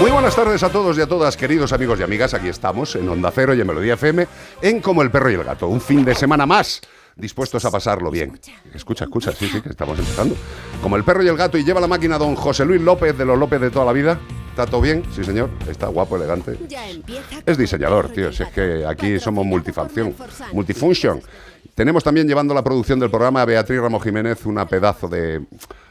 Muy buenas tardes a todos y a todas, queridos amigos y amigas. Aquí estamos en Onda Cero y en Melodía FM, en Como el Perro y el Gato. Un fin de semana más, dispuestos a pasarlo bien. Escucha, escucha, sí, sí, que estamos empezando. Como el Perro y el Gato, y lleva la máquina don José Luis López de los López de toda la vida. ¿Está todo bien? Sí, señor. Está guapo, elegante. Es diseñador, tío. Si es que aquí somos multifunción. Multifunction. Tenemos también llevando la producción del programa a Beatriz Ramos Jiménez, una pedazo de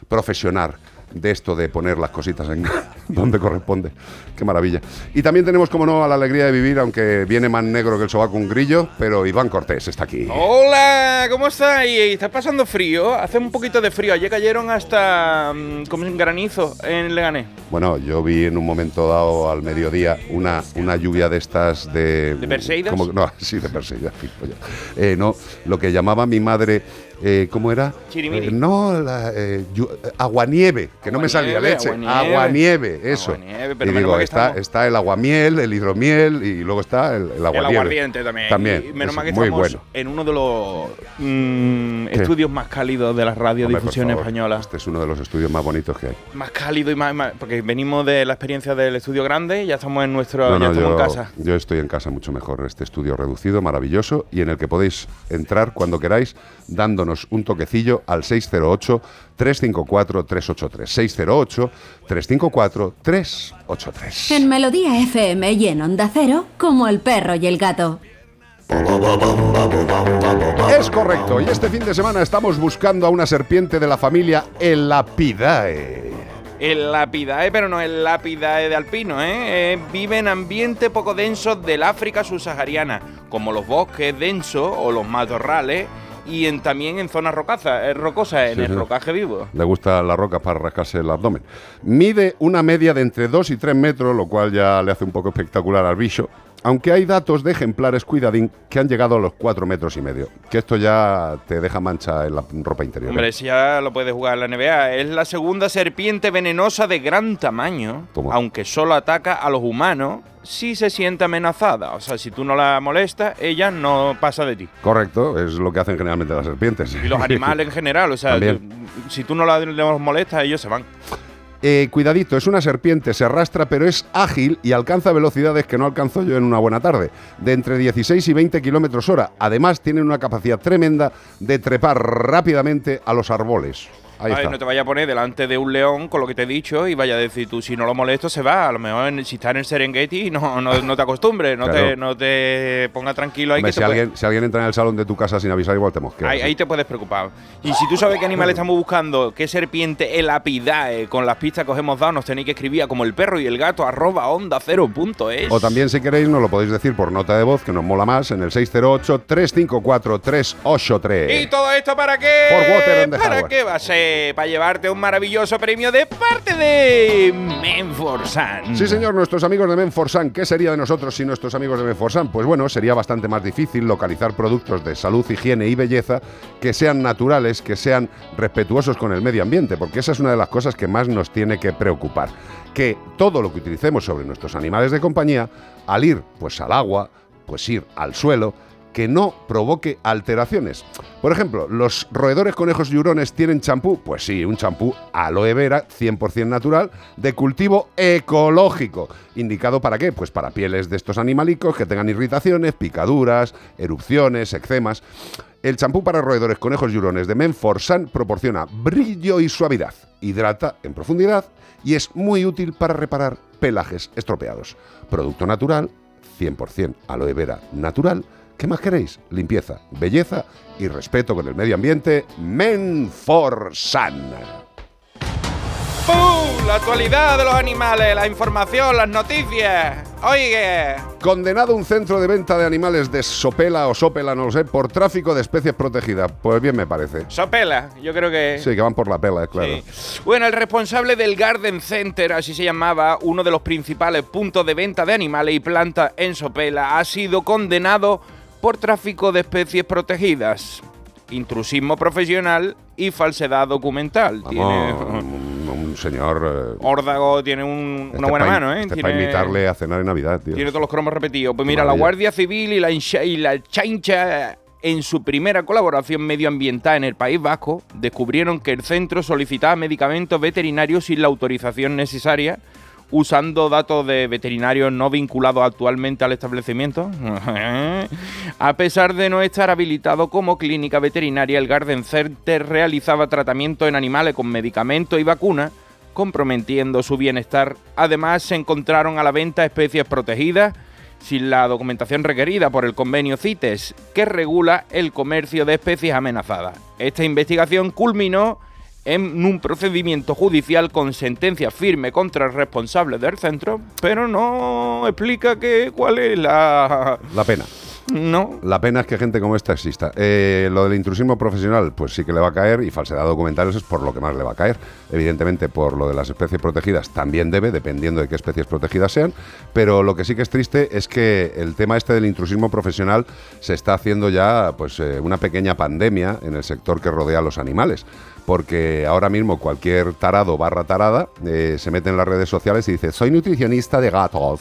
profesional de esto de poner las cositas en donde corresponde. Qué maravilla. Y también tenemos, como no, a la alegría de vivir, aunque viene más negro que el sobaco un grillo, pero Iván Cortés está aquí. Hola, ¿cómo estáis? ¿Está pasando frío? Hace un poquito de frío. Ayer cayeron hasta mm, como un granizo en Leganés. Bueno, yo vi en un momento dado al mediodía una, una lluvia de estas de... ¿De Perseidas? como- no, sí, de Perseidas. gilipollas. Eh, no, lo que llamaba mi madre... eh, ¿Cómo era? Eh, no, la, eh, eh, aguanieve, que no me salía leche. aguanieve. Aguanieve, eso. Aguanieve, pero y digo, que está, estamos- está el aguamiel, el hidromiel y luego está el, el El aguanieve. aguardiente también. También. Y menos mal que muy estamos bueno. en uno de los mm, estudios más cálidos de la radiodifusión española. Este es uno de los estudios más bonitos que hay. Más cálido y más, más- Porque venimos de la experiencia del estudio grande y ya estamos en nuestro. No, ya no, estamos yo, en casa. yo estoy en casa mucho mejor. Este estudio reducido, maravilloso, y en el que podéis entrar cuando queráis, dándonos un toquecillo al 608-354-383. 608-354-383. en Melodía FM y en Onda Cero, como el perro y el gato. Es correcto, y este fin de semana estamos buscando a una serpiente de la familia Elapidae. El lapidae, pero no el lapidae de alpino, ¿eh? Eh, Vive en ambientes poco densos del África subsahariana, como los bosques densos o los matorrales, y en, también en zonas rocazas, eh, rocosas, en Sí, el sí. rocaje vivo. Le gusta la roca para rascarse el abdomen. Mide una media de entre 2 y 3 metros, lo cual ya le hace un poco espectacular al bicho. Aunque hay datos de ejemplares cuidadín que han llegado a los 4 metros y medio. Que esto ya te deja mancha en la ropa interior. ¿eh? Hombre, si ya lo puede jugar en la NBA. Es la segunda serpiente venenosa de gran tamaño, Toma. aunque solo ataca a los humanos si se siente amenazada. O sea, si tú no la molestas, ella no pasa de ti. Correcto, es lo que hacen generalmente las serpientes. Y los animales en general, o sea, También. si tú no la- molestas, ellos se van. Eh, cuidadito, es una serpiente, se arrastra, pero es ágil y alcanza velocidades que no alcanzo yo en una buena tarde, de entre 16 y 20 kilómetros hora. Además, tienen una capacidad tremenda de trepar rápidamente a los árboles. Ahí Ay, está. no te vayas a poner delante de un león con lo que te he dicho y vaya a decir tú, si no lo molesto, se va. A lo mejor en- si está en el Serengeti, no, no, no te acostumbres, no, Claro. te, no te ponga tranquilo ahí Hombre, que si, alguien, si alguien entra en el salón de tu casa sin avisar, igual te mosqueas. Ahí, ahí te puedes preocupar. Y si tú sabes qué animal estamos buscando, qué serpiente elapidae, con las pistas que os hemos dado, nos tenéis que escribir a como el perro y el gato, arroba onda cero punto es. O también, si queréis, nos lo podéis decir por nota de voz, que nos mola más, en el 608-354-383. ¿Y todo esto para qué? For water and the ¿Para qué va a ser? Para llevarte un maravilloso premio de parte de Menforsan. Sí, señor, nuestros amigos de Menforsan. ¿Qué sería de nosotros sin nuestros amigos de Menforsan? Pues bueno, sería bastante más difícil localizar productos de salud, higiene y belleza que sean naturales, que sean respetuosos con el medio ambiente, porque esa es una de las cosas que más nos tiene que preocupar. Que todo lo que utilicemos sobre nuestros animales de compañía, al ir pues al agua, pues ir al suelo, que no provoque alteraciones. Por ejemplo, ¿los roedores conejos y hurones tienen champú? Pues sí, un champú aloe vera 100% natural de cultivo ecológico. ¿Indicado para qué? Pues para pieles de estos animalicos que tengan irritaciones, picaduras, erupciones, eczemas. El champú para roedores conejos y hurones de Menforsan proporciona brillo y suavidad, hidrata en profundidad y es muy útil para reparar pelajes estropeados. Producto natural, 100% aloe vera natural ¿Qué más queréis? Limpieza, belleza y respeto con el medio ambiente. Menforsan. ¡Pum! La actualidad de los animales, la información, las noticias. Oye. Condenado un centro de venta de animales de Sopela o Sopela, no lo sé, por tráfico de especies protegidas. Pues bien me parece. Sopela, yo creo que... Sí, que van por la pela, claro. Sí. Bueno, el responsable del Garden Center, así se llamaba, uno de los principales puntos de venta de animales y plantas en Sopela, ha sido condenado por tráfico de especies protegidas, intrusismo profesional y falsedad documental. Vamos, tiene un, un señor. Eh, Órdago tiene un, una buena mano, ¿eh? Este tiene, para invitarle a cenar en Navidad, tío. Tiene todos los cromos repetidos. Pues mira, la Guardia Civil y la, y la Chancha en su primera colaboración medioambiental en el País Vasco, descubrieron que el centro solicitaba medicamentos veterinarios sin la autorización necesaria usando datos de veterinarios no vinculados actualmente al establecimiento. A pesar de no estar habilitado como clínica veterinaria, el Garden Center realizaba tratamiento en animales con medicamentos y vacunas, comprometiendo su bienestar. Además, se encontraron a la venta especies protegidas sin la documentación requerida por el convenio CITES, que regula el comercio de especies amenazadas. Esta investigación culminó en un procedimiento judicial con sentencia firme contra el responsable del centro, pero no explica que, cuál es la... La pena. No. La pena es que gente como esta exista. Eh, lo del intrusismo profesional, pues sí que le va a caer, y falsedad documentales es por lo que más le va a caer. Evidentemente, por lo de las especies protegidas también debe, dependiendo de qué especies protegidas sean. Pero lo que sí que es triste es que el tema este del intrusismo profesional se está haciendo ya pues eh, una pequeña pandemia en el sector que rodea a los animales porque ahora mismo cualquier tarado barra tarada eh, se mete en las redes sociales y dice, soy nutricionista de gatos.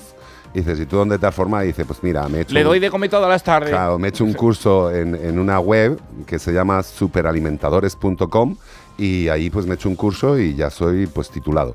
Y dices, ¿y tú dónde te has formado? Y dice, pues mira, me he hecho... Le doy de comer todas las tardes. Claro, me he hecho un curso en, en una web que se llama superalimentadores.com y ahí pues me he hecho un curso y ya soy pues titulado.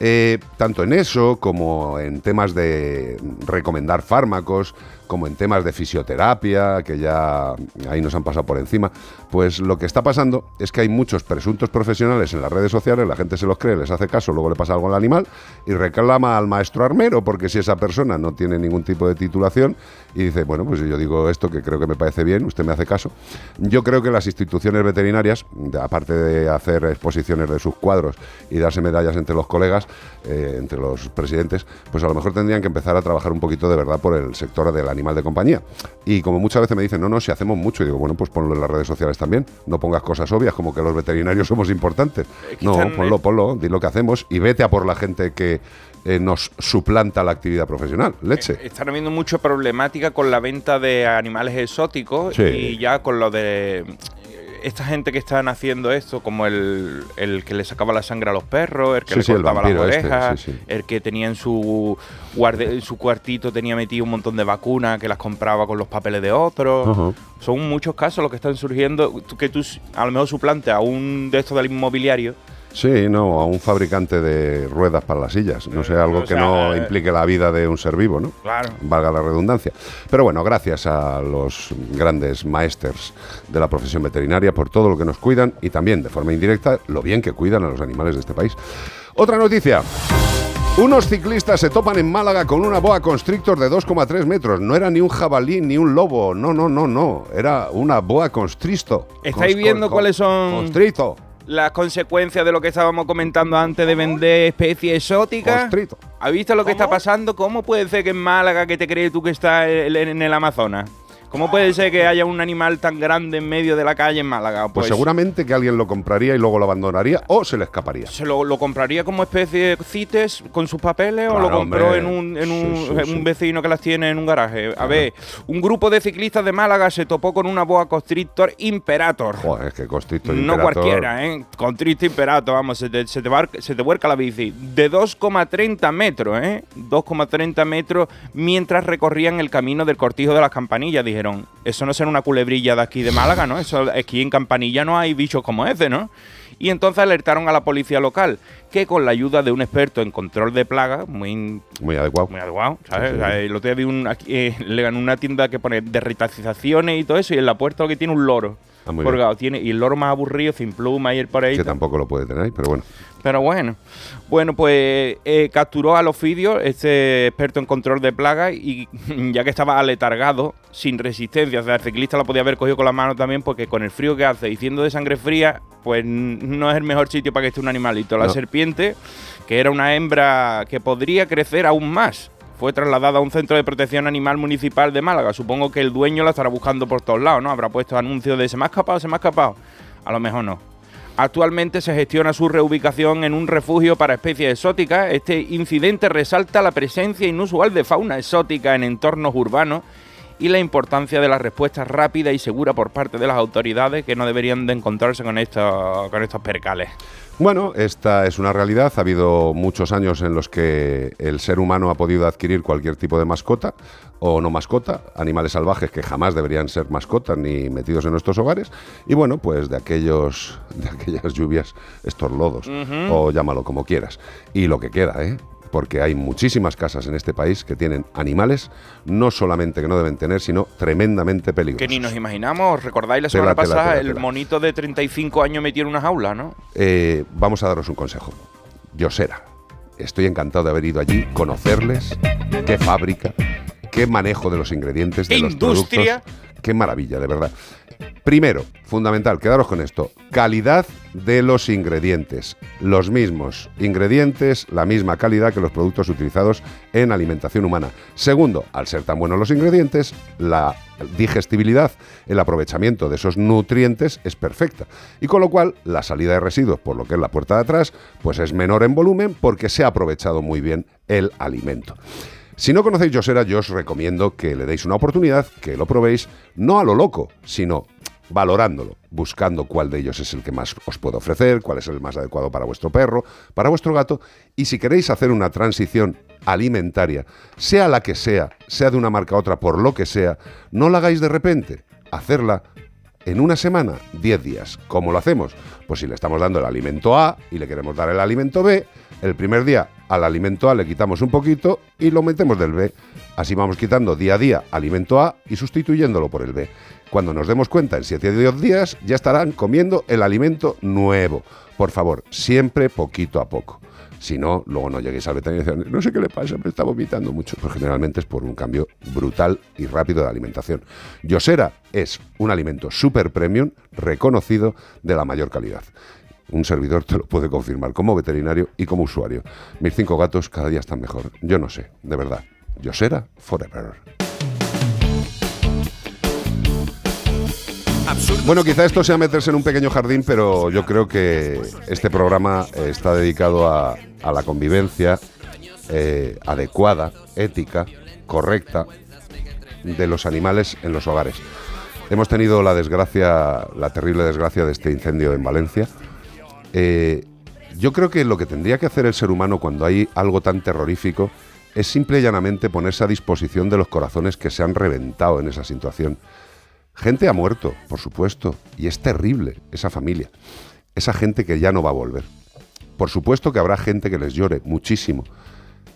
Eh, tanto en eso como en temas de recomendar fármacos, como en temas de fisioterapia, que ya ahí nos han pasado por encima, pues lo que está pasando es que hay muchos presuntos profesionales en las redes sociales, la gente se los cree, les hace caso, luego le pasa algo al animal y reclama al maestro armero, porque si esa persona no tiene ningún tipo de titulación y dice, bueno, pues yo digo esto que creo que me parece bien, usted me hace caso. Yo creo que las instituciones veterinarias, aparte de hacer exposiciones de sus cuadros y darse medallas entre los colegas, eh, entre los presidentes, pues a lo mejor tendrían que empezar a trabajar un poquito de verdad por el sector del animal de compañía. Y como muchas veces me dicen, no, no, si hacemos mucho, y digo, bueno, pues ponlo en las redes sociales también, no pongas cosas obvias como que los veterinarios somos importantes. No, ponlo, ponlo, di lo que hacemos y vete a por la gente que eh, nos suplanta la actividad profesional. Leche. Eh, están habiendo mucha problemática con la venta de animales exóticos Sí. y ya con lo de esta gente que están haciendo esto, como el, el que le sacaba la sangre a los perros, el que Sí, le sí, cortaba las este, orejas, sí, el que tenía en su, guarde- en su cuartito tenía metido un montón de vacunas que las compraba con los papeles de otros. Son muchos casos los que están surgiendo, que tú a lo mejor suplantes a un de estos del inmobiliario. Sí, no, a un fabricante de ruedas para las sillas. No sé, algo o que no eh, implique la vida de un ser vivo, ¿no? Claro. Valga la redundancia. Pero bueno, gracias a los grandes maestros de la profesión veterinaria por todo lo que nos cuidan y también de forma indirecta lo bien que cuidan a los animales de este país. Otra noticia. Unos ciclistas se topan en Málaga con una boa constrictor de 2,3 metros. No era ni un jabalí ni un lobo. No, no, no, no. Era una boa constristo. ¿Estáis Cons- viendo cuáles son- Constrito. Las consecuencias de lo que estábamos comentando antes de vender especies exóticas. Constrito. ¿Has visto lo que está pasando? ¿Cómo puede ser que en Málaga, que te crees tú que está en en el Amazonas? ¿Cómo puede ser que haya un animal tan grande en medio de la calle en Málaga? Pues, seguramente que alguien lo compraría y luego lo abandonaría o se le escaparía. ¿Se lo, compraría como especie de CITES con sus papeles o lo compró en, un, en un, vecino que las tiene en un garaje? A ver, un grupo de ciclistas de Málaga se topó con una boa constrictor imperator. Joder, es que constrictor No cualquiera, ¿eh? Constrictor imperator, vamos, se te, se te, se te vuelca la bici. De 2,30 metros, ¿eh? 2,30 metros mientras recorrían el camino del cortijo de las campanillas. Dijeron, eso no será una culebrilla de aquí de Málaga, ¿no? Eso, aquí en Campanilla no hay bichos como ese, ¿no? Y entonces alertaron a la policía local, que con la ayuda de un experto en control de plagas, muy, muy adecuado, muy adecuado ¿sabes? el otro día vi un, eh, le ganó una tienda que pone derritacizaciones y todo eso, y en la puerta lo que tiene un loro. Ah, tiene, y el loro más aburrido, sin pluma y el por ahí. Que tampoco lo puede tener, pero bueno. Pero bueno, bueno, pues eh, capturó a los este experto en control de plagas, y ya que estaba aletargado, sin resistencia, o sea, el ciclista lo podía haber cogido con la mano también, porque con el frío que hace y siendo de sangre fría, pues no es el mejor sitio para que esté un animalito. La serpiente, que era una hembra que podría crecer aún más, fue trasladada a un centro de protección animal municipal de Málaga. Supongo que el dueño la estará buscando por todos lados, ¿no? Habrá puesto anuncios de se me ha escapado, se me ha escapado. A lo mejor no. Actualmente se gestiona su reubicación en un refugio para especies exóticas. Este incidente resalta la presencia inusual de fauna exótica en entornos urbanos y la importancia de la respuesta rápida y segura por parte de las autoridades que no deberían de encontrarse con estos, con estos percales. Bueno, esta es una realidad. Ha habido muchos años en los que el ser humano ha podido adquirir cualquier tipo de mascota o no mascota, animales salvajes que jamás deberían ser mascotas ni metidos en nuestros hogares. Y bueno, pues de aquellos, de aquellas lluvias, estos lodos, o llámalo como quieras. Y lo que queda, ¿eh? Porque hay muchísimas casas en este país que tienen animales, no solamente que no deben tener, sino tremendamente peligrosos. Que ni nos imaginamos, recordáis la semana pasada, el monito de 35 años metió en una jaula, ¿no? Eh, vamos a daros un consejo. Yosera. Estoy encantado de haber ido allí, conocerles, qué fábrica, qué manejo de los ingredientes, de los productos. Qué maravilla, de verdad. Primero, fundamental, quedaros con esto, calidad de los ingredientes. Los mismos ingredientes, la misma calidad que los productos utilizados en alimentación humana. Segundo, al ser tan buenos los ingredientes, la digestibilidad, el aprovechamiento de esos nutrientes es perfecta. Y con lo cual, la salida de residuos por lo que es la puerta de atrás, pues es menor en volumen porque se ha aprovechado muy bien el alimento. Si no conocéis Yosera, yo os recomiendo que le deis una oportunidad, que lo probéis, no a lo loco, sino valorándolo, buscando cuál de ellos es el que más os puedo ofrecer, cuál es el más adecuado para vuestro perro, para vuestro gato, y si queréis hacer una transición alimentaria, sea la que sea, sea de una marca a otra, por lo que sea, no la hagáis de repente, hacerla en una semana, 10 días. ¿Cómo lo hacemos? Pues si le estamos dando el alimento A y le queremos dar el alimento B, el primer día al alimento A le quitamos un poquito y lo metemos del B. Así vamos quitando día a día alimento A y sustituyéndolo por el B. Cuando nos demos cuenta, en 7 o 10 días ya estarán comiendo el alimento nuevo. Por favor, siempre poquito a poco. Si no, luego no lleguéis al veterinario y decís, no sé qué le pasa, me está vomitando mucho. Pues generalmente es por un cambio brutal y rápido de alimentación. Yosera es un alimento super premium, reconocido de la mayor calidad. Un servidor te lo puede confirmar como veterinario y como usuario. Mis cinco gatos cada día están mejor. Yo no sé, de verdad. Yosera Forever. Bueno, quizá esto sea meterse en un pequeño jardín, pero yo creo que este programa está dedicado a, la convivencia eh, adecuada, ética, correcta de los animales en los hogares. Hemos tenido la desgracia, la terrible desgracia de este incendio en Valencia. Eh, yo creo que lo que tendría que hacer el ser humano cuando hay algo tan terrorífico es simple y llanamente ponerse a disposición de los corazones que se han reventado en esa situación. Gente ha muerto, por supuesto, y es terrible esa familia, esa gente que ya no va a volver. Por supuesto que habrá gente que les llore muchísimo,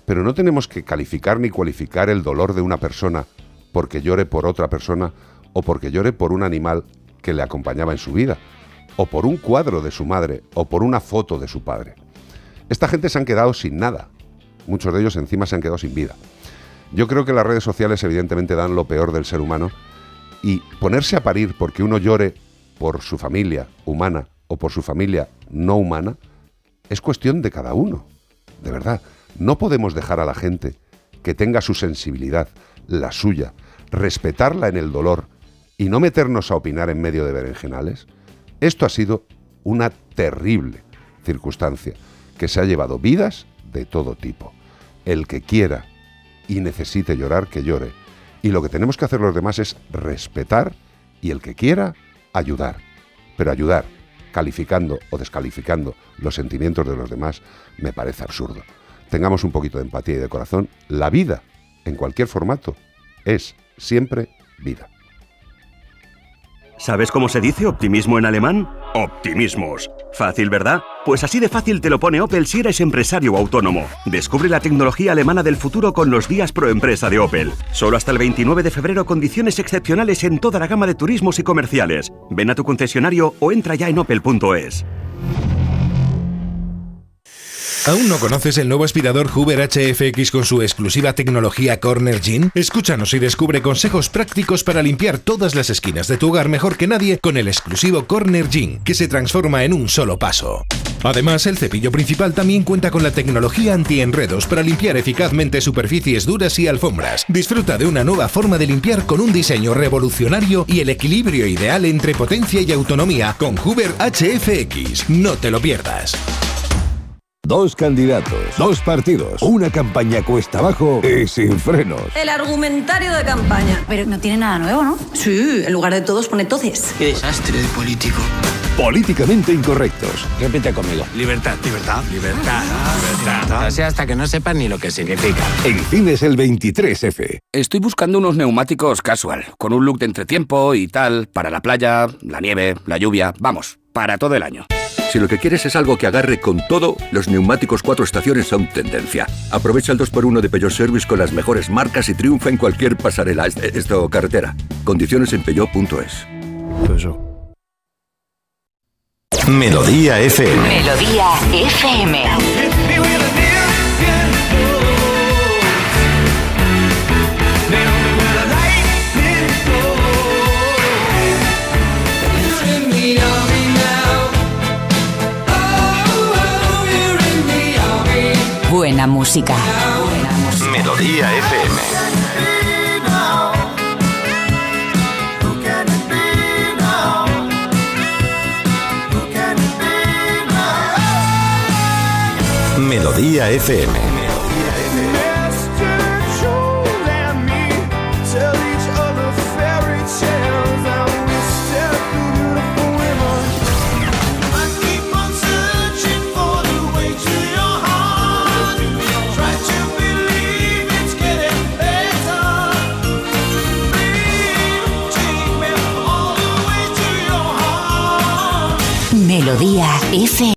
pero no tenemos que calificar ni cualificar el dolor de una persona porque llore por otra persona o porque llore por un animal que le acompañaba en su vida, o por un cuadro de su madre, o por una foto de su padre. Esta gente se han quedado sin nada. Muchos de ellos encima se han quedado sin vida. Yo creo que las redes sociales evidentemente dan lo peor del ser humano y ponerse a parir porque uno llore por su familia humana o por su familia no humana es cuestión de cada uno. De verdad, no podemos dejar a la gente que tenga su sensibilidad, la suya, respetarla en el dolor y no meternos a opinar en medio de berenjenales, esto ha sido una terrible circunstancia que se ha llevado vidas de todo tipo. El que quiera y necesite llorar, que llore. Y lo que tenemos que hacer los demás es respetar y el que quiera, ayudar. Pero ayudar, calificando o descalificando los sentimientos de los demás, me parece absurdo. Tengamos un poquito de empatía y de corazón. La vida, en cualquier formato, es siempre vida. ¿Sabes cómo se dice optimismo en alemán? Optimismos. Fácil, ¿verdad? Pues así de fácil te lo pone Opel si eres empresario o autónomo. Descubre la tecnología alemana del futuro con los días pro empresa de Opel. Solo hasta el 29 de febrero condiciones excepcionales en toda la gama de turismos y comerciales. Ven a tu concesionario o entra ya en opel.es. ¿Aún no conoces el nuevo aspirador Hoover HFX con su exclusiva tecnología Corner Gene? Escúchanos y descubre consejos prácticos para limpiar todas las esquinas de tu hogar mejor que nadie con el exclusivo Corner Gene, que se transforma en un solo paso. Además, el cepillo principal también cuenta con la tecnología anti-enredos para limpiar eficazmente superficies duras y alfombras. Disfruta de una nueva forma de limpiar con un diseño revolucionario y el equilibrio ideal entre potencia y autonomía con Hoover HFX. No te lo pierdas. Dos candidatos, dos partidos, una campaña cuesta abajo y sin frenos. El argumentario de campaña. Pero no tiene nada nuevo, ¿no? Sí, en lugar de todos pone todes. Qué desastre de político. Políticamente incorrectos. Repite conmigo. Libertad, libertad, libertad, libertad. O sea, hasta que no sepan ni lo que significa. En cines el 23F. Estoy buscando unos neumáticos casual, con un look de entretiempo y tal, para la playa, la nieve, la lluvia, vamos, para todo el año. Si lo que quieres es algo que agarre con todo, los neumáticos cuatro estaciones son tendencia. Aprovecha el 2x1 de Peugeot Service con las mejores marcas y triunfa en cualquier pasarela, esto carretera. Condiciones en peugeot.es. Melodía FM. Melodía FM. Buena música. Melodía FM. Melodía FM. Melodía F.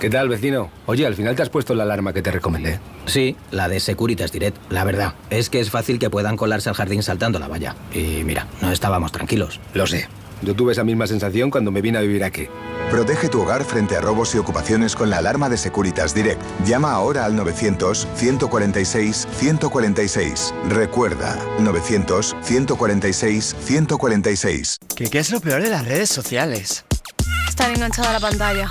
¿Qué tal, vecino? Oye, al final te has puesto la alarma que te recomendé. Sí, la de Securitas Direct. La verdad, es que es fácil que puedan colarse al jardín saltando la valla. Y mira, no estábamos tranquilos. Lo sé. Yo tuve esa misma sensación cuando me vine a vivir aquí. Protege tu hogar frente a robos y ocupaciones con la alarma de Securitas Direct. Llama ahora al 900-146-146. Recuerda, 900-146-146. ¿Qué, ¿Qué es lo peor de las redes sociales? Estar enganchada a la pantalla.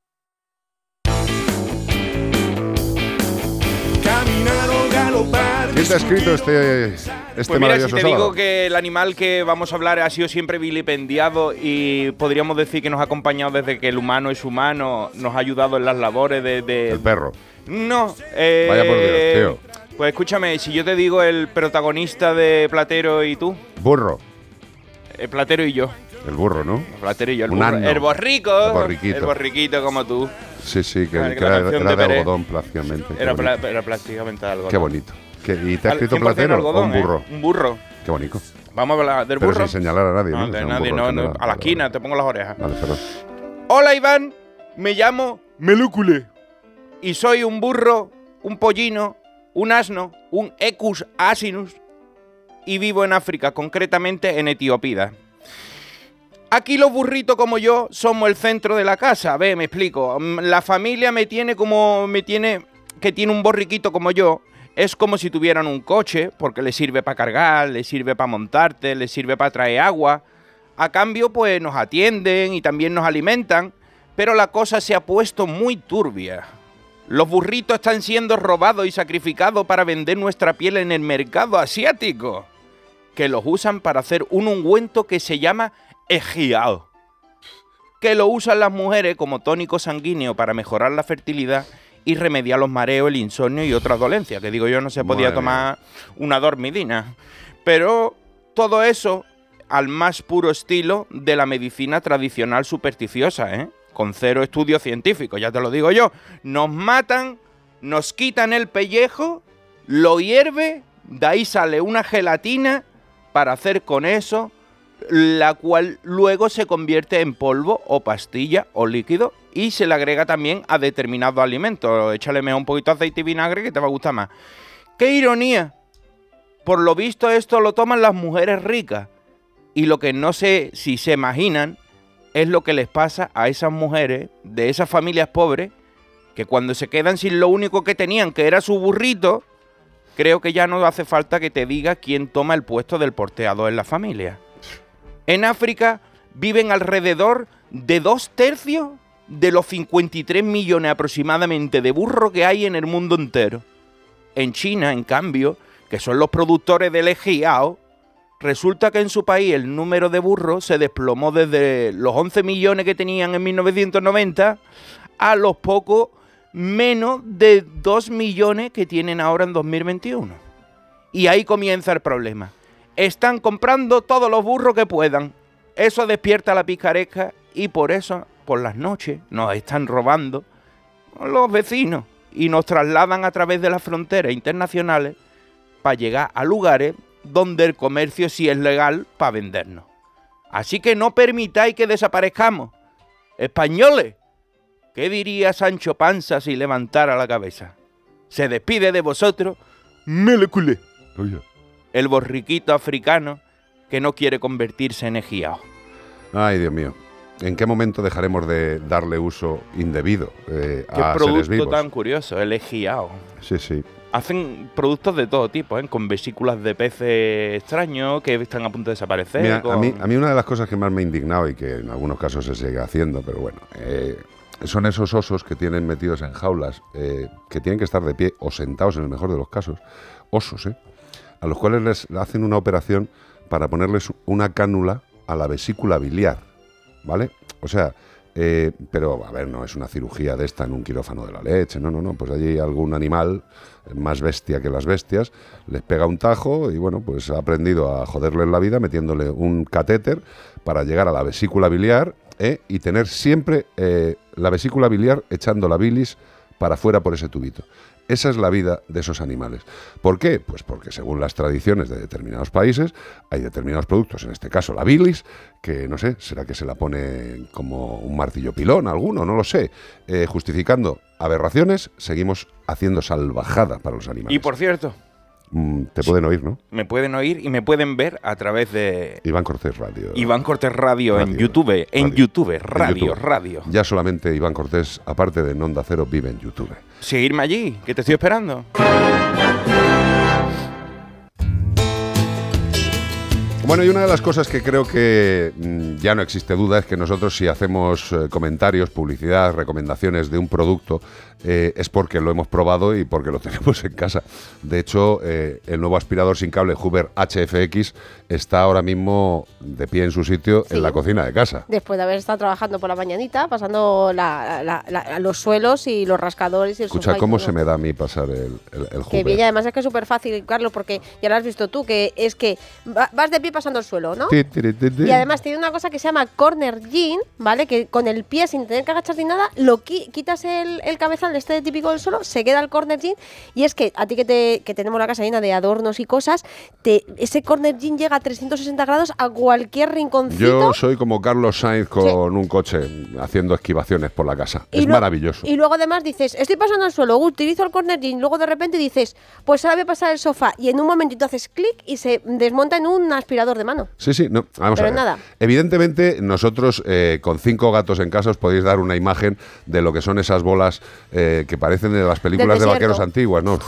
¿Quién te ha escrito este, este pues mira, maravilloso si te sábado? digo que el animal que vamos a hablar ha sido siempre vilipendiado y podríamos decir que nos ha acompañado desde que el humano es humano, nos ha ayudado en las labores de... de- El perro. No, eh, Vaya por Dios, tío. Pues escúchame, si yo te digo el protagonista de Platero y tú, Burro. eh, Platero y yo. El burro, ¿no? Flaterillo, el Un burro. El borrico. El borriquito. El borriquito como tú. Sí, sí, que, que era, era de algodón prácticamente. Era, pla- era prácticamente algo. Qué bonito. ¿Qué- ¿Y te ha escrito 100% platero o algodón, un ¿eh? burro? Un burro. Qué bonito. Vamos a hablar del Pero burro. sin señalar a nadie, ¿no? No, de nadie, burro. A la esquina, te pongo las orejas. Vale, perdón. Hola Iván, me llamo Melúcule y soy un burro, un pollino, un asno, un Ecus asinus y vivo en África, concretamente en Etiopía. Aquí los burritos como yo somos el centro de la casa, ve, me explico. Mm, La familia me tiene como me tiene que tiene un borriquito como yo. Es como si tuvieran un coche, porque le sirve para cargar, le sirve para montarte, le sirve para traer agua. A cambio, pues nos atienden y también nos alimentan, pero la cosa se ha puesto muy turbia. Los burritos están siendo robados y sacrificados para vender nuestra piel en el mercado asiático, que los usan para hacer un ungüento que se llama ejiao, que lo usan las mujeres como tónico sanguíneo para mejorar la fertilidad y remediar los mareos, el insomnio y otras dolencias, que digo yo no se podía Madre tomar una dormidina. Pero todo eso al más puro estilo de la medicina tradicional supersticiosa, ¿eh? Con cero estudio científico, ya te lo digo yo. Nos matan, nos quitan el pellejo, lo hierve, de ahí sale una gelatina para hacer con eso, la cual luego se convierte en polvo o pastilla o líquido y se le agrega también a determinados alimentos. Échale mejor un poquito de aceite y vinagre que te va a gustar más. ¡Qué ironía! Por lo visto esto lo toman las mujeres ricas y lo que no sé si se imaginan es lo que les pasa a esas mujeres de esas familias pobres que cuando se quedan sin lo único que tenían, que era su burrito, creo que ya no hace falta que te diga quién toma el puesto del porteador en la familia. En África viven alrededor de dos tercios de los 53 millones aproximadamente de burros que hay en el mundo entero. En China, en cambio, que son los productores del ejiao, resulta que en su país el número de burros se desplomó desde los 11 millones que tenían en 1990 a los pocos menos de 2 millones que tienen ahora en 2021. Y ahí comienza el problema. Están comprando todos los burros que puedan. Eso despierta la picaresca y por eso, por las noches, nos están robando los vecinos y nos trasladan a través de las fronteras internacionales para llegar a lugares donde el comercio sí es legal para vendernos. Así que no permitáis que desaparezcamos. Españoles, ¿qué diría Sancho Panza si levantara la cabeza? Se despide de vosotros, Meleculé, el borriquito africano que no quiere convertirse en ejiao. Ay, Dios mío. ¿En qué momento dejaremos de darle uso indebido eh, Qué a seres producto vivos? tan curioso, el ejiao. Sí, sí. Hacen productos de todo tipo, ¿eh? con vesículas de peces extraños que están a punto de desaparecer. Mira, a, mí, a mí una de las cosas que más me ha indignado y que en algunos casos se sigue haciendo, pero bueno, eh, son esos osos que tienen metidos en jaulas, eh, que tienen que estar de pie o sentados en el mejor de los casos, osos, ¿eh? A los cuales les hacen una operación para ponerles una cánula a la vesícula biliar, ¿vale? O sea, eh, pero a ver, no es una cirugía de esta en un quirófano de la leche, no, no, no, pues allí algún animal más bestia que las bestias les pega un tajo y bueno, pues ha aprendido a joderle la vida metiéndole un catéter para llegar a la vesícula biliar ¿eh? y tener siempre eh, la vesícula biliar echando la bilis para afuera por ese tubito. Esa es la vida de esos animales. ¿Por qué? Pues porque según las tradiciones de determinados países hay determinados productos, en este caso la bilis, que no sé, será que se la pone como un martillo pilón alguno, no lo sé. Eh, justificando aberraciones, seguimos haciendo salvajada para los animales. Y por cierto, te pueden oír, ¿no? me pueden oír y me pueden ver a través de Iván Cortés Radio. Iván Cortés Radio, en Radio, YouTube, en radio. YouTube, En radio, YouTube. radio. Ya solamente Iván Cortés, aparte de Nonda Cero, vive en YouTube. Seguirme allí, que te estoy esperando. Bueno, y una de las cosas que creo que mm, ya no existe duda es que nosotros si hacemos eh, comentarios, publicidad, recomendaciones de un producto, eh, es porque lo hemos probado y porque lo tenemos en casa. De hecho, eh, el nuevo aspirador sin cable Hoover HFX está ahora mismo de pie en su sitio en la cocina de casa. Después de haber estado trabajando por la mañanita, pasando la- la- la- los suelos y los rascadores y el Escucha, y ¿cómo se me da a mí pasar el, el, el Que Hoover? bien, y además es que es súper fácil, Carlos, porque ya lo has visto tú, que es que va- vas de pie pasando el suelo, ¿no? Ti, tiri, ti, ti. Y además tiene una cosa que se llama corner jean, ¿vale? Que con el pie, sin tener que agachar ni nada, lo qui- quitas el, el cabezal de este típico del suelo, se queda el corner jean. Y es que a ti que, te, que tenemos la casa llena de adornos y cosas, te, ese corner jean llega a 360 grados a cualquier rinconcito. Yo soy como Carlos Sainz con un coche haciendo esquivaciones por la casa. Y es lo- maravilloso. Y luego además dices, estoy pasando al suelo, utilizo el corner jean, luego de repente dices, pues ahora voy a pasar el sofá y en un momentito haces clic y se desmonta en un aspirador de mano. Sí, sí, no, vamos Pero a ver. nada. Evidentemente, nosotros eh, con cinco gatos en casa os podéis dar una imagen de lo que son esas bolas eh, que parecen de las películas de vaqueros antiguas, ¿no?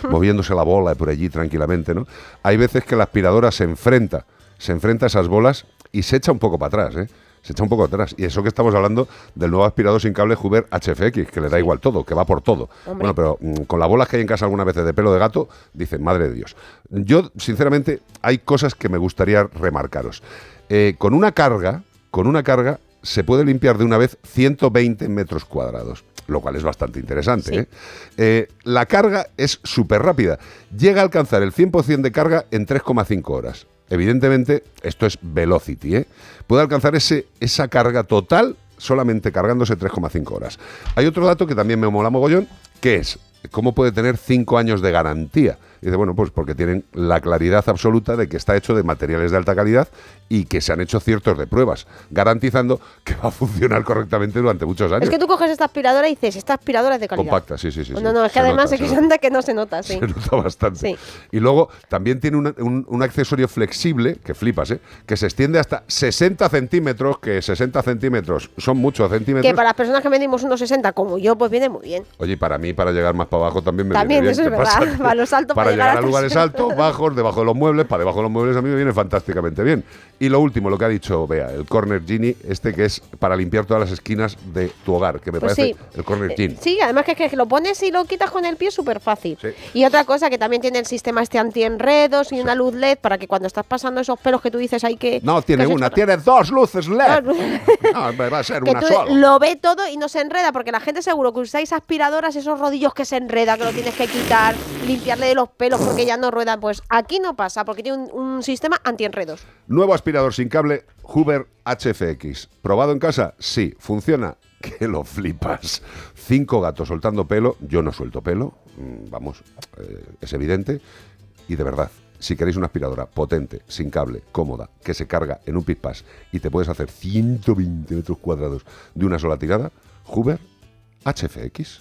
Moviéndose la bola por allí tranquilamente, ¿no? Hay veces que la aspiradora se enfrenta, se enfrenta a esas bolas y se echa un poco para atrás, ¿eh? Se echa un poco atrás. Y eso que estamos hablando del nuevo aspirador sin cable Huber HFX, que le da igual todo, que va por todo. Hombre. Bueno, pero mm, con las bolas que hay en casa algunas veces de pelo de gato, dicen, madre de Dios. Yo, sinceramente, hay cosas que me gustaría remarcaros. Eh, con una carga, con una carga, se puede limpiar de una vez 120 metros cuadrados, lo cual es bastante interesante. ¿eh? Eh, la carga es súper rápida. Llega a alcanzar el 100% de carga en 3,5 horas. Evidentemente, esto es velocity. ¿eh? Puede alcanzar ese, esa carga total solamente cargándose 3,5 horas. Hay otro dato que también me mola mogollón, que es cómo puede tener 5 años de garantía. Y dice, bueno, pues porque tienen la claridad absoluta de que está hecho de materiales de alta calidad y que se han hecho ciertos de pruebas, garantizando que va a funcionar correctamente durante muchos años. Es que tú coges esta aspiradora y dices, esta aspiradora es de calidad. Compacta, sí, sí, sí. no, no, es que Se además nota, es que anda que no se nota, sí. Se nota bastante. Sí. Y luego también tiene una- un, un accesorio flexible, que flipas, ¿eh? que se extiende hasta 60 centímetros, que 60 centímetros son muchos centímetros. Que para las personas que medimos unos 60 como yo, pues viene muy bien. Oye, para mí, para llegar más para abajo también me También, viene bien. eso es verdad. Para los altos, Para para llegar a lugares 300. altos, bajos, debajo de los muebles, para debajo de los muebles a mí me viene fantásticamente bien. Y lo último, lo que ha dicho Bea, el Corner Genie, este que es para limpiar todas las esquinas de tu hogar, que me Pues parece sí. el Corner Genie. Sí, además que, que lo pones y lo quitas con el pie es súper fácil. Y otra cosa que también tiene el sistema este anti-enredos y una luz LED para que cuando estás pasando esos pelos que tú dices hay que... No tiene que una, tiene dos luces LED. Dos No, va a ser que una tú sola. lo ve todo y no se enreda, porque la gente seguro que usáis aspiradoras, esos rodillos que se enredan, que lo tienes que quitar, limpiarle de los pelos porque ya no ruedan. Pues aquí no pasa, porque tiene un, un sistema anti-enredos. Nuevo aspirador sin cable Huber HFX. ¿Probado en casa? Sí. ¿Funciona? Que lo flipas. Cinco gatos soltando pelo. Yo no suelto pelo. mm, Vamos, eh, es evidente. Y de verdad, si queréis una aspiradora potente, sin cable, cómoda, que se carga en un pispás y te puedes hacer 120 metros cuadrados de una sola tirada, Huber HFX.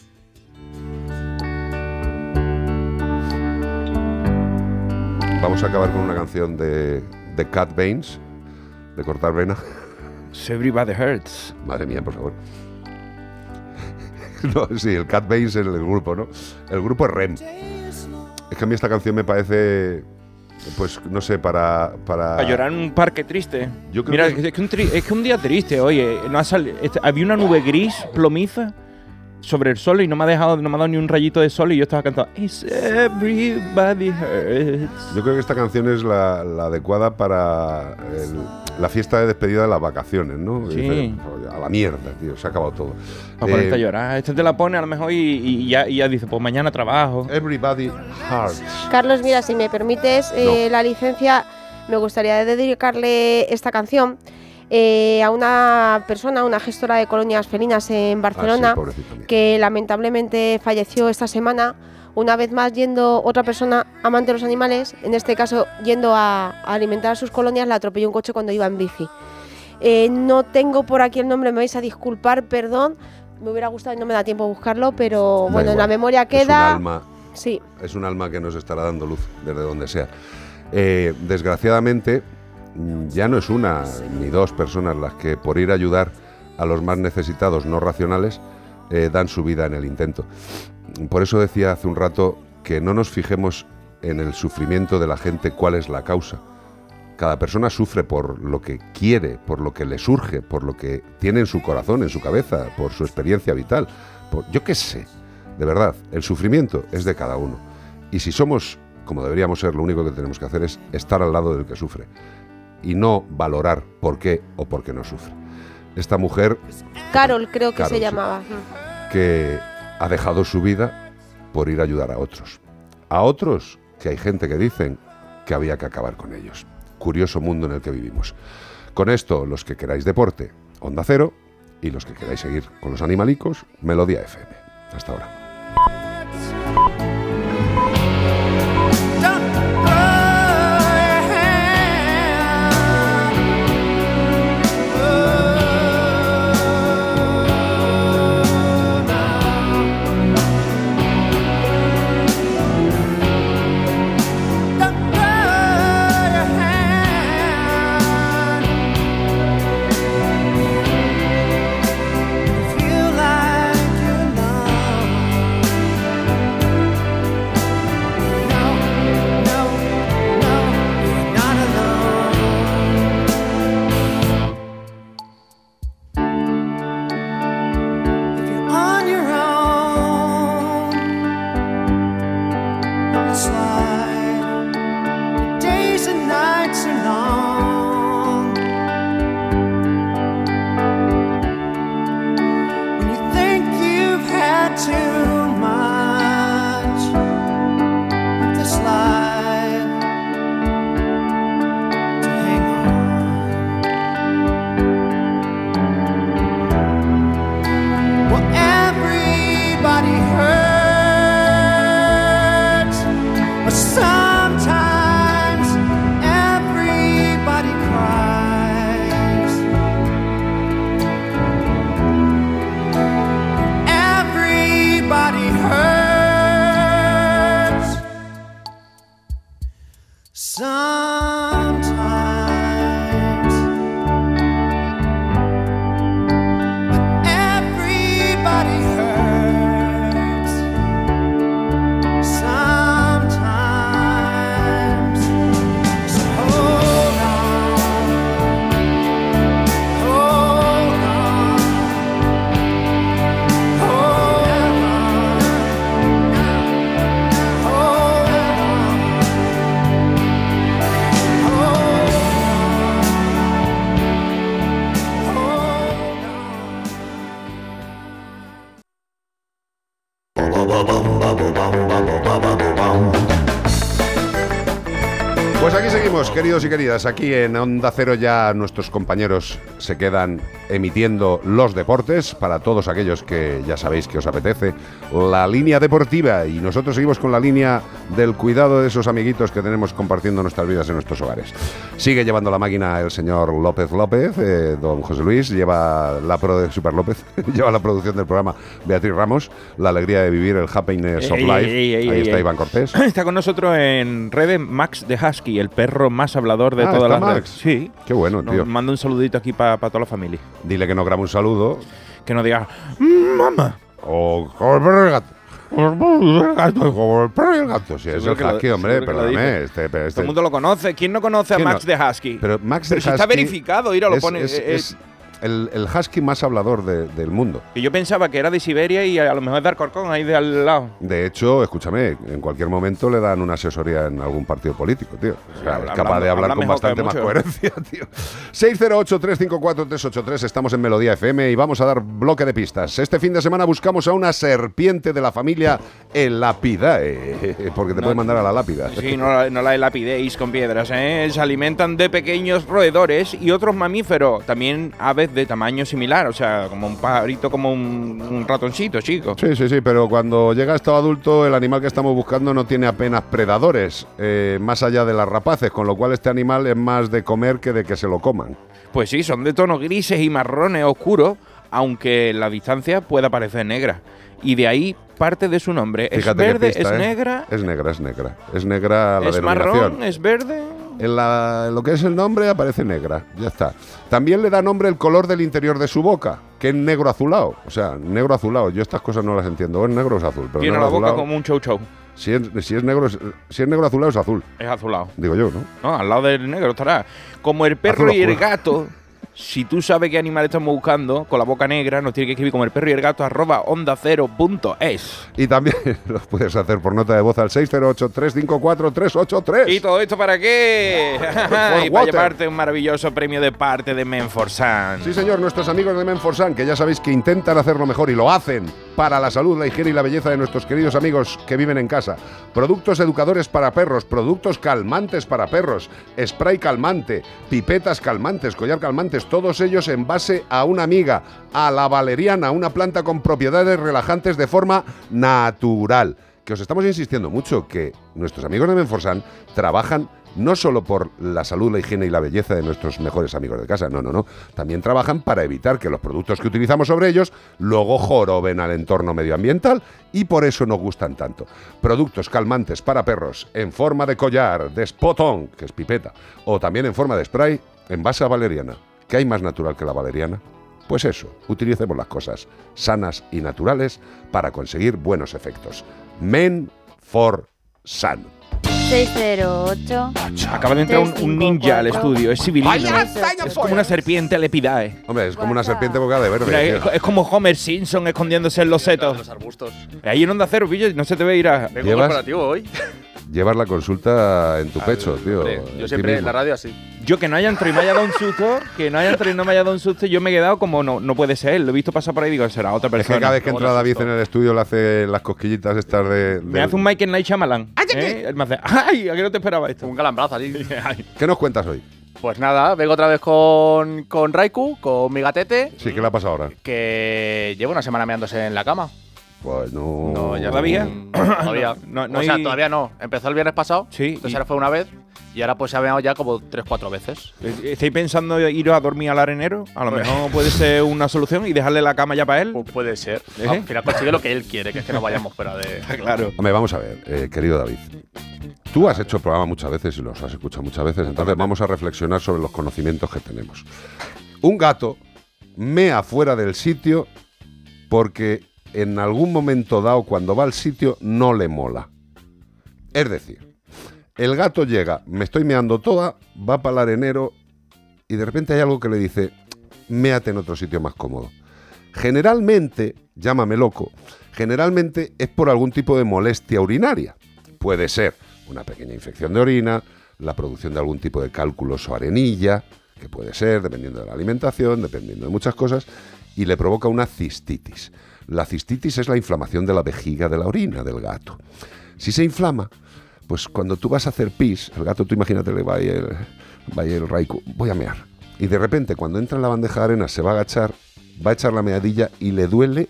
Vamos a acabar con una canción de, de Cat Baines, de cortar vena. Everybody Hurts. Madre mía, por favor. No, sí, el Cat Baines es el grupo, ¿no? El grupo es REM. Es que a mí esta canción me parece, pues, no sé, para... Para, Para llorar en un parque triste. Yo creo Mira, que- es, que un tri- es que un día triste, oye. No ha sali- este- había una nube gris, plomiza, sobre el sol y no me ha dejado, no me ha dado ni un rayito de sol y yo estaba cantando It's everybody hurts. Yo creo que esta canción es la, la adecuada para el- la fiesta de despedida de las vacaciones, ¿no? Sí. Dice, "Oye, a la mierda, tío, se ha acabado todo. Para ponerte Eh, a llorar. Este te la pone a lo mejor y, y ya, y ya dice, pues mañana trabajo. Everybody Hurts. Carlos, mira, si me permites eh, la licencia, me gustaría dedicarle esta canción eh, a una persona, una gestora de colonias felinas en Barcelona, pobrecita mía. que lamentablemente falleció esta semana. Una vez más yendo otra persona amante de los animales, en este caso yendo a, a alimentar a sus colonias, la atropelló un coche cuando iba en bici. Eh, no tengo por aquí el nombre, me vais a disculpar, perdón. Me hubiera gustado y no me da tiempo a buscarlo, pero Da bueno, en la memoria Es un queda. alma Sí. es un alma que nos estará dando luz desde donde sea. Eh, desgraciadamente, ya no es una ni dos personas las que por ir a ayudar a los más necesitados no racionales eh, dan su vida en el intento. Por eso decía hace un rato que no nos fijemos en el sufrimiento de la gente cuál es la causa. Cada persona sufre por lo que quiere, por lo que le surge, por lo que tiene en su corazón, en su cabeza, por su experiencia vital. Por, yo qué sé, de verdad, el sufrimiento es de cada uno. Y si somos, como deberíamos ser, lo único que tenemos que hacer es estar al lado del que sufre y no valorar por qué o por qué no sufre. Esta mujer Carol creo que Carol, se sí. llamaba. que ha dejado su vida por ir a ayudar a otros. A otros que hay gente que dicen que había que acabar con ellos. Curioso mundo en el que vivimos. Con esto, los que queráis deporte, Onda Cero, y los que queráis seguir con los animalicos, Melodía FM. Hasta ahora. Queridos y queridas. Aquí en Onda Cero ya nuestros compañeros se quedan emitiendo los deportes para todos aquellos que ya sabéis que os apetece. La línea deportiva y nosotros seguimos con la línea del cuidado de esos amiguitos que tenemos compartiendo nuestras vidas en nuestros hogares. Sigue llevando la máquina el señor López López, eh, don José Luis, lleva la pro de Super López, lleva la producción del programa Beatriz Ramos, la alegría de vivir el happiness of life. ey, ey, Ahí está. Iván Cortés. Está con nosotros en redes Max de Husky, el perro más hablador de Ah, todas ¿está las Max? redes. Sí. Qué bueno, Nos tío. manda un saludito aquí para toda la familia. Dile que no graba un saludo. Que no diga, mamá. O como el perro y el gato. Como el gato, como el perro y el gato. Sí, es el que lo- husky, hombre, perdóname. dice. Este, este- Todo el mundo lo conoce. ¿Quién no conoce a ¿Quién Max no? de Husky? Pero Max Pero de si está Husky verificado, mira, lo es- pone. Es, eh, es el, el husky más hablador de- del mundo. que yo pensaba que era de Siberia y a lo mejor es de Alcorcón, ahí de al lado. De hecho, escúchame, en cualquier momento le dan una asesoría en algún partido político, tío. O sea, Habla- es capaz habla- de hablar habla con bastante más mucho. coherencia, tío. 608-354-383, estamos en Melodía FM y vamos a dar bloque de pistas. Este fin de semana buscamos a una serpiente de la familia Elapidae, porque te No, puede mandar a la lápida. Sí, no, la- no la lapidéis con piedras, ¿eh? Se alimentan de pequeños roedores y otros mamíferos, también aves de tamaño similar, o sea, como un pajarito, como un, un ratoncito, chico. Sí, sí, sí, pero cuando llega a estado adulto, el animal que estamos buscando no tiene apenas predadores, eh, más allá de las rapaces, con lo cual este animal es más de comer que de que se lo coman. Pues sí, son de tonos grises y marrones oscuros, aunque la distancia pueda parecer negra. Y de ahí parte de su nombre. es Fíjate qué verde, pista, es ¿eh? negra, Es negra, es negra. Es negra la es denominación. marrón, es verde. En, la- en lo que es el nombre aparece negra, ya está. También le da nombre el color del interior de su boca, que es negro azulado. O sea, negro azulado. Yo estas cosas no las entiendo. O es negro o es azul. Pero Tiene negro la boca azulado- como un chow chow. Si es, si es negro, es- si es negro azulado es azul. Es azulado. Digo yo, ¿no? No, al lado del negro estará. Como el perro Azul y el gato. Si tú sabes qué animal estamos buscando, con la boca negra, nos tiene que escribir como el perro y el gato arroba onda cero punto es. Y también lo puedes hacer por nota de voz al 608-354-383. ¿Y todo esto para qué? y para llevarte un maravilloso premio de parte de Menforsan. Sí, señor, nuestros amigos de Menforsan, que ya sabéis que intentan hacerlo mejor y lo hacen para la salud, la higiene y la belleza de nuestros queridos amigos que viven en casa. Productos educadores para perros, productos calmantes para perros, spray calmante, pipetas calmantes, collar calmantes, todos ellos en base a una amiga, a la valeriana, una planta con propiedades relajantes de forma natural. Que os estamos insistiendo mucho que nuestros amigos de Menforsan trabajan no solo por la salud, la higiene y la belleza de nuestros mejores amigos de casa, no, no, no. También trabajan para evitar que los productos que utilizamos sobre ellos luego joroben al entorno medioambiental y por eso nos gustan tanto. Productos calmantes para perros en forma de collar, de spot-on, que es pipeta, o también en forma de spray en base a valeriana. ¿Qué hay más natural que la valeriana? Pues eso, utilicemos las cosas sanas y naturales para conseguir buenos efectos. Men for Sun. 608. Acaba de entrar un, un ninja al estudio, es civilino. Vaya, Es como una serpiente lepidae. Hombre, es como una serpiente boca de verde. Mira, es, tío. es como Homer Simpson escondiéndose en los setos. Los arbustos. Ahí en Onda Cero, pillo, no se te ve ir a... Vengo ¿Llevas? corporativo hoy. Llevas la consulta en tu pecho, tío. Hombre, Yo siempre en la radio así. Yo que no haya entrado y me haya dado un susto, que no haya entrado y no me haya dado un susto, yo me he quedado como no, no puede ser. Lo he visto pasar por ahí y digo, será otra Es persona. que cada vez que entra David susto. en el estudio le hace las cosquillitas estas de... Me hace un Michael Night Shyamalan. ¿eh? Él me hace, ¡ay! ¿A qué no te esperaba esto? Un galambrazo así. ¿Qué nos cuentas hoy? Pues nada, vengo otra vez con, con Raiku, con mi gatete, Sí, ¿qué le ha pasado ahora? que lleva una semana meándose en la cama. Pues no... No, ya ¿Todavía? Todavía. No, no o sea, hay- todavía no. Empezó el viernes pasado. Sí, Entonces y- ahora fue una vez. Y ahora pues se ha meado ya como tres, cuatro veces. ¿Estáis pensando iros a dormir al arenero? A lo mejor puede ser una solución y dejarle la cama ya para él. Pues puede ser. ¿Eh? Al final consigue lo que él quiere, que es que no vayamos fuera de. Claro. Hombre, vamos a ver, eh, querido David. Tú has hecho el programa muchas veces y los has escuchado muchas veces, entonces vamos a reflexionar sobre los conocimientos que tenemos. Un gato mea fuera del sitio porque en algún momento dado, cuando va al sitio, no le mola. Es decir, el gato llega, me estoy meando toda, va para el arenero y de repente hay algo que le dice, méate en otro sitio más cómodo. Generalmente, llámame loco, generalmente es por algún tipo de molestia urinaria. Puede ser una pequeña infección de orina, la producción de algún tipo de cálculos o arenilla, que puede ser dependiendo de la alimentación, dependiendo de muchas cosas, y le provoca una cistitis. La cistitis es la inflamación de la vejiga de la orina del gato. Si se inflama, pues cuando tú vas a hacer pis, el gato, tú imagínate, le va ahí el, va ahí el raico, voy a mear. Y de repente, cuando entra en la bandeja de arena, se va a agachar, va a echar la meadilla y le duele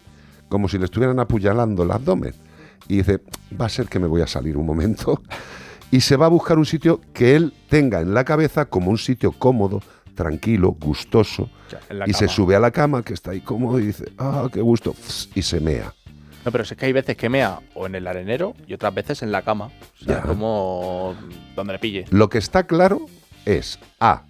como si le estuvieran apuñalando el abdomen. Y dice, va a ser que me voy a salir un momento. Y se va a buscar un sitio que él tenga en la cabeza como un sitio cómodo, tranquilo, gustoso. Y se sube a la cama, que está ahí cómodo, y dice, ah, qué gusto. Y se mea. No, pero es que hay veces que mea o en el arenero y otras veces en la cama. O sea, Ya. como donde le pille. Lo que está claro es A,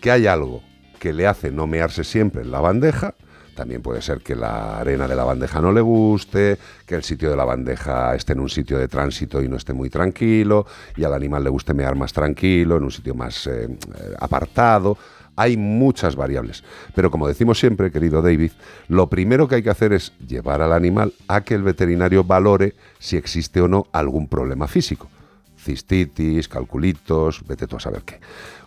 que hay algo que le hace no mearse siempre en la bandeja. También puede ser que la arena de la bandeja no le guste, que el sitio de la bandeja esté en un sitio de tránsito y no esté muy tranquilo, y al animal le guste mear más tranquilo, en un sitio más eh, apartado. Hay muchas variables. Pero como decimos siempre, querido David, lo primero que hay que hacer es llevar al animal a que el veterinario valore si existe o no algún problema físico cistitis, calculitos, vete tú a saber qué.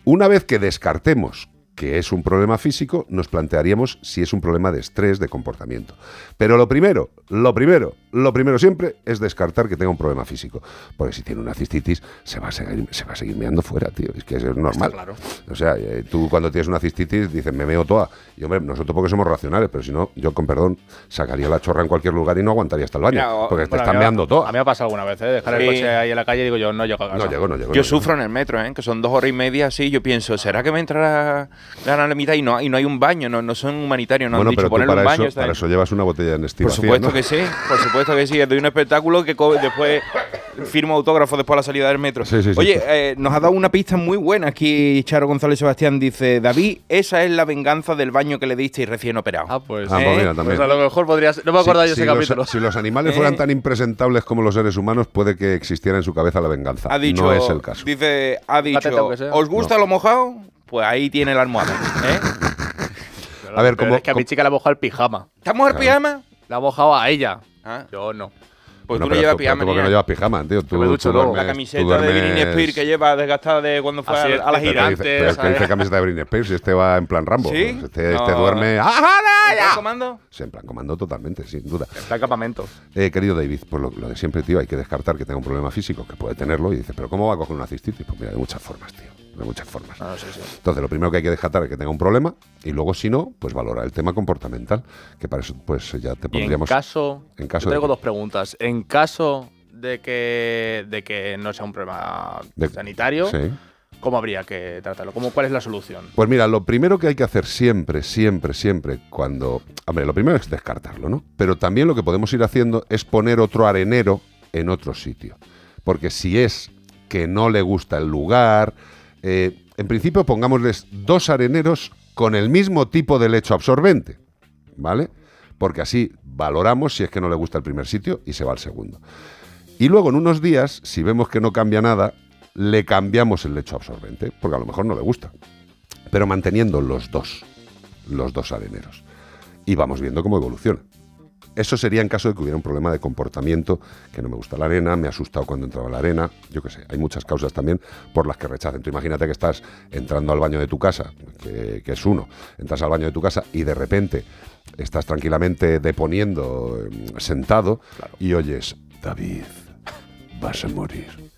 Una vez que descartemos que es un problema físico, nos plantearíamos si es un problema de estrés, de comportamiento. Pero lo primero, lo primero, lo primero siempre es descartar que tenga un problema físico. Porque si tiene una cistitis, se va a seguir, se va a seguir meando fuera, tío. Es que eso es normal. claro. O sea, eh, tú cuando tienes una cistitis dices, me meo toda. Y hombre, nosotros porque somos racionales, pero si no, yo con perdón, sacaría la chorra en cualquier lugar y no aguantaría hasta el baño. Mira, porque te bueno, están me ha- meando toda. A mí me ha pasado alguna vez, ¿eh? Dejar Sí. el coche ahí en la calle y digo yo, no llego a casa. No llego, no llego. Yo sufro en el metro, ¿eh? que son dos horas y media así. Yo pienso, ¿será que me la, la mitad y no, y no hay un baño? No, no son humanitarios, no bueno, han pero dicho tú ponerle para, un baño. eso, para eso llevas una botella en estilo Por supuesto que sí, por supuesto que sí. Doy un espectáculo que después firmo autógrafo después a la salida del metro. Sí, sí, Oye, sí. eh, nos ha dado una pista muy buena aquí Charo González Sebastián. Dice, David, esa es la venganza del baño que le diste recién operado. Ah, pues, Ah, pues mira, también. Pues a lo mejor podría ser. No me acuerdo Si- yo si ese los- capítulo. si los animales Eh. fueran tan impresentables como los seres humanos, puede que existiera en su cabeza la venganza. Ha dicho, no es el caso. Dice, ha dicho. ¿os gusta lo mojado? Pues ahí tiene la almohada. ¿eh? A ver, como- es que a mi chica le ha mojado el pijama. ¿Te has mojado el Claro. pijama? Le ha mojado a ella. Ah. Yo no. Pues Bueno, tú no llevas tú- pijama ¿Por qué no llevas pijama, tío? Tú, me ducho tú luego. duermes- La camiseta tú de Britney Spears que lleva desgastada de cuando fue Así a, a la pero gira. dice- Pero es que dice camiseta de Britney Spears y este va en plan Rambo. ¿Sí? Este, este No. duerme. ¡Ah, ¿Está comando? Sí, en plan comando totalmente, sin duda. Está en campamento. Eh, querido David, pues lo, lo de siempre, tío, hay que descartar que tenga un problema físico, que puede tenerlo, y dices, pero ¿cómo va a coger una cistitis? Pues mira, de muchas formas, tío, de muchas formas. Ah, sí, sí. Entonces, lo primero que hay que descartar es que tenga un problema, y luego, si no, pues valorar el tema comportamental, que para eso, pues ya te Y en pondríamos... caso, en caso yo tengo dos preguntas. En caso de que, de que no sea un problema De- sanitario, Sí. ¿cómo habría que tratarlo? ¿Cómo, ¿Cuál es la solución? Pues mira, lo primero que hay que hacer siempre, siempre, siempre, cuando... Hombre, lo primero es descartarlo, ¿no? Pero también lo que podemos ir haciendo es poner otro arenero en otro sitio. Porque si es que no le gusta el lugar, eh, en principio pongámosles dos areneros con el mismo tipo de lecho absorbente, ¿vale? Porque así valoramos si es que no le gusta el primer sitio y se va al segundo. Y luego en unos días, si vemos que no cambia nada, le cambiamos el lecho absorbente, porque a lo mejor no le gusta. Pero manteniendo los dos, los dos areneros. Y vamos viendo cómo evoluciona. Eso sería en caso de que hubiera un problema de comportamiento, que no me gusta la arena, me ha asustado cuando entraba a la arena, yo qué sé, hay muchas causas también por las que rechacen. Tú imagínate que estás entrando al baño de tu casa, que, que es uno, entras al baño de tu casa y de repente estás tranquilamente deponiendo, eh, sentado, y oyes, David, vas a morir.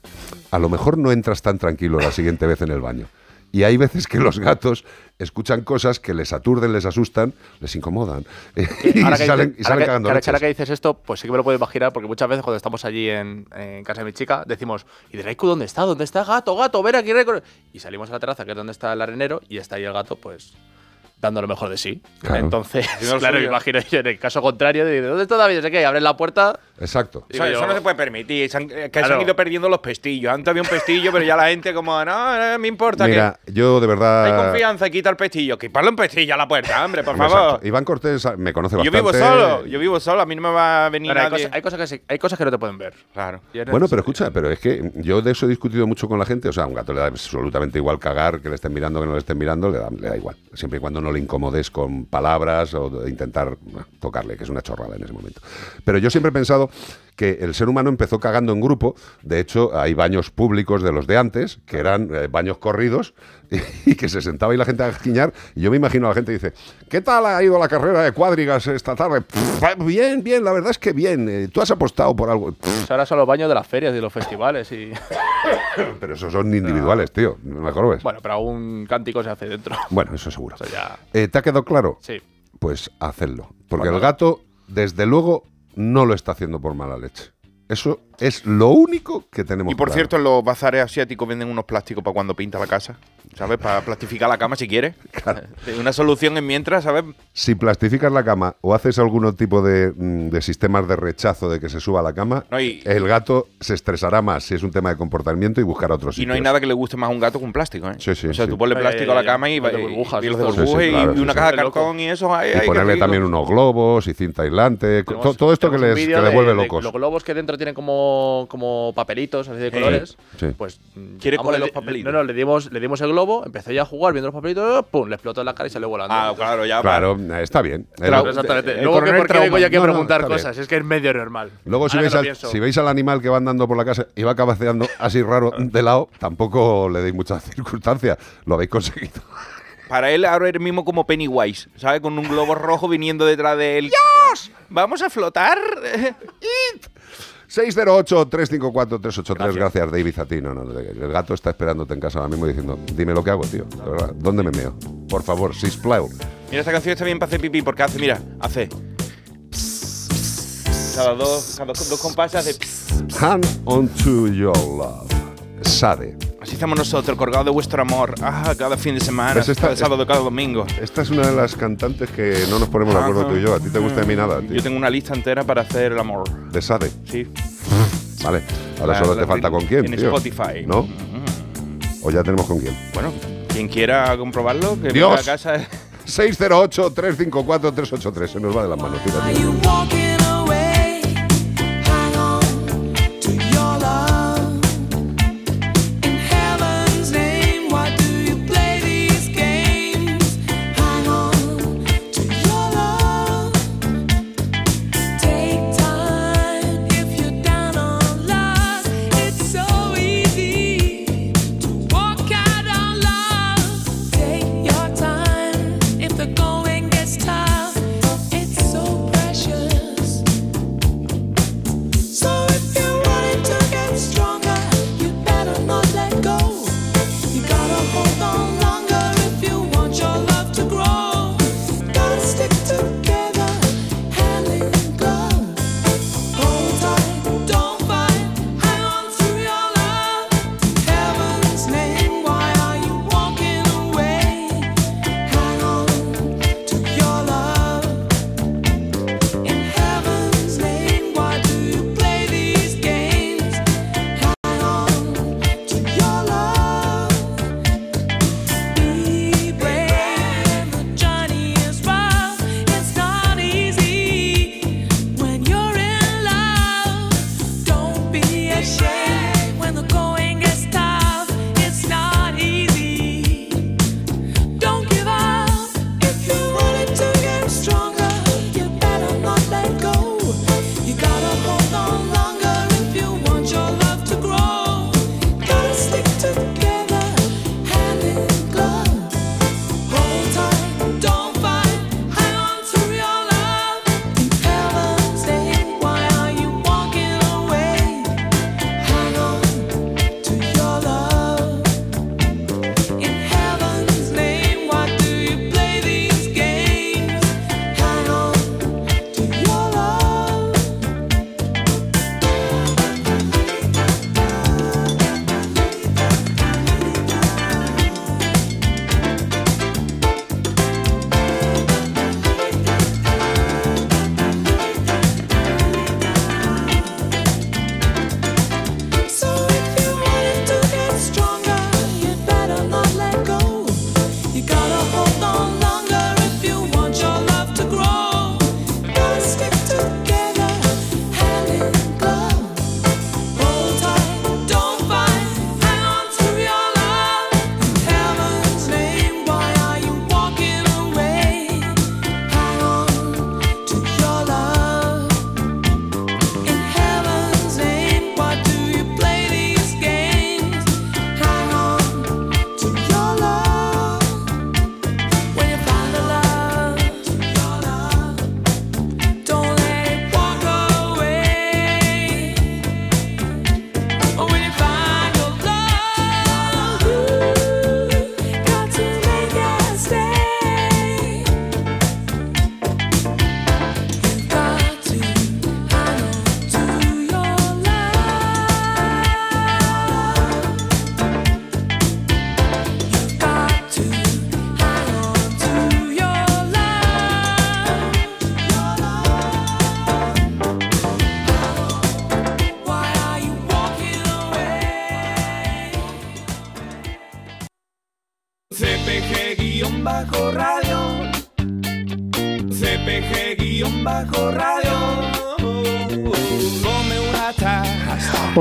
A lo mejor no entras tan tranquilo la siguiente vez en el baño. Y hay veces que los gatos escuchan cosas que les aturden, les asustan, les incomodan. y Ahora que, salen, y ahora salen que- cagando ahora- leches. ahora que dices esto, pues sí que me lo puedo imaginar, porque muchas veces cuando estamos allí en, en casa de mi chica, decimos, ¿y Draiku dónde está? ¿Dónde está gato? Gato, ven aquí. Draiku". Y salimos a la terraza, que es donde está el arenero, y está ahí el gato, pues, dando lo mejor de sí. Claro. Entonces, claro, me suyo. imagino yo en el caso contrario, de ¿dónde está David? Sé qué, abren la puerta. Exacto. Eso, eso no se puede permitir. se han- que se Claro. han ido perdiendo los pestillos. Antes había un pestillo, pero ya la gente como, no, no me importa Mira, yo de que hay verdad... confianza y quita el pestillo. Que un pestillo a la puerta, hombre, por Exacto. favor. Iván Cortés me conoce Yo bastante. vivo solo, yo vivo solo, a mí no me va a venir Claro, hay, nadie. cosas, hay, cosas que sí- hay cosas que no te pueden ver. Claro. Bueno, pero escucha, pero es que yo de eso he discutido mucho con la gente. O sea, a un gato le da absolutamente igual cagar, que le estén mirando, que no le estén mirando, le da, le da igual. Siempre y cuando no le incomodes con palabras o intentar tocarle, que es una chorrada en ese momento. Pero yo siempre he pensado que el ser humano empezó cagando en grupo. De hecho, hay baños públicos de los de antes, que eran eh, baños corridos, y, que se sentaba ahí la gente a giñar. Y yo me imagino a la gente dice, ¿qué tal ha ido la carrera de cuádrigas esta tarde? "Pff, bien, bien, la verdad es que bien. eh, Tú has apostado por algo. "Pff, Pues ahora son los baños de las ferias y de los festivales. y Pero esos son individuales, tío. Mejor ves. Bueno, pero algún cántico se hace dentro. Bueno, eso seguro. Ya. Eh, ¿Te ha quedado claro? Sí. Pues hacedlo. Porque el gato, desde luego, no lo está haciendo por mala leche. Eso es lo único que tenemos Y por claro. cierto, en los bazares asiáticos venden unos plásticos para cuando pinta la casa. ¿Sabes? Para plastificar la cama si quieres. Una solución en mientras, ¿sabes? Si plastificas la cama o haces algún tipo de, mm, de sistemas de rechazo de que se suba a la cama, No, y- el gato se estresará más si es un tema de comportamiento y buscará otros Y no hay sitios. nada que le guste más a un gato que un plástico, ¿eh? Sí, sí, o sea, sí. tú ponle Ay, plástico ay, a la ay, cama y, de burbujas, y los de estos. burbujas Sí, sí, y- claro, y sí, una sí. caja de cartón y eso. hay Y ponerle también unos globos y cinta aislante, to- todo esto que les, que les vuelve de locos. Los globos que dentro tienen como, como papelitos así de colores. Sí. Pues. mm, ¿Quiere le- los papelitos? No, no, le dimos, le dimos el globo, empezó ya a jugar viendo los papelitos, ¡pum! Le explotó en la cara y salió volando. Ah, claro, ya. Claro, eh, está bien. Claro, exactamente. el Luego que por qué vengo yo aquí a trauma. No, no, preguntar bien. cosas, es que es medio normal. Luego, si veis, que al, si veis al animal que va andando por la casa y va cabeceando así raro de lado, tampoco le deis mucha circunstancia. Lo habéis conseguido. Para él ahora eres mismo como Pennywise, ¿sabes? Con un globo rojo viniendo detrás de él. ¡Dios! ¿Vamos a flotar? 608-354-383. Gracias. David, a ti. No, no, el gato está esperándote en casa ahora mismo diciendo, dime lo que hago, tío. De verdad, ¿Dónde me meo? Por favor, sisplau. Mira, esta canción está bien para hacer pipí porque hace, mira, hace. Cada dos, cada dos, dos. Hand onto your love. Sade. Así estamos nosotros, colgados de vuestro amor. Ah, cada fin de semana, Pues esta- cada sábado, cada domingo. Esta es una de las cantantes que no nos ponemos de acuerdo Ajá. tú y yo. A ti te gusta de mí nada, tío. Yo tengo una lista entera para hacer el amor. De Sade. Sí. Vale. Ahora La- solo la- te falta con quién, en tío. Spotify. ¿No? O ya tenemos con quién. Bueno, quien quiera comprobarlo, que Dios. venga a casa. 608-354-383. Se nos va de las manos, fíjate.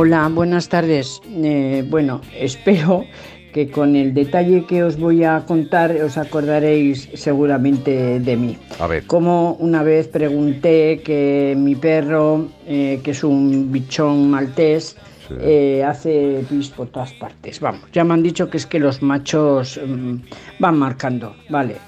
Hola, buenas tardes. Eh, bueno, espero que con el detalle que os voy a contar os acordaréis seguramente de mí. A ver. Como una vez pregunté que mi perro, eh, que es un bichón maltés, eh, hace pis por todas partes. Vamos, ya me han dicho que es que los machos mm, van marcando, vale.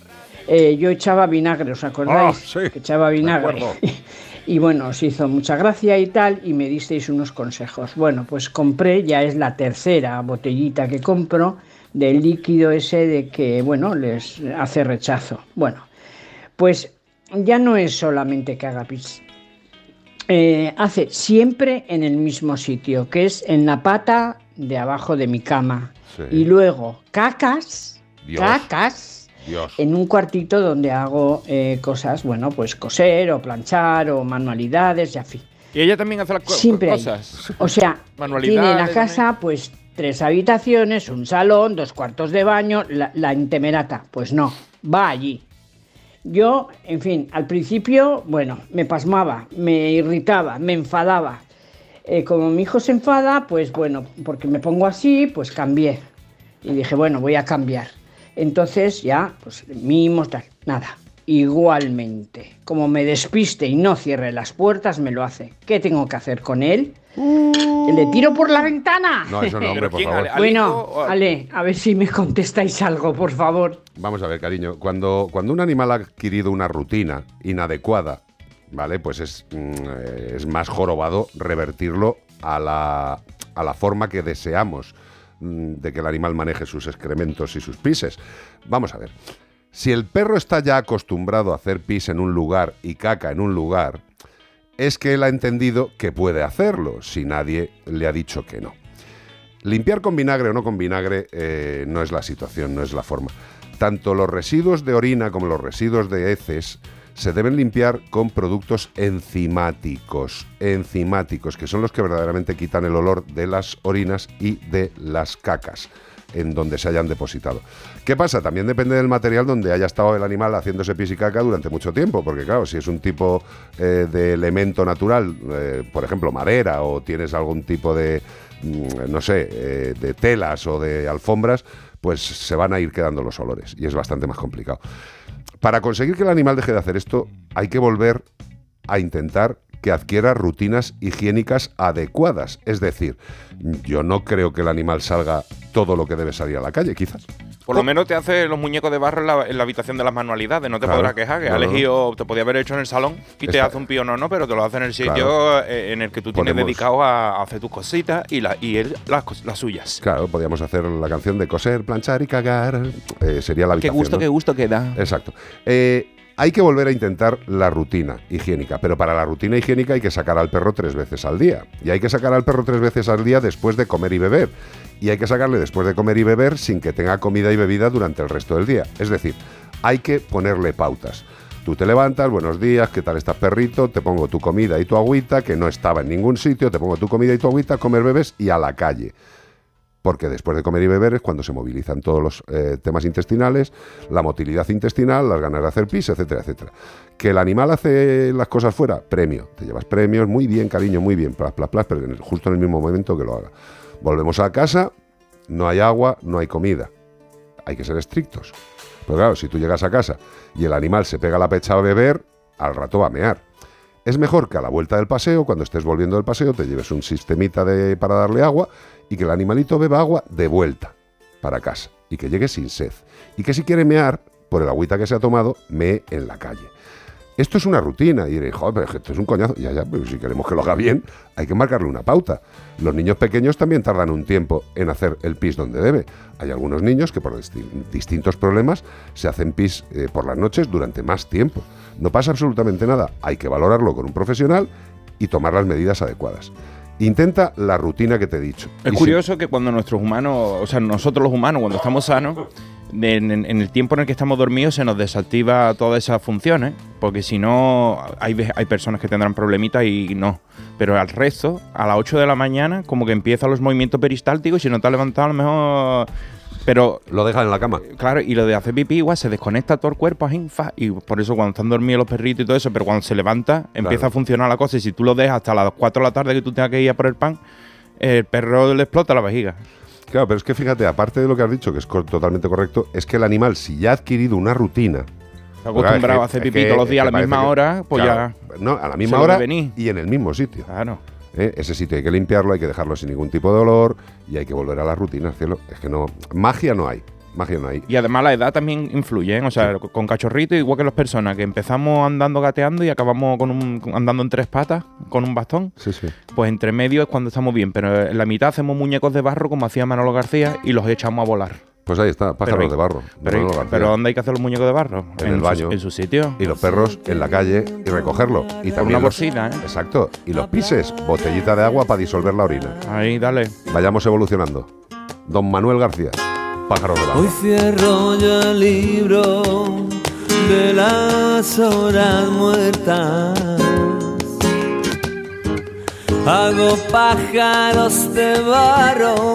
Eh, yo echaba vinagre, ¿os acordáis? Ah, sí, Que echaba vinagre. Y bueno, os hizo mucha gracia y tal, y me disteis unos consejos. Bueno, pues compré, ya es la tercera botellita que compro del líquido ese de que, bueno, les hace rechazo. Bueno, pues ya no es solamente que haga pis. Eh, hace siempre en el mismo sitio, que es en la pata de abajo de mi cama. Sí. Y luego cacas, Dios. cacas Dios. en un cuartito donde hago eh, cosas, bueno, pues coser o planchar o manualidades y así. Y ella también hace las co- Siempre cosas. O sea, Manualidades tiene la casa pues tres habitaciones, un salón, dos cuartos de baño, la, la intemerata. Pues no, va allí. Yo, en fin, al principio, bueno, me pasmaba, me irritaba, me enfadaba. Eh, como mi hijo se enfada, pues bueno, porque me pongo así, pues cambié. Y dije, bueno, voy a cambiar. Entonces ya, pues mimos, tal, nada. Igualmente, como me despiste y no cierre las puertas, me lo hace. ¿Qué tengo que hacer con él? ¿Le tiro por la ventana? No, eso no, hombre, por favor. Ale- Bueno, Ale, a ver si me contestáis algo, por favor. Vamos a ver, cariño. Cuando, cuando un animal ha adquirido una rutina inadecuada, ¿vale? Pues es, mm, eh, es más jorobado revertirlo a la, a la forma que deseamos mm, de que el animal maneje sus excrementos y sus pises. Vamos a ver. Si el perro está ya acostumbrado a hacer pis en un lugar y caca en un lugar, es que él ha entendido que puede hacerlo, si nadie le ha dicho que no. Limpiar con vinagre o no con vinagre eh, no es la situación, no es la forma. Tanto los residuos de orina como los residuos de heces se deben limpiar con productos enzimáticos, enzimáticos, que son los que verdaderamente quitan el olor de las orinas y de las cacas en donde se hayan depositado. ¿Qué pasa? También depende del material donde haya estado el animal haciéndose pis y caca durante mucho tiempo, porque claro, si es un tipo eh, de elemento natural, eh, por ejemplo madera, o tienes algún tipo de, mm, no sé, eh, de telas o de alfombras, pues se van a ir quedando los olores y es bastante más complicado. Para conseguir que el animal deje de hacer esto, hay que volver a intentar que adquiera rutinas higiénicas adecuadas. Es decir, yo no creo que el animal salga todo lo que debe salir a la calle, quizás. Por lo menos te hace los muñecos de barro en la, en la habitación de las manualidades. No te Claro. podrás quejar, que No, ha elegido, te podía haber hecho en el salón y te hace un pío no, no, pero te lo hace en el sitio Claro. eh, en el que tú tienes dedicado a, hacer tus cositas y, la, y él las, las suyas. Claro, podríamos hacer la canción de coser, planchar y cagar. eh, sería la Qué habitación. gusto, ¿no? qué gusto que da. Exacto. Eh, hay que volver a intentar la rutina higiénica, pero para la rutina higiénica hay que sacar al perro tres veces al día. Y hay que sacar al perro tres veces al día después de comer y beber. Y hay que sacarle después de comer y beber sin que tenga comida y bebida durante el resto del día. Es decir, hay que ponerle pautas. Tú te levantas, buenos días, ¿qué tal estás perrito? Te pongo tu comida y tu agüita, que no estaba en ningún sitio, te pongo tu comida y tu agüita, comer, bebes y a la calle porque después de comer y beber es cuando se movilizan todos los eh, temas intestinales, la motilidad intestinal, las ganas de hacer pis, etcétera, etcétera. Que el animal hace las cosas fuera, premio. Te llevas premios, muy bien, cariño, muy bien, plas, plas, plas, pero en el- justo en el mismo momento que lo haga. Volvemos a casa, no hay agua, no hay comida. Hay que ser estrictos. Pero claro, si tú llegas a casa y el animal se pega la pecha a beber, al rato va a mear. Es mejor que a la vuelta del paseo, cuando estés volviendo del paseo, te lleves un sistemita de, para darle agua y que el animalito beba agua de vuelta para casa y que llegue sin sed. Y que si quiere mear, por el agüita que se ha tomado, mee en la calle. Esto es una rutina y diréis, esto es un coñazo. Ya, ya, pero si queremos que lo haga bien, hay que marcarle una pauta. Los niños pequeños también tardan un tiempo en hacer el pis donde debe. Hay algunos niños que por disti- distintos problemas se hacen pis eh, por las noches durante más tiempo. No pasa absolutamente nada. Hay que valorarlo con un profesional y tomar las medidas adecuadas. Intenta la rutina que te he dicho. Es Y curioso que cuando nuestros humanos, o sea, nosotros los humanos, cuando estamos sanos, en, en- en el tiempo en el que estamos dormidos se nos desactiva todas esas funciones, porque si no, hay, hay personas que tendrán problemitas y no. Pero al resto, a las 8 de la mañana, como que empiezan los movimientos peristálticos y si no te has levantado, a lo mejor Pero Lo dejan en la cama. Claro, y lo de hacer pipí igual se desconecta todo el cuerpo, así, fa, y por eso cuando están dormidos los perritos y todo eso, pero cuando se levanta empieza a funcionar la cosa y si tú lo dejas hasta las 4 de la tarde que tú tengas que ir a por el pan, el perro le explota la vejiga. Claro, pero es que fíjate, aparte de lo que has dicho, que es totalmente correcto, es que el animal, si ya ha adquirido una rutina. Está acostumbrado a hacer pipí todos los días a la misma hora, pues ya. No, a la misma hora y en el mismo sitio. Claro. ¿Eh? Ese sitio hay que limpiarlo, hay que dejarlo sin ningún tipo de olor y hay que volver a la rutina, cielo. Es que no. Magia no hay. Magia no hay. Y además la edad también influye, ¿eh? o sea, con cachorritos igual que las personas, que empezamos andando gateando y acabamos con un, con- andando en tres patas, con un bastón. Sí, sí. Pues entre medio es cuando estamos bien, pero en la mitad hacemos muñecos de barro como hacía Manolo García y los echamos a volar. Pues ahí está, pájaros Pero- de barro. Pero, ¿dónde hay que hacer los muñecos de barro? en, el su- baño. en su sitio. Y los perros en la calle y recogerlo. Y también una los- bolsita, ¿eh? Exacto. Y los pises, botellita de agua para disolver la orina. Ahí, dale. Vayamos evolucionando. Don Manuel García, pájaros de barro. Hoy cierro yo el libro de las horas muertas. Hago pájaros de barro.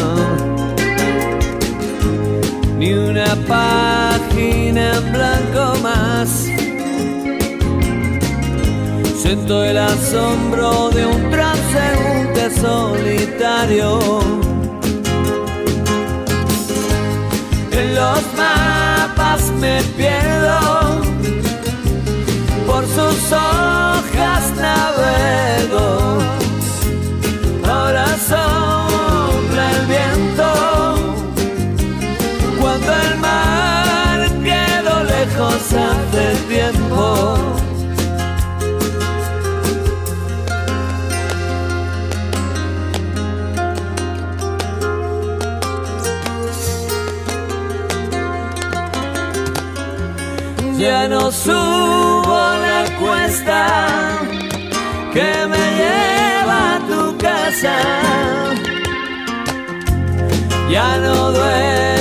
Ni una página en blanco más. Siento el asombro de un transeúnte solitario. En los mapas me pierdo, por sus hojas navego. Ahora sopla Ya no subo la cuesta que me lleva a tu casa. Ya no duerme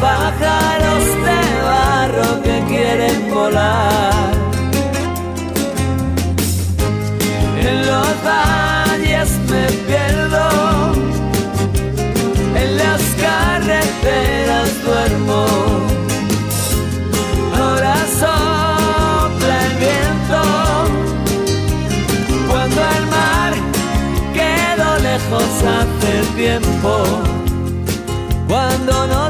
pájaros de barro que quieren volar. En los valles me pierdo, en las carreteras duermo. Ahora sopla el viento, cuando el mar quedó lejos hace tiempo. Cuando no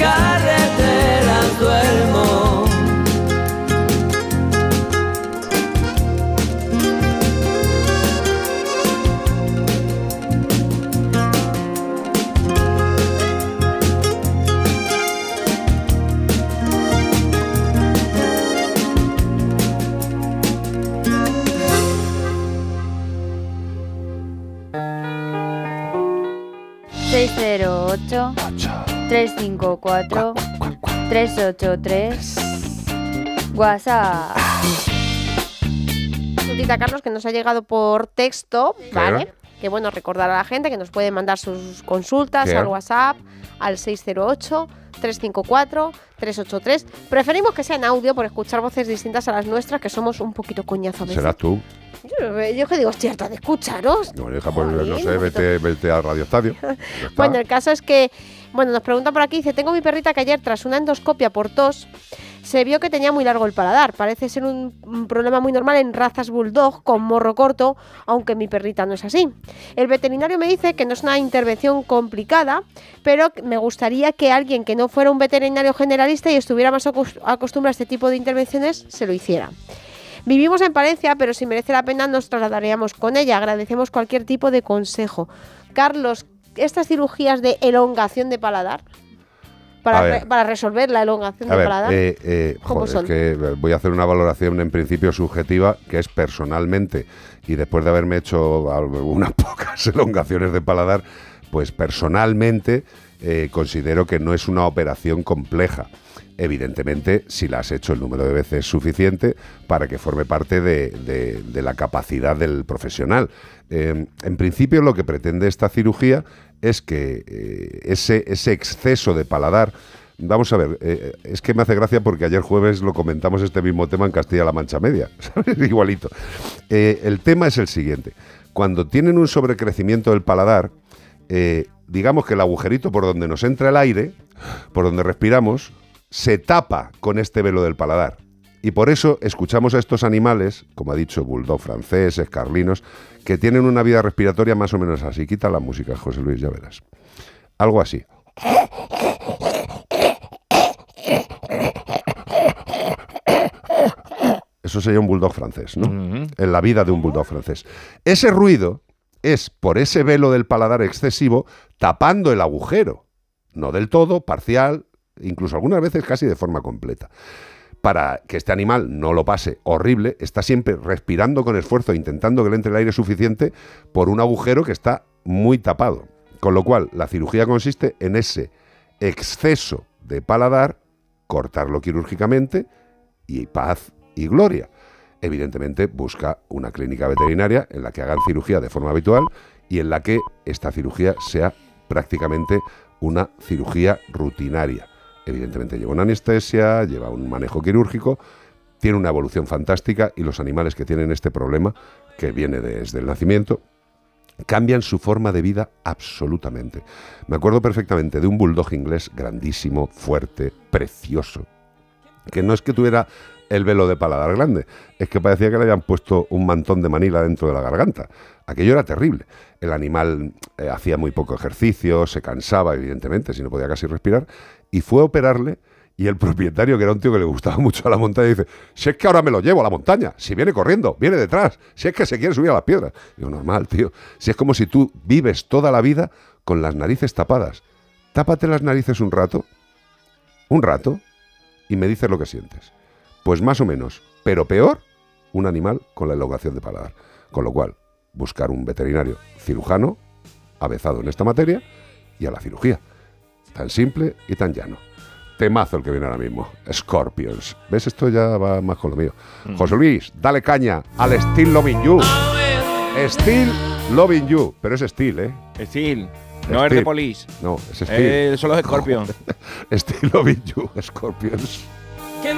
Carreteras duermo. ...354... ...383... WhatsApp... Carlos, que nos ha llegado por texto, Claro. ¿vale? Que bueno, recordar a la gente que nos puede mandar sus consultas ¿Qué? al WhatsApp al 608-354-383. Preferimos que sea en audio por escuchar voces distintas a las nuestras, que somos un poquito coñazo a veces. Serás tú. Yo, yo que digo, harta de escucharos. No, hija, pues Joder, no sé, vete, vete al Radio Estadio. Bueno, el caso es que, bueno, nos preguntan por aquí, dice, tengo mi perrita que ayer tras una endoscopia por tos, se vio que tenía muy largo el paladar. Parece ser un, problema muy normal en razas bulldog con morro corto, aunque mi perrita no es así. El veterinario me dice que no es una intervención complicada, pero me gustaría que alguien que no fuera un veterinario generalista y estuviera más acos- acostumbrado a este tipo de intervenciones se lo hiciera. Vivimos en Palencia, pero si merece la pena nos trasladaríamos con ella. Agradecemos cualquier tipo de consejo. Carlos, estas cirugías de elongación de paladar, para, re- para resolver la elongación A de ver, paladar, eh, eh, es que eh, voy a hacer una valoración en principio subjetiva, que es personalmente, y después de haberme hecho algunas pocas elongaciones de paladar, pues personalmente eh, considero que no es una operación compleja. Evidentemente, si la has hecho el número de veces suficiente para que forme parte de, la capacidad del profesional. Eh, en principio, lo que pretende esta cirugía es que eh, ese, exceso de paladar Vamos a ver, eh, es que me hace gracia porque ayer jueves lo comentamos este mismo tema en Castilla-La Mancha Media. Igualito. El tema es el siguiente. Cuando tienen un sobrecrecimiento del paladar, digamos que el agujerito por donde nos entra el aire, por donde respiramos, se tapa con este velo del paladar. Y por eso escuchamos a estos animales, como ha dicho Bulldog franceses, carlinos, que tienen una vida respiratoria más o menos así. Quita la música, José Luis, ya verás. Algo así. Eso sería un bulldog francés, ¿no? En la vida de un bulldog francés. Ese ruido es por ese velo del paladar excesivo tapando el agujero. No del todo, parcial, incluso algunas veces casi de forma completa. Para que este animal no lo pase horrible, está siempre respirando con esfuerzo, intentando que le entre el aire suficiente por un agujero que está muy tapado. Con lo cual, la cirugía consiste en ese exceso de paladar, cortarlo quirúrgicamente y paz y gloria. Evidentemente busca una clínica veterinaria en la que hagan cirugía de forma habitual y en la que esta cirugía sea prácticamente una cirugía rutinaria. Evidentemente lleva una anestesia, lleva un manejo quirúrgico, tiene una evolución fantástica y los animales que tienen este problema, que viene desde el nacimiento, cambian su forma de vida absolutamente. Me acuerdo perfectamente de un bulldog inglés grandísimo, fuerte, precioso, que no es que tuviera el velo de paladar grande, es que parecía que le habían puesto un mantón de manila dentro de la garganta. Aquello era terrible. El animal eh, hacía muy poco ejercicio, se cansaba, evidentemente, si no podía casi respirar, y fue a operarle. Y el propietario, que era un tío que le gustaba mucho a la montaña, dice: Si es que ahora me lo llevo a la montaña, si viene corriendo, viene detrás, si es que se quiere subir a las piedras. Digo, normal, tío. Si es como si tú vives toda la vida con las narices tapadas. Tápate las narices un rato, un rato, y me dices lo que sientes. Pues más o menos, pero peor, un animal con la elongación de paladar. Con lo cual, buscar un veterinario cirujano, avezado en esta materia, y a la cirugía. Tan simple y tan llano. Temazo el que viene ahora mismo. Scorpions. ¿Ves? Esto ya va más con lo mío. José Luis, dale caña al Still Loving You. Still Loving You. Pero es Steel, ¿eh? Steel. No es de. Police. No, es Steel. Eh, son los Scorpions. Loving You, Scorpions. Can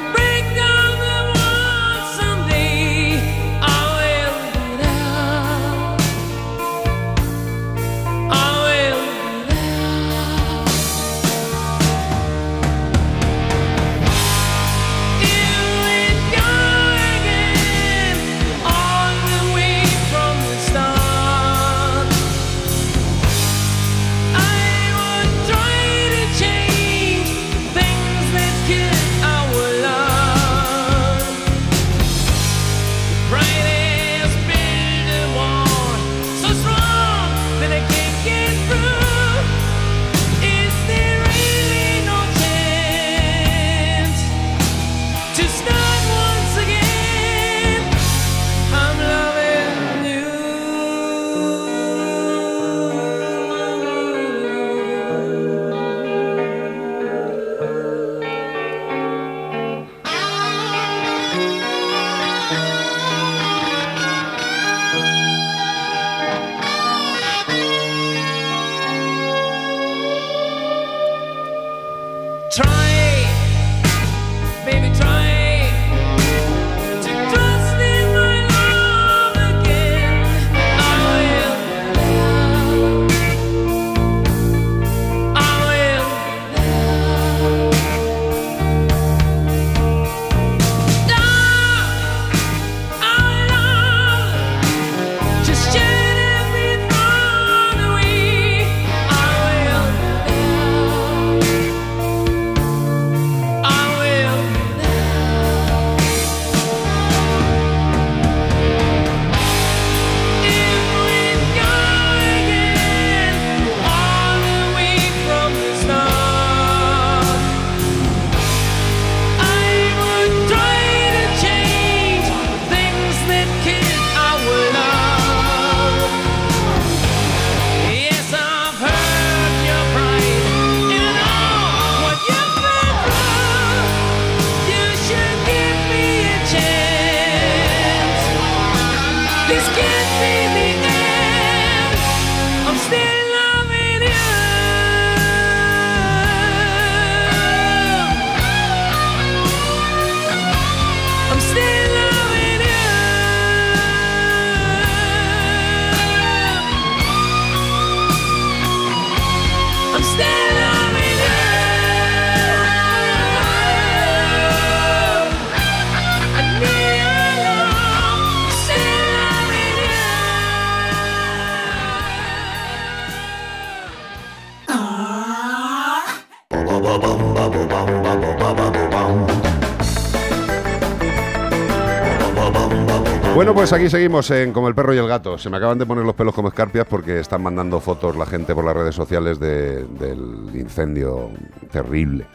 pues aquí seguimos en Como el perro y el gato. Se me acaban de poner los pelos como escarpias porque están mandando fotos la gente por las redes sociales de- del incendio terrible.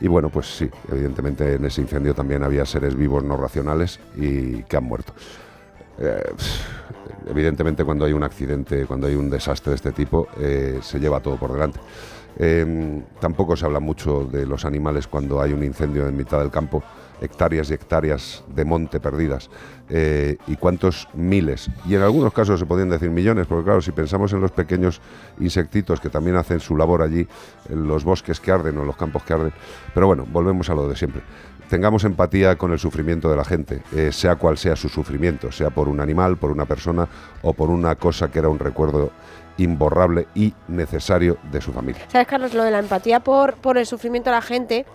Y bueno, pues sí, evidentemente en ese incendio también había seres vivos no racionales y que han muerto. Eh, evidentemente cuando hay un accidente, cuando hay un desastre de este tipo, eh, se lleva todo por delante. Eh, tampoco se habla mucho de los animales cuando hay un incendio en mitad del campo, hectáreas y hectáreas de monte perdidas, eh, y cuántos miles, y en algunos casos se podrían decir millones, porque claro, si pensamos en los pequeños insectitos que también hacen su labor allí, en los bosques que arden o en los campos que arden, pero bueno, volvemos a lo de siempre. Tengamos empatía con el sufrimiento de la gente, eh, sea cual sea su sufrimiento, sea por un animal, por una persona o por una cosa que era un recuerdo imborrable y necesario de su familia. ¿Sabes, Carlos? Lo de la empatía por, por el sufrimiento de la gente.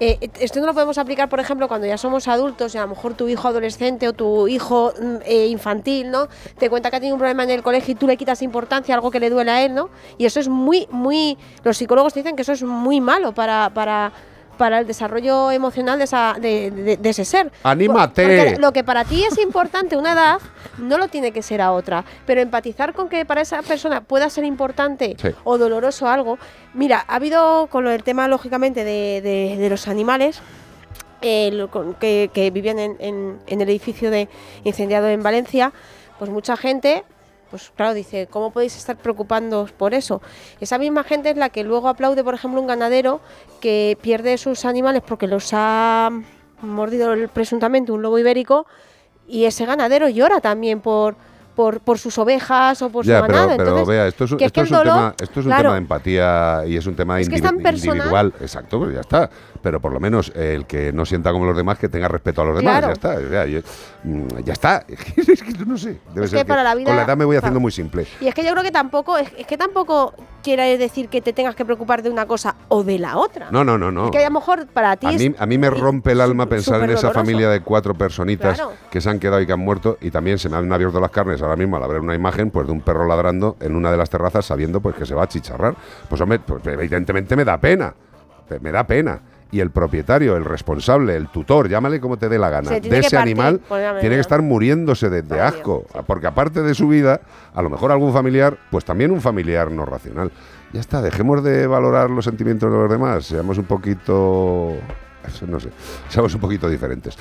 Eh, esto no lo podemos aplicar, por ejemplo, cuando ya somos adultos y a lo mejor tu hijo adolescente o tu hijo mm, eh, infantil, ¿no? Te cuenta que ha tenido un problema en el colegio y tú le quitas importancia algo que le duele a él, ¿no? Y eso es muy, muy. Los psicólogos dicen que eso es muy malo para. para para el desarrollo emocional de, esa, de, de- de ese ser. ¡Anímate! Porque lo que para ti es importante una edad, no lo tiene que ser a otra. Pero empatizar con que para esa persona pueda ser importante Sí. o doloroso algo. Mira, ha habido con del tema, lógicamente, de, los animales. eh, lo- que, que vivían en, en- en el edificio de incendiado en Valencia, pues mucha gente, pues claro, dice, ¿cómo podéis estar preocupándoos por eso? Esa misma gente es la que luego aplaude, por ejemplo, un ganadero que pierde sus animales porque los ha mordido presuntamente un lobo ibérico y ese ganadero llora también por, por, por sus ovejas o por Ya, su pero, ganado. pero Entonces, vea, esto es, un- es que es tema, esto es un claro, tema de empatía y es un tema Es que es indivi- tan personal. individual. Exacto, pues ya está. Pero por lo menos eh, el que no sienta como los demás, que tenga respeto a los demás. Claro. Ya está. mm, ya está. es que no sé. Debe Es ser que para la vida- con la edad me voy haciendo claro. muy simple. Y es que yo creo que tampoco, es, es que tampoco quiere decir que te tengas que preocupar de una cosa o de la otra. No, no, no, no. Es que a lo mejor para ti A es mí, a mí me rompe el alma pensar en esa doloroso. familia de cuatro personitas Claro. que se han quedado y que han muerto y también se me han abierto las carnes ahora mismo al ver una imagen pues de un perro ladrando en una de las terrazas sabiendo pues que se va a chicharrar. Pues hombre, pues, evidentemente me da pena, me da pena. Y el propietario, el responsable, el tutor, llámale como te dé la gana, de ese partir, animal tiene que estar muriéndose de, de asco. Porque aparte de su vida, a lo mejor algún familiar, pues también un familiar no racional. Ya está, dejemos de valorar los sentimientos de los demás, seamos un poquito. No sé, seamos un poquito diferentes.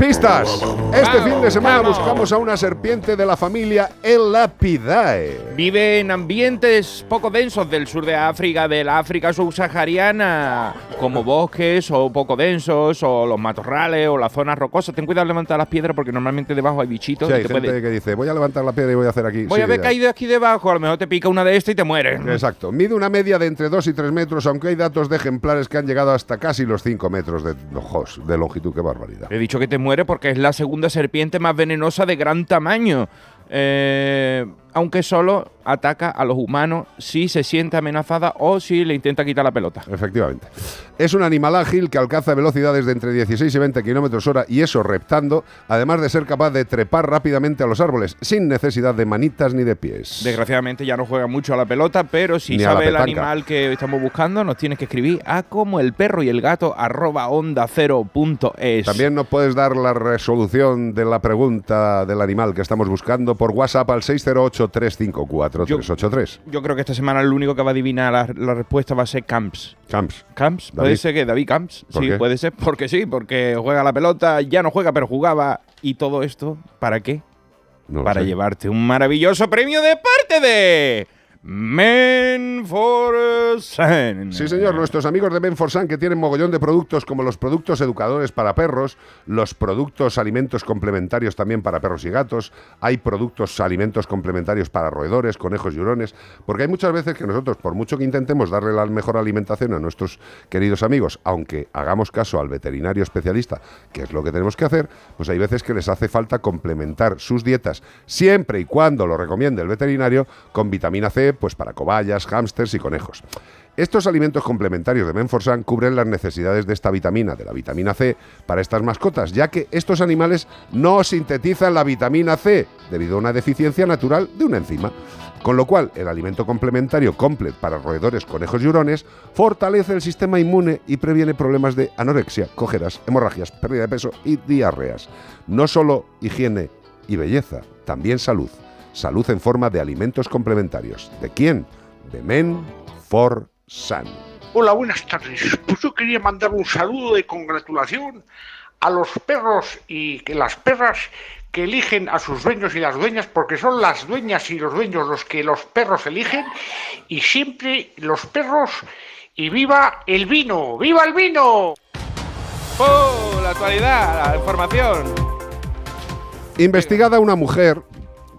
Pistas. Este fin de semana vamos. buscamos a una serpiente de la familia Elapidae. Vive en ambientes poco densos del sur de África, del África subsahariana, como bosques o poco densos, o los matorrales, o las zonas rocosas. Ten cuidado de levantar las piedras porque normalmente debajo hay bichitos. Sí, y hay te gente puede- que dice, voy a levantar la piedra y voy a hacer aquí. Voy Sí, a haber caído aquí debajo, a lo mejor te pica una de estas y te mueres. Exacto. Mide una media de entre 2 y 3 metros, aunque hay datos de ejemplares que han llegado hasta casi los 5 metros de, ojos, de longitud. Qué barbaridad. He dicho que te porque es la segunda serpiente más venenosa de gran tamaño. Eh, aunque solo ataca a los humanos si se siente amenazada o si le intenta quitar la pelota. Efectivamente. Es un animal ágil que alcanza velocidades de entre 16 y 20 kilómetros hora y eso reptando, además de ser capaz de trepar rápidamente a los árboles sin necesidad de manitas ni de pies. Desgraciadamente ya no juega mucho a la pelota, pero si Ni sabe el animal que estamos buscando, nos tienes que escribir a como el perro y el gato arroba onda cero punto es. También nos puedes dar la resolución de la pregunta del animal que estamos buscando por WhatsApp al 608-354-383. Yo creo que esta semana el único que va a adivinar la, la respuesta va a ser Camps. Camps. Camps, puede David. ser que David Camps. ¿Por Sí, qué? puede ser. Porque sí, porque juega la pelota, ya no juega, pero jugaba. Y todo esto, ¿para qué? No Para sé. llevarte un maravilloso premio de parte de Men for Sun. Sí, señor, nuestros amigos de Menforsan que tienen mogollón de productos como los productos educadores para perros, los productos alimentos complementarios también para perros y gatos, hay productos alimentos complementarios para roedores, conejos y hurones, porque hay muchas veces que nosotros, por mucho que intentemos darle la mejor alimentación a nuestros queridos amigos, aunque hagamos caso al veterinario especialista, que es lo que tenemos que hacer, pues hay veces que les hace falta complementar sus dietas, siempre y cuando lo recomiende el veterinario, con vitamina C, pues para cobayas, hámsters y conejos. Estos alimentos complementarios de Menforsan cubren las necesidades de esta vitamina, de la vitamina C, para estas mascotas, ya que estos animales no sintetizan la vitamina C debido a una deficiencia natural de una enzima. Con lo cual, el alimento complementario Complet para roedores, conejos y hurones fortalece el sistema inmune y previene problemas de anorexia, cojeras, hemorragias, pérdida de peso y diarreas. No solo higiene y belleza, también salud. Salud en forma de alimentos complementarios. ¿De quién? De Men for Sun. Hola, buenas tardes. Pues yo quería mandar un saludo de congratulación a los perros y que las perras que eligen a sus dueños y las dueñas, porque son las dueñas y los dueños los que los perros eligen, y siempre los perros y viva el vino, viva el vino. ¡Oh! La actualidad, la información. Investigada una mujer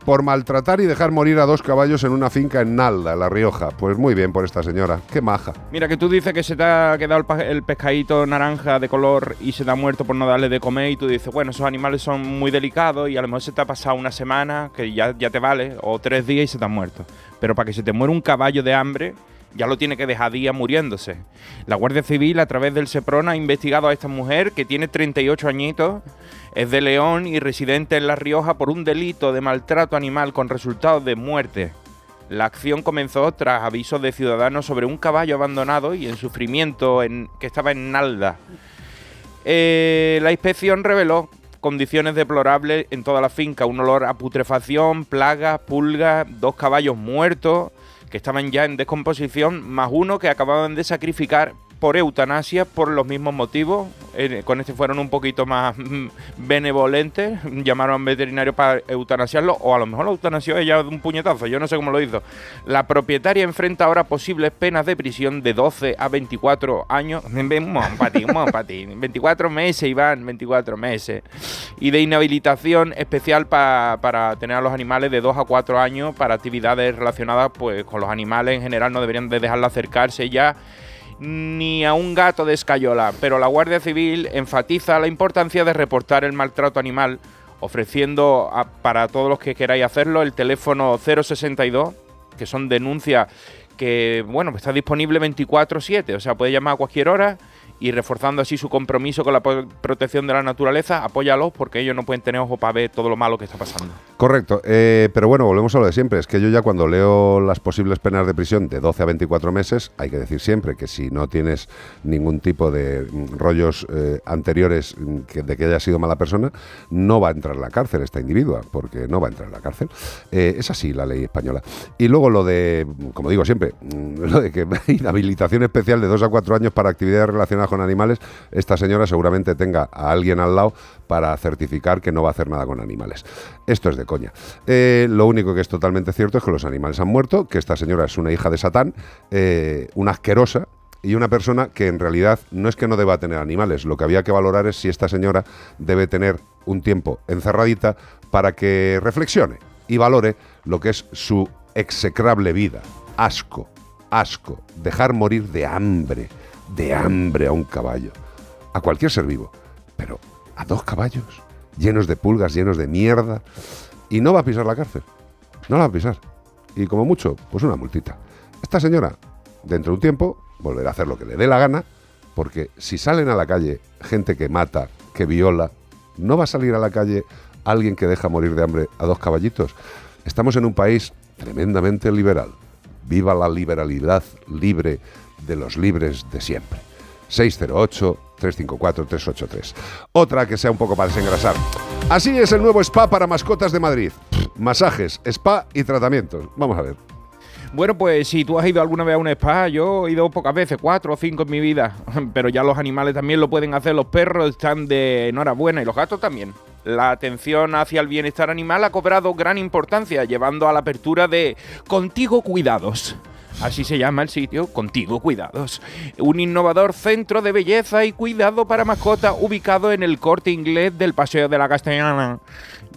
por maltratar y dejar morir a dos caballos en una finca en Nalda, La Rioja. Pues muy bien por esta señora, qué maja. Mira, que tú dices que se te ha quedado el, pescadito naranja de color y se te ha muerto por no darle de comer y tú dices, bueno, esos animales son muy delicados y a lo mejor se te ha pasado una semana, que ya, ya te vale, o tres días y se te han muerto. Pero para que se te muera un caballo de hambre, ya lo tiene que dejar día muriéndose. La Guardia Civil, a través del SEPRON, ha investigado a esta mujer que tiene 38 añitos, es de León y residente en La Rioja por un delito de maltrato animal con resultados de muerte. La acción comenzó tras avisos de ciudadanos sobre un caballo abandonado y en sufrimiento en, que estaba en Nalda. Eh, la inspección reveló condiciones deplorables en toda la finca, un olor a putrefacción, plagas, pulgas, dos caballos muertos que estaban ya en descomposición, más uno que acababan de sacrificar por eutanasia por los mismos motivos. Eh, con este fueron un poquito más mm, benevolentes, llamaron a un veterinario para eutanasiarlo, o a lo mejor lo eutanasió ella de un puñetazo, yo no sé cómo lo hizo. La propietaria enfrenta ahora posibles penas de prisión de 12 a 24 años. Un mon patín, un mon patín. 24 meses, Iván, 24 meses. Y de inhabilitación especial pa- para tener a los animales de 2 a 4 años para actividades relacionadas pues con los animales en general, no deberían de dejarla acercarse ya ni a un gato de escayola, pero la Guardia Civil enfatiza la importancia de reportar el maltrato animal, ofreciendo a- para todos los que queráis hacerlo el teléfono 062, que son denuncias que, bueno, está disponible 24/7, o sea, puede llamar a cualquier hora y reforzando así su compromiso con la protección de la naturaleza, apóyalos porque ellos no pueden tener ojo para ver todo lo malo que está pasando. Correcto, eh, pero bueno, volvemos a lo de siempre. Es que yo ya cuando leo las posibles penas de prisión de 12 a 24 meses, hay que decir siempre que si no tienes ningún tipo de mm, rollos eh, anteriores mm, de que haya sido mala persona, no va a entrar en la cárcel esta individua, porque no va a entrar en la cárcel. Eh, es así la ley española. Y luego lo de, mm, como digo siempre, lo de que inhabilitación especial de 2 a 4 años para actividades relacionadas con animales, esta señora seguramente tenga a alguien al lado para certificar que no va a hacer nada con animales. Esto es de coña. Eh, lo único que es totalmente cierto es que los animales han muerto, que esta señora es una hija de Satán, eh, una asquerosa y una persona que en realidad no es que no deba tener animales, lo que había que valorar es si esta señora debe tener un tiempo encerradita para que reflexione y valore lo que es su execrable vida. Asco, asco, dejar morir de hambre, de hambre a un caballo, a cualquier ser vivo, pero a dos caballos, llenos de pulgas, llenos de mierda, y no va a pisar la cárcel, no la va a pisar, y como mucho, pues una multita. Esta señora, dentro de un tiempo, volverá a hacer lo que le dé la gana, porque si salen a la calle gente que mata, que viola, no va a salir a la calle alguien que deja morir de hambre a dos caballitos. Estamos en un país tremendamente liberal. Viva la liberalidad libre de los libres de siempre. 608-354-383. Otra que sea un poco para desengrasar. Así es el nuevo spa para mascotas de Madrid. Masajes, spa y tratamientos. Vamos a ver. Bueno, pues si tú has ido alguna vez a un spa, yo he ido pocas veces, cuatro o cinco en mi vida, pero ya los animales también lo pueden hacer, los perros están de enhorabuena y los gatos también. La atención hacia el bienestar animal ha cobrado gran importancia, llevando a la apertura de Contigo Cuidados. Así se llama el sitio, Contigo Cuidados. Un innovador centro de belleza y cuidado para mascotas ubicado en el corte inglés del Paseo de la Castellana.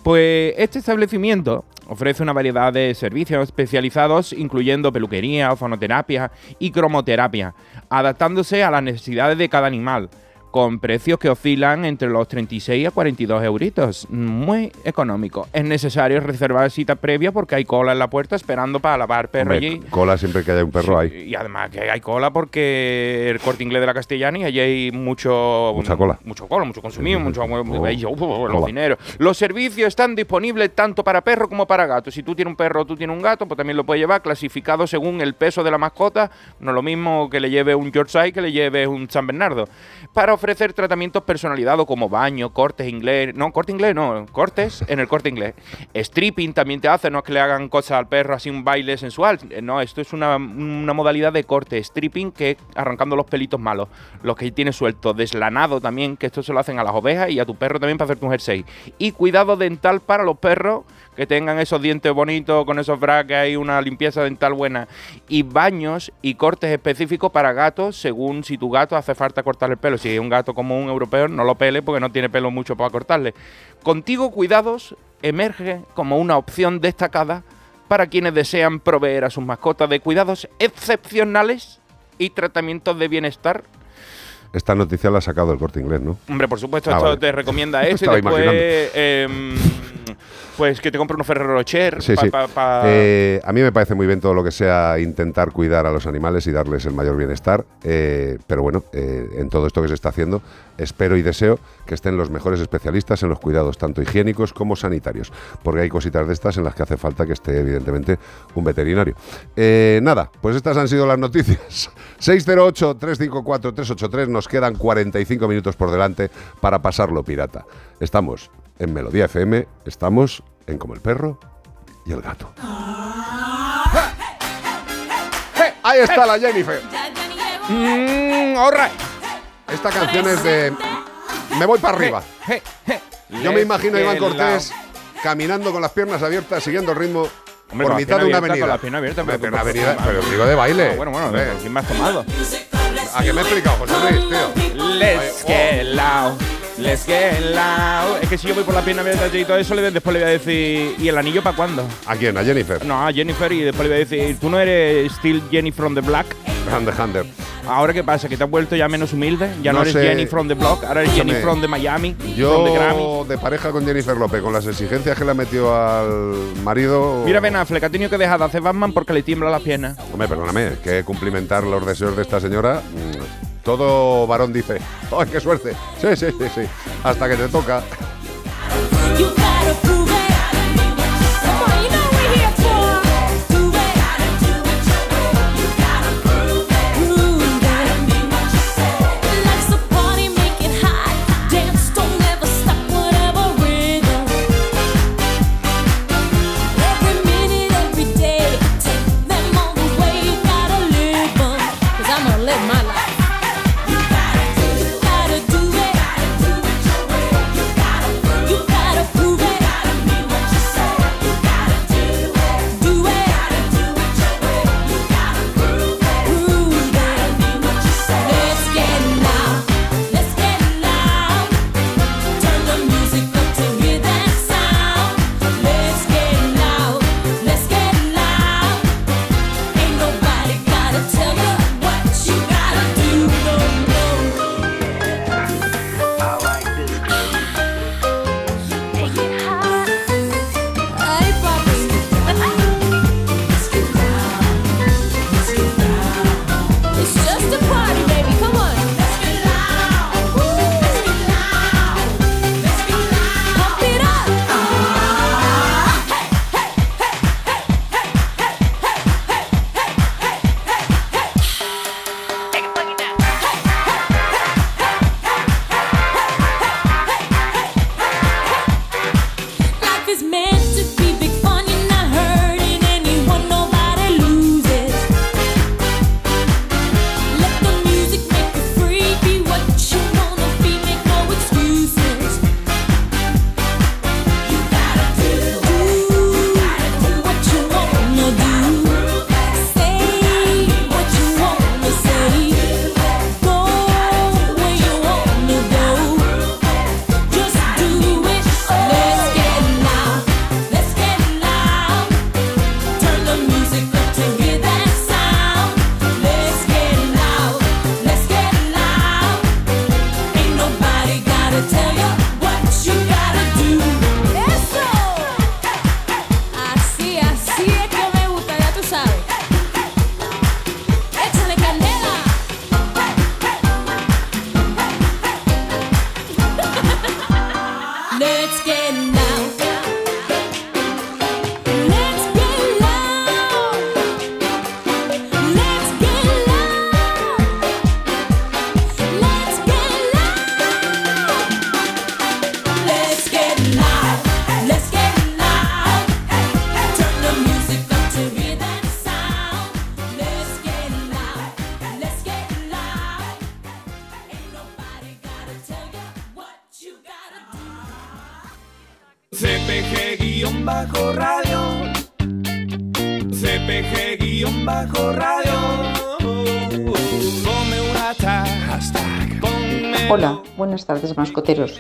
Pues este establecimiento ofrece una variedad de servicios especializados, incluyendo peluquería, fonoterapia y cromoterapia, adaptándose a las necesidades de cada animal. Con precios que oscilan entre los 36 a 42 euritos. Muy económico. Es necesario reservar cita previa porque hay cola en la puerta esperando para lavar perro Hombre, allí. cola siempre que haya un perro ahí. Y además que hay cola porque el corte inglés de la Castellana y allí hay mucho. Mucha cola. Mucho cola, mucho consumido, mucho. Oh, los dineros. Los servicios están disponibles tanto para perro como para gato. Si tú tienes un perro o tú tienes un gato, pues también lo puedes llevar clasificado según el peso de la mascota. No es lo mismo que le lleve un Yorkshire que le lleve un San Bernardo. Para ofrecer tratamientos personalizados como baño, cortes inglés. No, corte inglés no, cortes en el corte inglés. Stripping también te hace, no es que le hagan cosas al perro así un baile sensual. Eh, No, esto es una, una modalidad de corte. Stripping que es arrancando los pelitos malos, los que tiene suelto. Deslanado también, que esto se lo hacen a las ovejas y a tu perro también para hacerte un jersey. Y cuidado dental para los perros que tengan esos dientes bonitos con esos brackets y una limpieza dental buena. Y baños y cortes específicos para gatos según si tu gato hace falta cortarle el pelo. Si es un gato como un europeo, no lo pele porque no tiene pelo mucho para cortarle. Contigo Cuidados emerge como una opción destacada para quienes desean proveer a sus mascotas de cuidados excepcionales y tratamientos de bienestar Esta noticia la ha sacado el corte inglés, ¿no? Hombre, por supuesto, Ah, esto vale. te recomienda eso y después. Pues que te compre unos Ferrero Rocher Sí, pa- sí. pa- pa- Eh, a mí me parece muy bien todo lo que sea intentar cuidar a los animales y darles el mayor bienestar, eh, pero bueno, eh, en todo esto que se está haciendo, espero y deseo que estén los mejores especialistas en los cuidados, tanto higiénicos como sanitarios, porque hay cositas de estas en las que hace falta que esté, evidentemente, un veterinario. Nada, pues estas han sido las noticias. 608-354-383, nos quedan 45 minutos por delante para pasarlo pirata. Estamos en Melodía FM, estamos en Como el Perro y el Gato. Ahí está la Jennifer. Mm, all right. Esta canción es de Me voy para arriba. Yo me imagino a Iván Cortés caminando con las piernas abiertas, siguiendo el ritmo Hombre, por mitad pierna de una avenida. con la pierna abierta, Hombre, pero- una avenida, pero digo de baile. Ah, bueno, bueno. ¿quién me has tomado? ¿A qué me he explicado, José Luis, tío? Let's get loud, let's get loud. Es que si yo voy por la pierna abierta y todo eso, después le voy a decir, ¿y el anillo para cuándo? ¿A quién? ¿A Jennifer? No, a Jennifer y después le voy a decir, ¿tú no eres still Jenny from the Black? The Hunter. ¿Ahora qué pasa? ¿Que te has vuelto ya menos humilde? ¿Ya no, No eres sé. Jenny from the Block? ¿Ahora eres Jenny Escúchame, from the Miami? from the Yo, Grammy? de pareja con Jennifer López, con las exigencias que le ha metido al marido. Mira Ben Affleck, ha tenido que dejar de hacer Batman porque le tiembla las piernas. Hombre, perdóname, que cumplimentar los deseos de esta señora. Todo varón dice, ¡ay, qué suerte! Sí, sí, sí, sí. Hasta que te toca.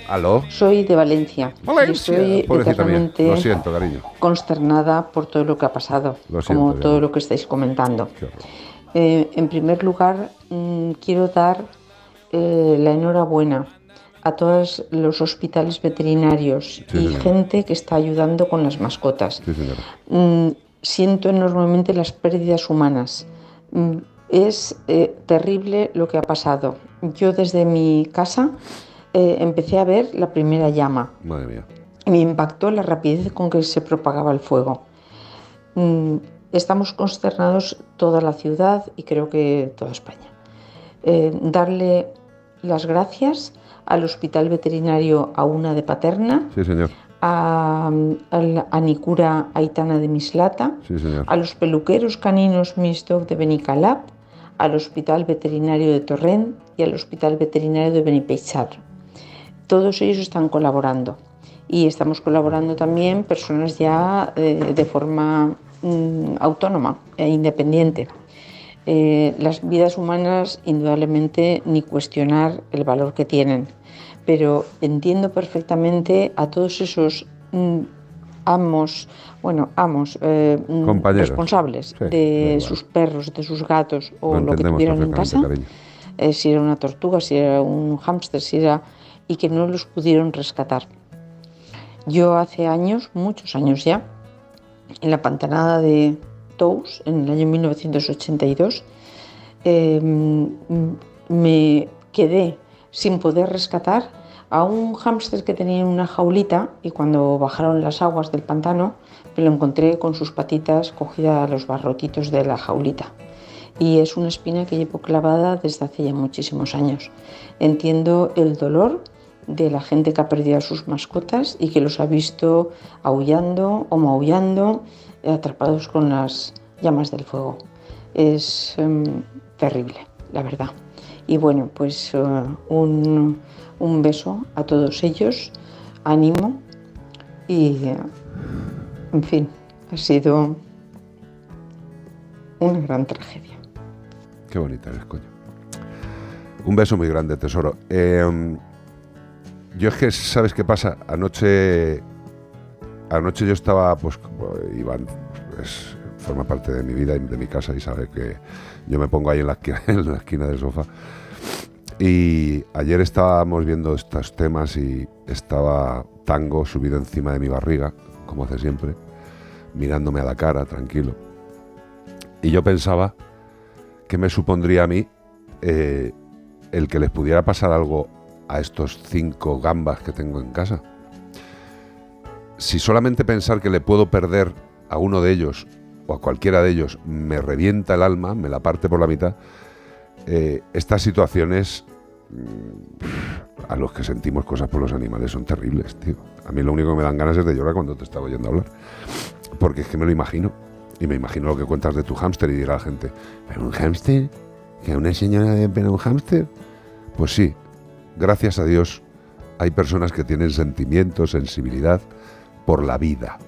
¿Aló? Soy de Valencia. y estoy eternamente Lo siento, cariño. consternada por todo lo que ha pasado, Lo siento, como todo lo que estáis comentando. Eh, en primer lugar, mm, quiero dar eh, la enhorabuena a todos los hospitales veterinarios Sí, y señora. gente que está ayudando con las mascotas. Sí. Mm, siento enormemente las pérdidas humanas. Mm, es eh, terrible lo que ha pasado. Yo desde mi casa eh, empecé a ver la primera llama. Madre mía. Me impactó la rapidez con que se propagaba el fuego. Mm, Estamos consternados toda la ciudad y creo que toda España. Eh, darle las gracias al Hospital Veterinario Auna de Paterna, Sí, señor. a, a Nicura Aitana de Mislata, Sí, señor. a los peluqueros caninos Misdog de Benicalap, al Hospital Veterinario de Torrent y al Hospital Veterinario de Benipeixar. Todos ellos están colaborando. Y estamos colaborando también personas ya eh, de forma mm, autónoma e independiente. Eh, las vidas humanas, indudablemente, ni cuestionar el valor que tienen, pero entiendo perfectamente a todos esos mm, amos, bueno, amos, eh, mm, responsables Sí, de sus perros, de sus gatos o Lo lo, que tuvieran en casa, eh, si era una tortuga, si era un hámster, si era y que no los pudieron rescatar. Yo hace años, muchos años ya, en la pantanada de Tous, en el año 1982, eh, m- me quedé sin poder rescatar a un hámster que tenía en una jaulita y cuando bajaron las aguas del pantano me lo encontré con sus patitas cogidas a los barrotitos de la jaulita. Y es una espina que llevo clavada desde hace ya muchísimos años. Entiendo el dolor de la gente que ha perdido a sus mascotas y que los ha visto aullando o maullando, atrapados con las llamas del fuego. Es em, terrible, la verdad. Y bueno, pues eh, un, un beso a todos ellos, ánimo y, en fin, ha sido una gran tragedia. Qué bonita eres, coño. Un beso muy grande, tesoro. Eh, yo es que, ¿sabes qué pasa? Anoche. Anoche yo estaba, pues, Iván es- forma parte de mi vida y de mi casa y sabe que yo me pongo ahí en la esquina, en la esquina del sofá. Y ayer estábamos viendo estos temas y estaba Tango subido encima de mi barriga, como hace siempre, mirándome a la cara, tranquilo. Y yo pensaba qué me supondría a mí eh, el que les pudiera pasar algo a estos cinco gambas que tengo en casa. Si solamente pensar que le puedo perder a uno de ellos o a cualquiera de ellos me revienta el alma, me la parte por la mitad, eh, estas situaciones mm, a los que sentimos cosas por los animales son terribles, tío. A mí lo único que me dan ganas es de llorar cuando te estaba oyendo hablar. Porque es que me lo imagino. Y me imagino lo que cuentas de tu hámster y dirá la gente, ¿pero un hámster? ¿Que una señora de pena un hámster? Pues sí, gracias a Dios hay personas que tienen sentimiento, sensibilidad por la vida,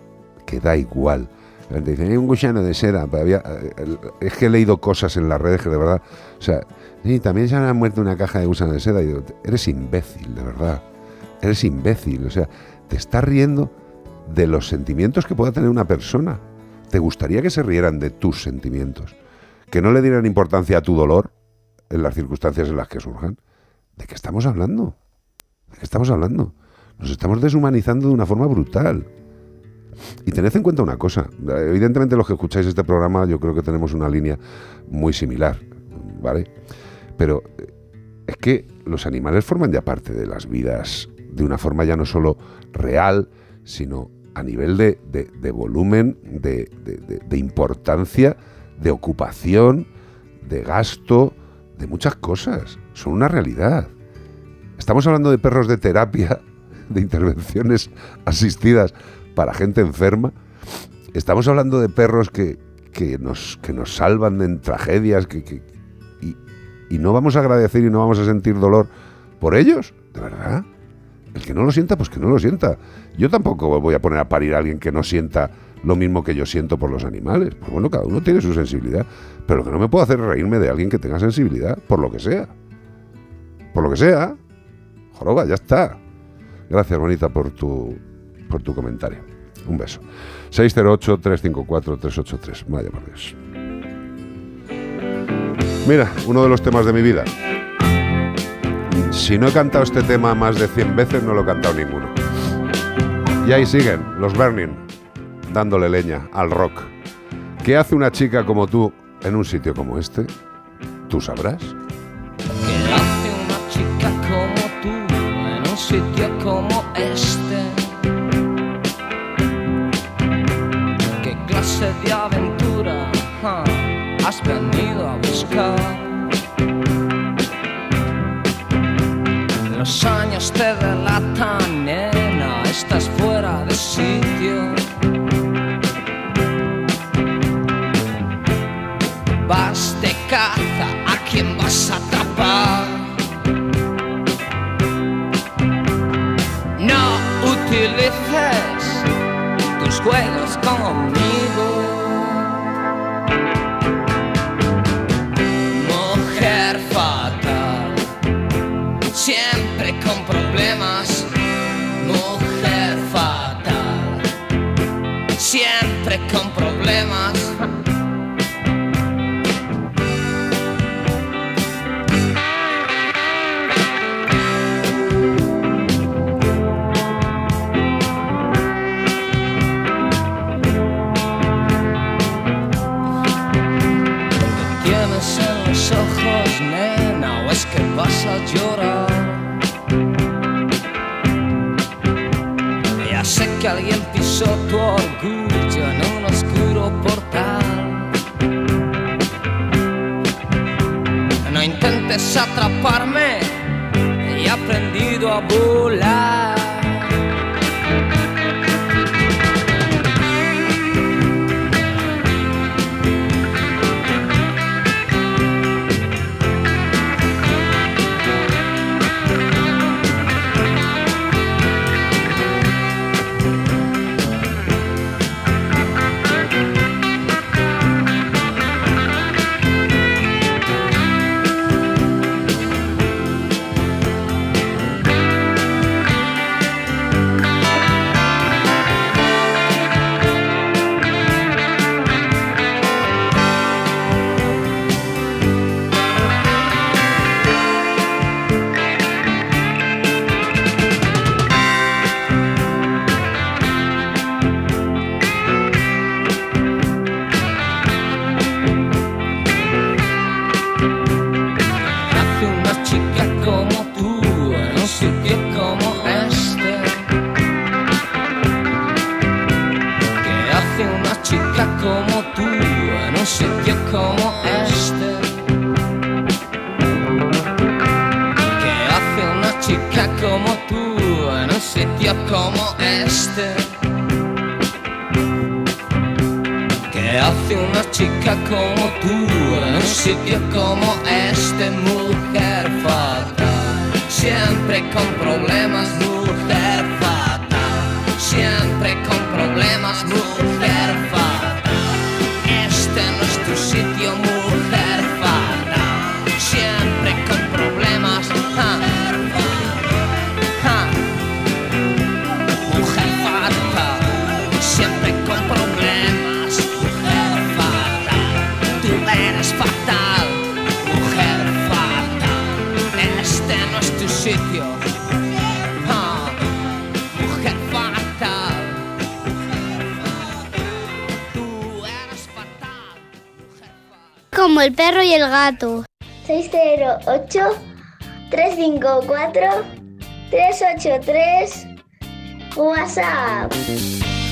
que da igual. La gente dice, hay un gusano de seda. había- eh, es que he leído cosas en las redes que de verdad, o sea, también se ha muerto una caja de gusano de seda. Y digo, eres imbécil, de verdad. Eres imbécil, o sea, te estás riendo de los sentimientos que pueda tener una persona. ¿Te gustaría que se rieran de tus sentimientos? Que no le dieran importancia a tu dolor en las circunstancias en las que surjan. ¿De qué estamos hablando? ¿De qué estamos hablando? Nos estamos deshumanizando de una forma brutal. Y tened en cuenta una cosa. Evidentemente los que escucháis este programa yo creo que tenemos una línea muy similar, ¿vale? Pero eh, es que los animales forman ya parte de las vidas de una forma ya no solo real, sino a nivel de, de- volumen, de importancia, de ocupación, de gasto, de muchas cosas. Son una realidad. Estamos hablando de perros de terapia, de intervenciones asistidas para gente enferma. Estamos hablando de perros que, que nos, que nos salvan en tragedias que, y, y no vamos a agradecer y no vamos a sentir dolor por ellos, de verdad. El que no lo sienta, pues que no lo sienta. Yo tampoco voy a poner a parir a alguien que no sienta lo mismo que yo siento por los animales. Pues bueno, cada uno tiene su sensibilidad. Pero que no me puedo hacer reírme de alguien que tenga sensibilidad, por lo que sea. Por lo que sea. Joroba, ya está. Gracias, bonita, por tu, por tu comentario. Un beso. 608-354-383. Vaya por Dios. Mira, uno de los temas de mi vida. Si no he cantado este tema más de 100 veces, no lo he cantado ninguno. Y ahí siguen, los Burning, dándole leña al rock. ¿Qué hace una chica como tú en un sitio como este? ¿Tú sabrás? ¿Qué hace una chica como tú en un sitio como este? ¿Qué clase de aventura ah, has venido a buscar? Los años te delatan, nena, estás fuera de sitio. Vas a atrapar? No utilices tus juegos conmigo. Mujer fatal, siempre con problemas. Mujer fatal, siempre con problemas.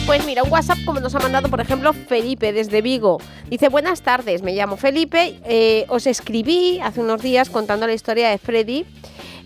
Pues mira, un WhatsApp como nos ha mandado, por ejemplo, Felipe desde Vigo. Dice, buenas tardes, me llamo Felipe, eh, os escribí hace unos días contando la historia de Freddy.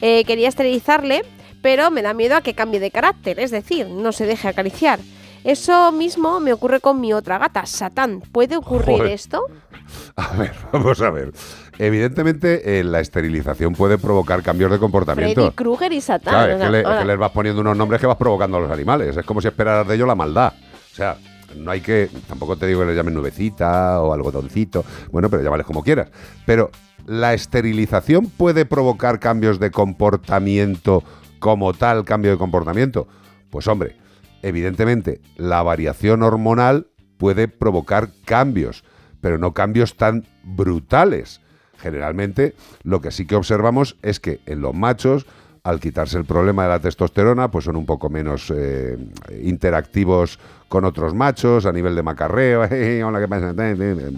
Eh, quería esterilizarle, pero me da miedo a que cambie de carácter, es decir, no se deje acariciar. Eso mismo me ocurre con mi otra gata, Satán. ¿Puede ocurrir Joder. esto? A ver, vamos a ver. Evidentemente, eh, la esterilización puede provocar cambios de comportamiento. Freddy Krueger y Satán. Claro, es que, le- es ahora- que les vas poniendo unos nombres que vas provocando a los animales. Es como si esperaras de ellos la maldad. O sea, no hay que. Tampoco te digo que les llamen nubecita o algodoncito. Bueno, pero llámales como quieras. Pero la esterilización puede provocar cambios de comportamiento como tal, cambio de comportamiento. Pues hombre, evidentemente la variación hormonal puede provocar cambios, pero no cambios tan brutales. Generalmente lo que sí que observamos es que en los machos, al quitarse el problema de la testosterona, pues son un poco menos eh, interactivos con otros machos a nivel de macarreo. "Eh, hola, ¿qué pasa?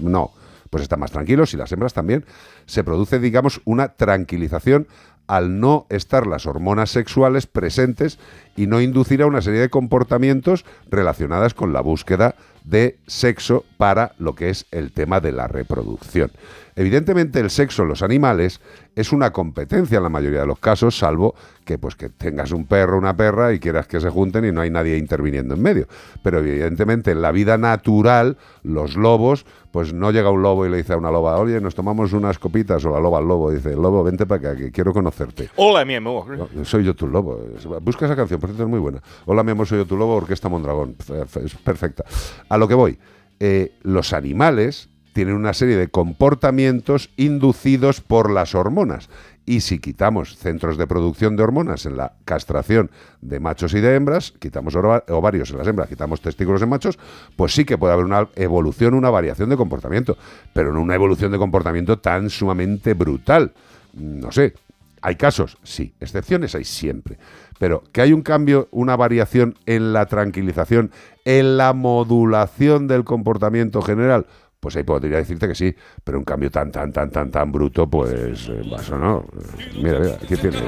No, pues están más tranquilos y las hembras también. Se produce, digamos, una tranquilización al no estar las hormonas sexuales presentes y no inducir a una serie de comportamientos relacionadas con la búsqueda de sexo para lo que es el tema de la reproducción. Evidentemente el sexo en los animales es una competencia en la mayoría de los casos, salvo que pues que tengas un perro, una perra y quieras que se junten y no hay nadie interviniendo en medio. Pero evidentemente en la vida natural, los lobos, pues no llega un lobo y le dice a una loba, oye, nos tomamos unas copitas, o la loba al lobo dice, lobo, vente para acá, que quiero conocerte. Hola, mi amor. No, soy yo tu lobo. Busca esa canción, por cierto, es muy buena. Hola, mi amor, soy yo tu lobo, Orquesta Mondragón. Es perfecta. A lo que voy. eh, los animales tienen una serie de comportamientos inducidos por las hormonas. Y si quitamos centros de producción de hormonas en la castración de machos y de hembras, quitamos ova- ovarios en las hembras, quitamos testículos en machos, pues sí que puede haber una evolución, una variación de comportamiento, pero no una evolución de comportamiento tan sumamente brutal. No sé, ¿Hay casos? Sí. Excepciones hay siempre. Pero que hay un cambio, una variación en la tranquilización, en la modulación del comportamiento general, pues ahí podría decirte que sí. Pero un cambio tan, tan, tan, tan, tan bruto, pues eh, eso no. Eh, Mira, mira, aquí tiene.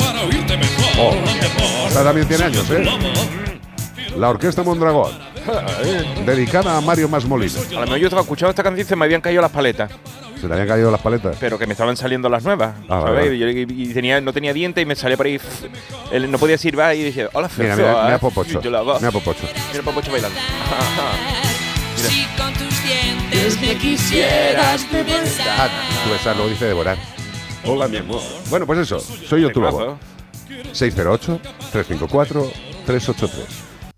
Oh, esta también tiene años, ¿eh? La Orquesta Mondragón. Dedicada a Mario Masmolina. A lo mejor yo estaba escuchando esta canción y se me habían caído las paletas. ¿Se le habían caído las paletas? Pero que me estaban saliendo las nuevas. Ah, vale, ¿sabes? vale. Y yo- Y, y tenía, no tenía dientes y me salía por ahí. pff, él no podía silbar y dije, hola, Mira, mira, mira Popocho. la voz. Mira Popocho. Mira Popocho bailando. Si dientes me quisieras devorar. Ah, esa lo dice devorar. Hola, mi amor. Bueno, pues eso, soy yo tu lobo. 608-354-383.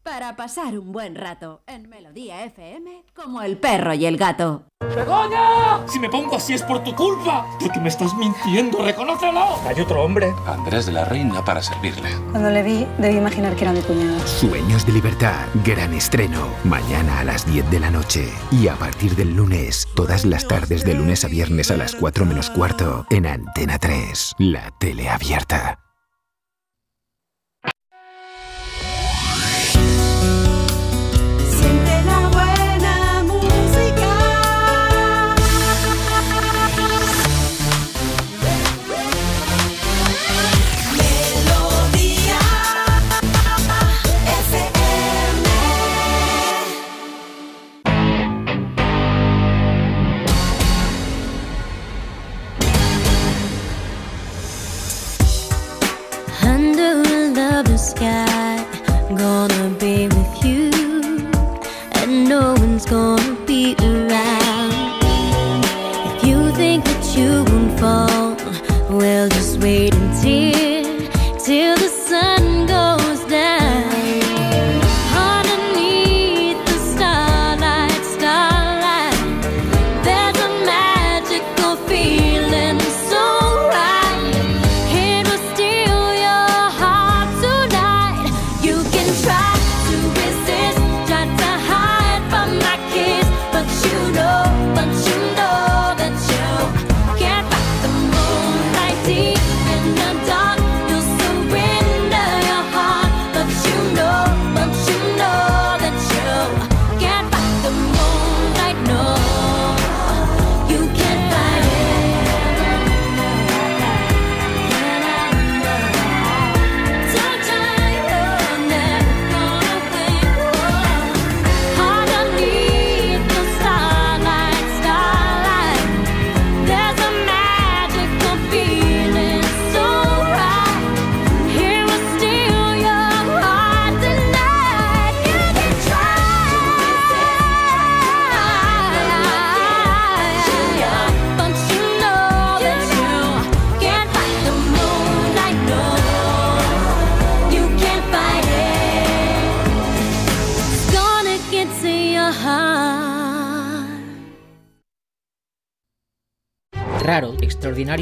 Para pasar un buen rato en Melodía FM como el perro y el gato. ¡Begoña! Si me pongo así es por tu culpa. Porque me estás mintiendo, reconócelo. Hay otro hombre. Andrés de la Reina para servirle. Cuando le vi, debí imaginar que era mi cuñado. Sueños de libertad, gran estreno, mañana a las 10 de la noche y a partir del lunes, todas las tardes de lunes a viernes a las 4 menos cuarto en Antena 3, la tele abierta.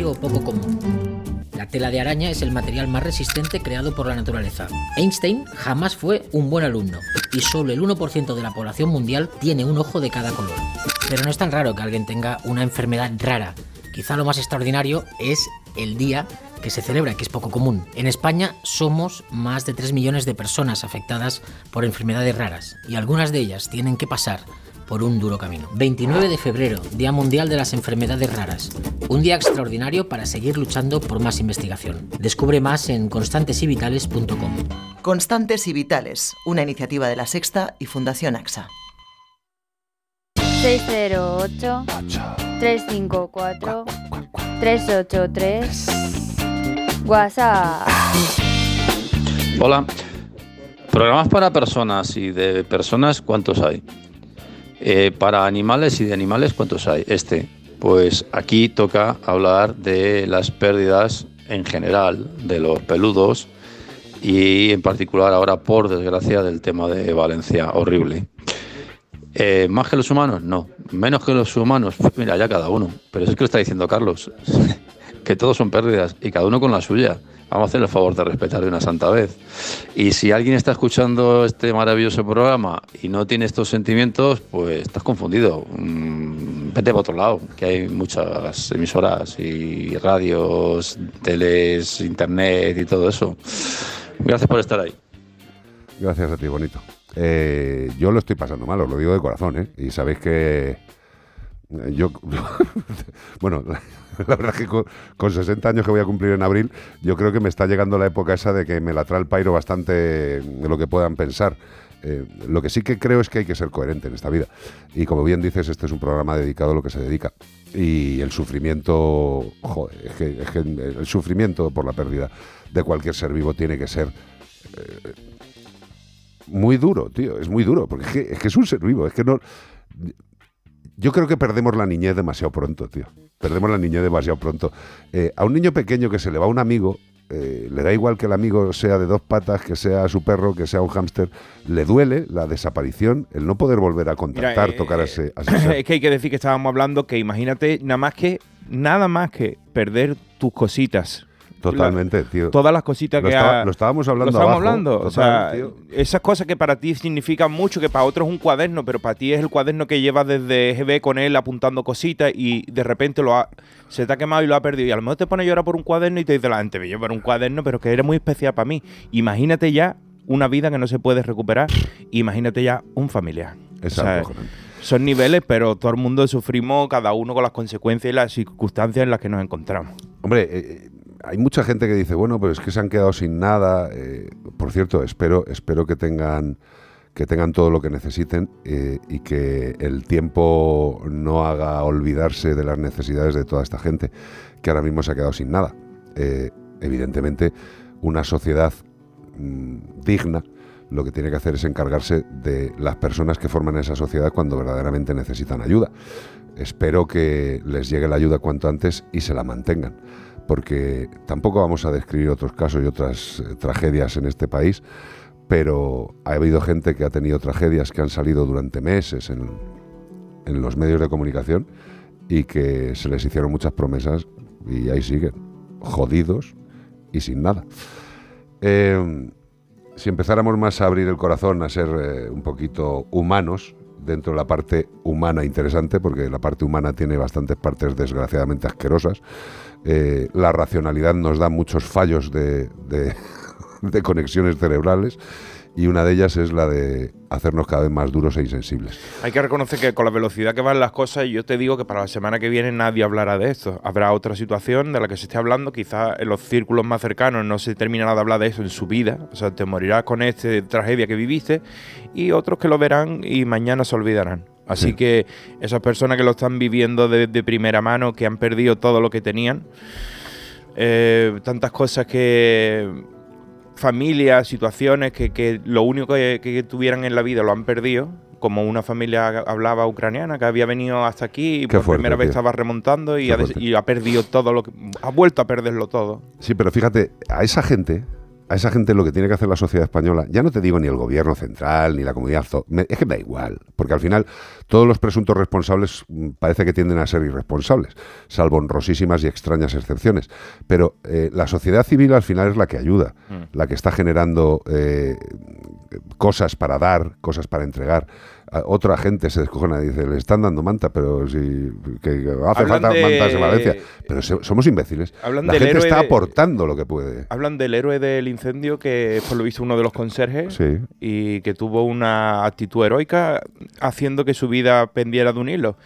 O poco común. La tela de araña es el material más resistente creado por la naturaleza. Einstein jamás fue un buen alumno y solo el 1% de la población mundial tiene un ojo de cada color. Pero no es tan raro que alguien tenga una enfermedad rara. Quizá lo más extraordinario es el día que se celebra, que es poco común. En España somos más de 3 millones de personas afectadas por enfermedades raras y algunas de ellas tienen que pasar por un duro camino. 29 de febrero, Día Mundial de las Enfermedades Raras. Un día extraordinario para seguir luchando por más investigación. Descubre más en constantesivitales.com. Constantes y Vitales, una iniciativa de la Sexta y Fundación AXA. 608 354 383 WhatsApp. Hola. Programas para personas y de personas, ¿cuántos hay? Eh, para animales y de animales, ¿cuántos hay? Este. Pues aquí toca hablar de las pérdidas en general de los peludos y en particular ahora, por desgracia, del tema de Valencia. Horrible. Eh, ¿Más que los humanos? No. ¿Menos que los humanos? Mira, ya cada uno. Pero es que lo está diciendo Carlos. que todos son pérdidas y cada uno con la suya. Vamos a hacer el favor de respetar de una santa vez. Y si alguien está escuchando este maravilloso programa y no tiene estos sentimientos, pues estás confundido. Mm, vete para otro lado, que hay muchas emisoras y radios, teles, internet y todo eso. Gracias por estar ahí. Gracias a ti, bonito. Eh, yo lo estoy pasando mal, os lo digo de corazón, ¿eh? Y sabéis que yo, bueno, la, verdad es que con, con 60 años que voy a cumplir en abril, yo creo que me está llegando la época esa de que me la trae el pairo bastante lo que puedan pensar. Eh, lo que sí que creo es que hay que ser coherente en esta vida. Y como bien dices, este es un programa dedicado a lo que se dedica. Y el sufrimiento, joder, es que, el sufrimiento por la pérdida de cualquier ser vivo tiene que ser eh, muy duro, tío. Es muy duro, porque es que, es que es un ser vivo. Es que no. Yo creo que perdemos la niñez demasiado pronto, tío. Perdemos la niñez demasiado pronto. Eh, a un niño pequeño que se le va un amigo, eh, le da igual que el amigo sea de dos patas, que sea su perro, que sea un hámster. Le duele la desaparición, el no poder volver a contactar, Mira, eh, tocar a ese, a ese es que hay que decir que estábamos hablando que imagínate nada más que nada más que perder tus cositas. Totalmente, tío. Todas las cositas Lo que ha- lo estábamos hablando Lo estábamos abajo, hablando. o sea, tío. esas cosas que para ti significan mucho, que para otros es un cuaderno, pero para ti es el cuaderno que llevas desde GB con él apuntando cositas y de repente lo ha, se te ha quemado y lo ha perdido. Y a lo mejor te pones a llorar por un cuaderno y te dice la gente, yo por un cuaderno, pero que era muy especial para mí. Imagínate ya una vida que no se puede recuperar. Imagínate ya un familiar. Es O sea, acojonante. son niveles, pero todo el mundo sufrimos, cada uno con las consecuencias y las circunstancias en las que nos encontramos. Hombre, eh, hay mucha gente que dice, bueno, pero es que se han quedado sin nada. Eh, por cierto, espero, espero que tengan que tengan todo lo que necesiten eh, y que el tiempo no haga olvidarse de las necesidades de toda esta gente que ahora mismo se ha quedado sin nada. Eh, evidentemente, una sociedad mm, digna lo que tiene que hacer es encargarse de las personas que forman esa sociedad cuando verdaderamente necesitan ayuda. Espero que les llegue la ayuda cuanto antes y se la mantengan, porque tampoco vamos a describir otros casos y otras eh, tragedias en este país, pero ha habido gente que ha tenido tragedias que han salido durante meses en, en los medios de comunicación y que se les hicieron muchas promesas y ahí siguen, jodidos y sin nada. Eh, si empezáramos más a abrir el corazón, a ser eh, un poquito humanos, dentro de la parte humana interesante, porque la parte humana tiene bastantes partes desgraciadamente asquerosas, eh, la racionalidad nos da muchos fallos de, de- de conexiones cerebrales y una de ellas es la de hacernos cada vez más duros e insensibles. Hay que reconocer que con la velocidad que van las cosas, yo te digo que para la semana que viene nadie hablará de esto. Habrá otra situación de la que se esté hablando, quizás en los círculos más cercanos no se terminará de hablar de eso en su vida. O sea, te morirás con esta tragedia que viviste y otros que lo verán y mañana se olvidarán. Así Sí. que esas personas que lo están viviendo de, de primera mano, que han perdido todo lo que tenían, eh, tantas cosas que familias, situaciones que, que lo único que, que tuvieran en la vida lo han perdido, como una familia hablaba ucraniana que había venido hasta aquí y Qué por fuerte, primera vez tío. estaba remontando y ha, y ha perdido todo lo que... ha vuelto a perderlo todo. Sí, pero fíjate, a esa gente, a esa gente lo que tiene que hacer la sociedad española, ya no te digo ni el gobierno central, ni la comunidad, es que da igual, porque al final todos los presuntos responsables mm, parece que tienden a ser irresponsables, salvo honrosísimas y extrañas excepciones. Pero eh, la sociedad civil al final es la que ayuda, Mm. la que está generando eh, cosas para dar, cosas para entregar. Otra gente se descojona y dice, le están dando manta, pero si que hace Hablan falta de- mantas en Valencia. Pero se- somos imbéciles. Hablan la del gente está de- aportando lo que puede. Hablan del héroe del incendio que por lo visto uno de los conserjes Sí. y que tuvo una actitud heroica haciendo que su vida pendiera de un hilo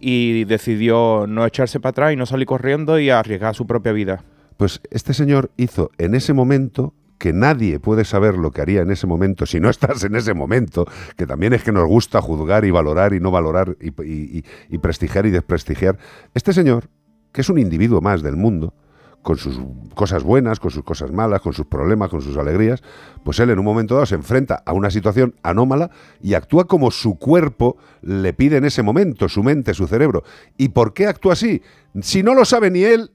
y decidió no echarse para atrás y no salir corriendo y arriesgar su propia vida. Pues este señor hizo en ese momento que nadie puede saber lo que haría en ese momento si no estás en ese momento, que también es que nos gusta juzgar y valorar y no valorar y, prestigiar y desprestigiar. Este señor, que es un individuo más del mundo, con sus cosas buenas, con sus cosas malas, con sus problemas, con sus alegrías, pues él en un momento dado se enfrenta a una situación anómala y actúa como su cuerpo le pide en ese momento, su mente, su cerebro. ¿Y por qué actúa así? Si no lo sabe ni él,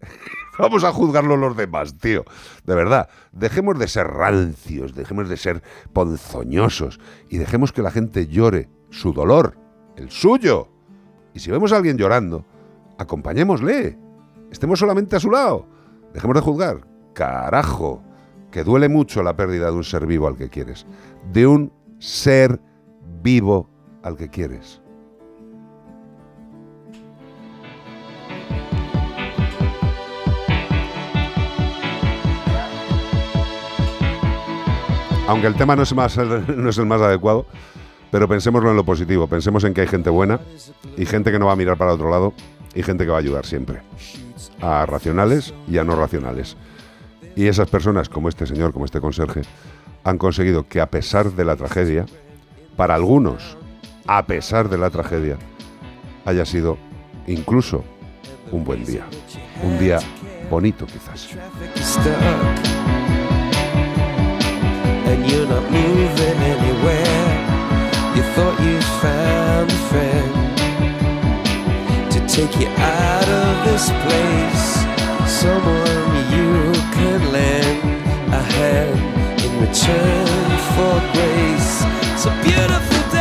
vamos a juzgarlo los demás, tío. De verdad, dejemos de ser rancios, dejemos de ser ponzoñosos y dejemos que la gente llore su dolor, el suyo. Y si vemos a alguien llorando, acompañémosle. Estemos solamente a su lado. Dejemos de juzgar. Carajo, que duele mucho la pérdida de un ser vivo al que quieres. De un ser vivo al que quieres. Aunque el tema no es, el más adecuado, pero pensémoslo en lo positivo. Pensemos en que hay gente buena y gente que no va a mirar para otro lado y gente que va a ayudar siempre. A racionales y a no racionales. Y esas personas, como este señor, como este conserje, han conseguido que a pesar de la tragedia, para algunos, a pesar de la tragedia, haya sido incluso un buen día. Un día bonito quizás. Not moving anywhere. You thought you found a friend to take you out of this place. Someone you could lend a hand in return for grace. A beautiful day.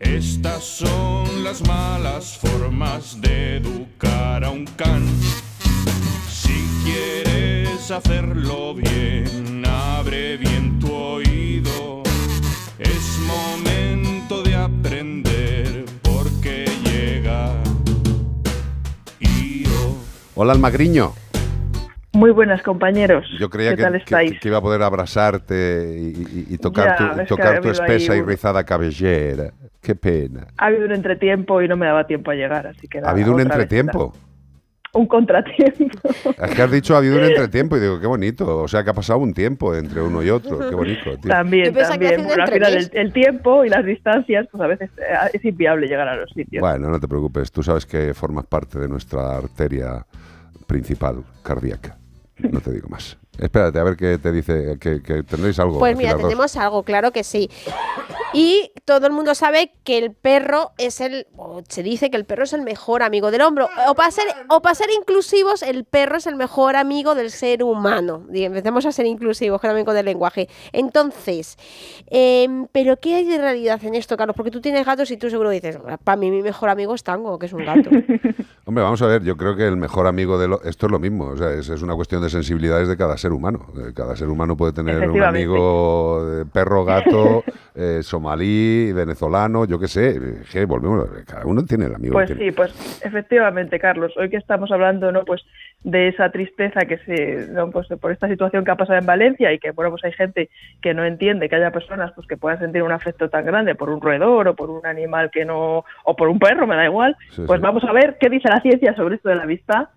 Estas son las malas formas de educar a un can. Si quieres hacerlo bien, abre bien tu oído. Es momento de aprender porque llega Io. Hola, Almagriño. Muy buenas compañeros. Yo creía ¿Qué que, tal que- estáis? que iba a poder abrazarte y, y- y tocar, Ya, tu, tocar espesa ahí y rizada cabellera. Qué pena. Ha habido un entretiempo y no me daba tiempo a llegar, así que Ha habido un entretiempo. Un contratiempo. Es que has dicho ha habido un entretiempo y digo, qué bonito. O sea, que ha pasado un tiempo entre uno y otro. Qué bonito, tío. También, también. Bueno, al final el, el tiempo y las distancias, pues a veces eh, es inviable llegar a los sitios. Bueno, no te preocupes. Tú sabes que formas parte de nuestra arteria principal cardíaca. No te digo más. Espérate, a ver qué te dice, que, que tendréis algo. Pues mira, tenemos algo, claro que sí. Y todo el mundo sabe que el perro es el, o se dice que el perro es el mejor amigo del hombro. O para ser, o para ser inclusivos, el perro es el mejor amigo del ser humano. Y empecemos a ser inclusivos, también con el lenguaje. Entonces, em, ¿pero qué hay de realidad en esto, Carlos? Porque tú tienes gatos y tú seguro dices, para mí mi mejor amigo es Tango, que es un gato. Hombre, vamos a ver, yo creo que el mejor amigo de lo, esto es lo mismo, o sea, es, es una cuestión de sensibilidades de cada ser humano. Eh, Cada ser humano puede tener un amigo de perro, gato, eh, somalí, venezolano, yo qué sé, eh, que volvemos, cada uno tiene el amigo Pues que tiene. sí, pues efectivamente, Carlos. Hoy que estamos hablando, ¿no? Pues de esa tristeza que se, ¿no? pues por esta situación que ha pasado en Valencia y que, bueno, pues hay gente que no entiende que haya personas pues que puedan sentir un afecto tan grande por un roedor o por un animal que no, o por un perro, me da igual. Sí, pues sí. vamos a ver qué dice la ciencia sobre esto de la amistad.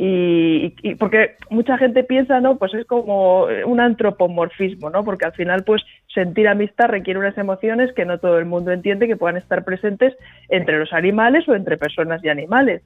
Y, y- porque mucha gente piensa, ¿no? Pues es como un antropomorfismo, ¿no? Porque al final, pues sentir amistad requiere unas emociones que no todo el mundo entiende que puedan estar presentes entre los animales o entre personas y animales.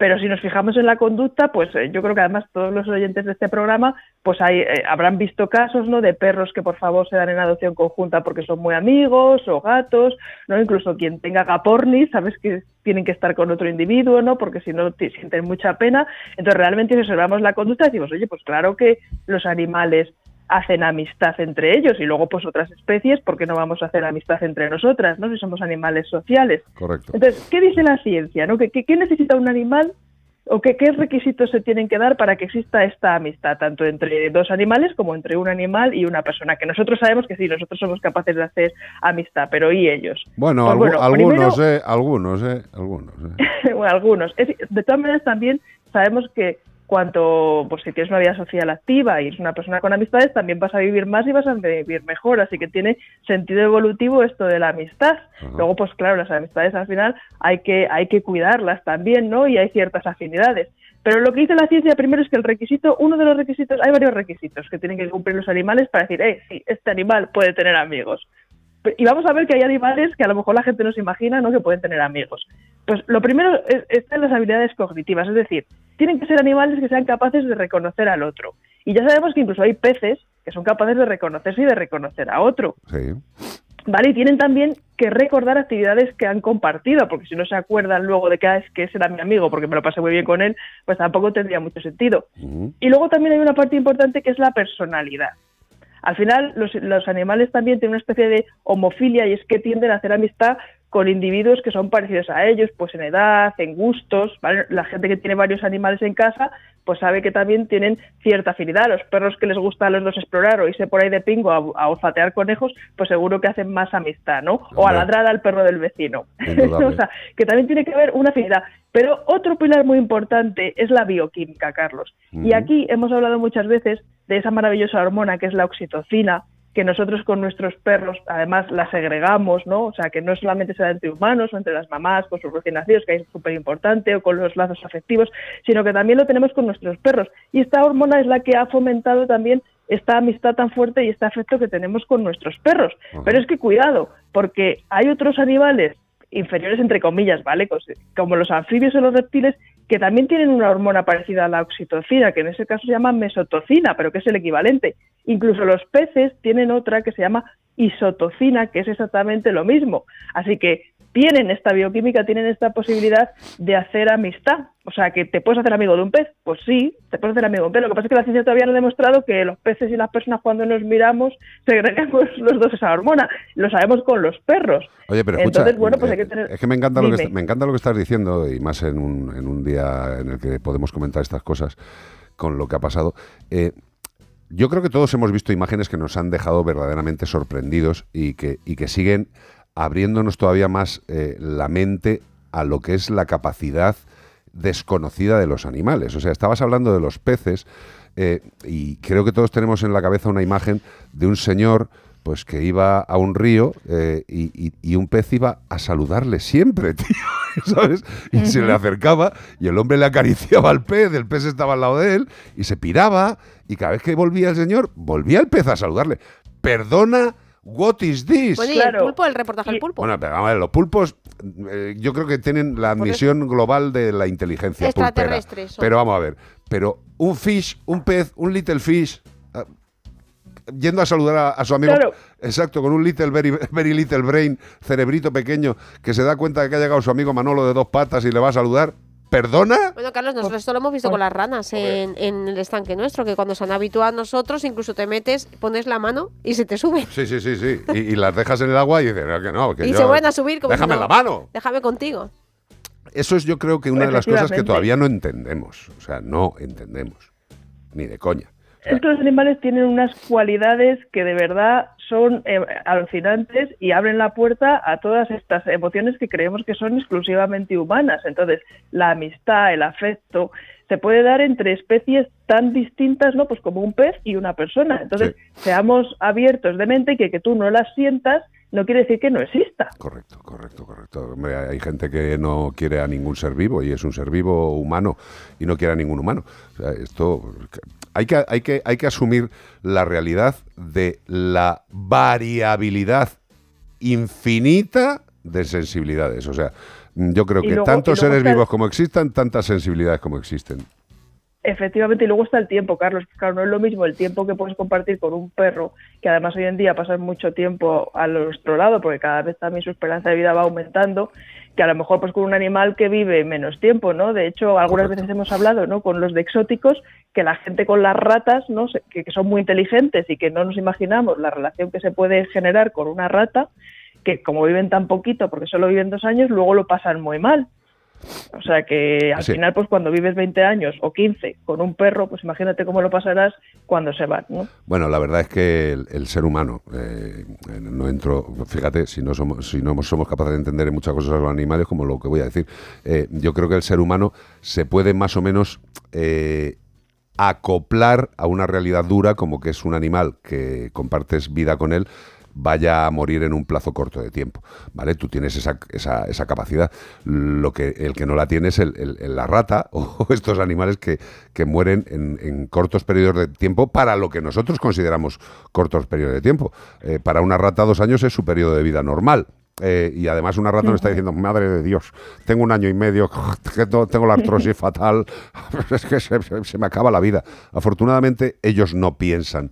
Pero si nos fijamos en la conducta, pues eh, yo creo que además todos los oyentes de este programa, pues hay, eh, habrán visto casos, ¿no? De perros que por favor se dan en adopción conjunta porque son muy amigos, o gatos, ¿no? Incluso quien tenga gapornis, sabes que tienen que estar con otro individuo, ¿no? Porque si no te sienten mucha pena. Entonces realmente si observamos la conducta decimos, oye, pues claro que los animales hacen amistad entre ellos y luego pues otras especies, ¿por qué no vamos a hacer amistad entre nosotras, ¿no? Si somos animales sociales. Correcto. Entonces, ¿qué dice la ciencia? ¿no? ¿Qué, qué- qué necesita un animal o qué, qué requisitos se tienen que dar para que exista esta amistad, tanto entre dos animales como entre un animal y una persona? Que nosotros sabemos que sí, nosotros somos capaces de hacer amistad, pero ¿y ellos? Bueno, Pues bueno, algunos, primero- eh, algunos, eh, algunos. eh. bueno, algunos. Es- de todas maneras, también sabemos que cuanto, pues si tienes una vida social activa y eres una persona con amistades, también vas a vivir más y vas a vivir mejor. Así que tiene sentido evolutivo esto de la amistad. Luego, pues claro, las amistades al final hay que, hay que cuidarlas también, ¿no? Y hay ciertas afinidades. Pero lo que dice la ciencia primero es que el requisito, uno de los requisitos, hay varios requisitos que tienen que cumplir los animales para decir, eh, sí, este animal puede tener amigos. Y vamos a ver que hay animales que a lo mejor la gente no se imagina, ¿no? Que pueden tener amigos. Pues lo primero es, está en las habilidades cognitivas, es decir, tienen que ser animales que sean capaces de reconocer al otro. Y ya sabemos que incluso hay peces que son capaces de reconocerse y de reconocer a otro. Sí. ¿Vale? Y tienen también que recordar actividades que han compartido, porque si no se acuerdan luego de que, ah, es que ese era mi amigo porque me lo pasé muy bien con él, pues tampoco tendría mucho sentido. Y luego también hay una parte importante que es la personalidad. Al final, los, los animales también tienen una especie de homofilia y es que tienden a hacer amistad con individuos que son parecidos a ellos, pues en edad, en gustos. ¿vale? La gente que tiene varios animales en casa, pues sabe que también tienen cierta afinidad. Los perros que les gusta a los dos explorar o irse por ahí de pingo a, a olfatear conejos, pues seguro que hacen más amistad, ¿no? O a ladrar al perro del vecino. O sea, que también tiene que haber una afinidad. Pero otro pilar muy importante es la bioquímica, Carlos. Y aquí hemos hablado muchas veces de esa maravillosa hormona que es la oxitocina, que nosotros con nuestros perros además la segregamos, ¿no? O sea, que no solamente se da entre humanos o entre las mamás con sus recién nacidos, que es súper importante, o con los lazos afectivos, sino que también lo tenemos con nuestros perros. Y esta hormona es la que ha fomentado también esta amistad tan fuerte y este afecto que tenemos con nuestros perros. Pero es que cuidado, porque hay otros animales inferiores entre comillas, ¿vale? Cos- Como los anfibios o los reptiles que también tienen una hormona parecida a la oxitocina, que en ese caso se llama mesotocina, pero que es el equivalente. Incluso los peces tienen otra que se llama isotocina, que es exactamente lo mismo. Así que tienen esta bioquímica, tienen esta posibilidad de hacer amistad. O sea, que te puedes hacer amigo de un pez. Pues sí, te puedes hacer amigo de un pez. Lo que pasa es que la ciencia todavía no ha demostrado que los peces y las personas cuando nos miramos segregamos los dos esa hormona. Lo sabemos con los perros. Oye, pero escucha, Entonces, bueno, pues hay que eh, tener... es que me encanta, lo que, me encanta lo que estás diciendo y más en un, en un día en el que podemos comentar estas cosas con lo que ha pasado. Eh, yo creo que todos hemos visto imágenes que nos han dejado verdaderamente sorprendidos y que, y que siguen abriéndonos todavía más eh, la mente a lo que es la capacidad desconocida de los animales. O sea, estabas hablando de los peces eh, y creo que todos tenemos en la cabeza una imagen de un señor pues que iba a un río eh, y, y- y un pez iba a saludarle siempre, tío, ¿sabes? Y se le acercaba y el hombre le acariciaba al pez, el pez estaba al lado de él y se piraba y cada vez que volvía el señor, volvía el pez a saludarle. Perdona, what is this? Bueno, y el pulpo, el reportaje del pulpo. Bueno, pero vamos a ver, los pulpos eh, yo creo que tienen la admisión global de la inteligencia. Extraterrestres. Pero vamos a ver, pero un fish, un pez, un little fish, ah, yendo a saludar a, a su amigo, Claro. exacto, con un little, very, very little brain, cerebrito pequeño, que se da cuenta de que ha llegado su amigo Manolo de dos patas y le va a saludar. ¿Perdona? Bueno, Carlos, nosotros esto lo hemos visto con las ranas en, en el estanque nuestro, que cuando se han habituado a nosotros, incluso te metes, pones la mano y se te sube. Sí, sí, sí, sí. Y, y las dejas en el agua y dices, "No, que no, que y yo- se vuelven a subir como Déjame si no, la mano. Déjame contigo. Eso es yo creo que una de las cosas que todavía no entendemos. O sea, no entendemos. Ni de coña. Estos animales tienen unas cualidades que de verdad son eh, alucinantes y abren la puerta a todas estas emociones que creemos que son exclusivamente humanas. Entonces, la amistad, el afecto, se puede dar entre especies tan distintas, ¿no? Pues como un pez y una persona. Entonces, seamos abiertos de mente y que, que tú no las sientas no quiere decir que no exista. Correcto, correcto, correcto. Hombre, hay gente que no quiere a ningún ser vivo y es un ser vivo humano y no quiere a ningún humano. O sea, esto hay que, hay que, hay que asumir la realidad de la variabilidad infinita de sensibilidades. O sea, yo creo Y que luego- tantos luego seres vivos como existan, tantas sensibilidades como existen. Efectivamente, y luego está el tiempo, Carlos. Claro, no es lo mismo el tiempo que puedes compartir con un perro, que además hoy en día pasan mucho tiempo a nuestro lado, porque cada vez también su esperanza de vida va aumentando, que a lo mejor pues con un animal que vive menos tiempo, ¿no? De hecho, algunas veces hemos hablado, ¿no? Con los de exóticos, que la gente con las ratas, ¿no? Que son muy inteligentes y que no nos imaginamos la relación que se puede generar con una rata, que como viven tan poquito, porque solo viven dos años, luego lo pasan muy mal. O sea que al Sí. final, pues cuando vives 20 años o 15 con un perro, pues imagínate cómo lo pasarás cuando se van, ¿no? Bueno, la verdad es que el, el ser humano, eh, no entro, fíjate, si no somos, si no somos capaces de entender en muchas cosas a los animales, como lo que voy a decir, eh, yo creo que el ser humano se puede más o menos eh, acoplar a una realidad dura como que es un animal que compartes vida con él vaya a morir en un plazo corto de tiempo, ¿vale? Tú tienes esa, esa, esa capacidad. Lo que, el que no la tiene es el, el- el- la rata o estos animales que, que mueren en, en cortos periodos de tiempo para lo que nosotros consideramos cortos periodos de tiempo. Eh, para una rata dos años es su periodo de vida normal. Eh, y además una rata nos está diciendo, madre de Dios, tengo un año y medio, tengo la artrosis fatal, es que se me acaba la vida. Afortunadamente ellos no piensan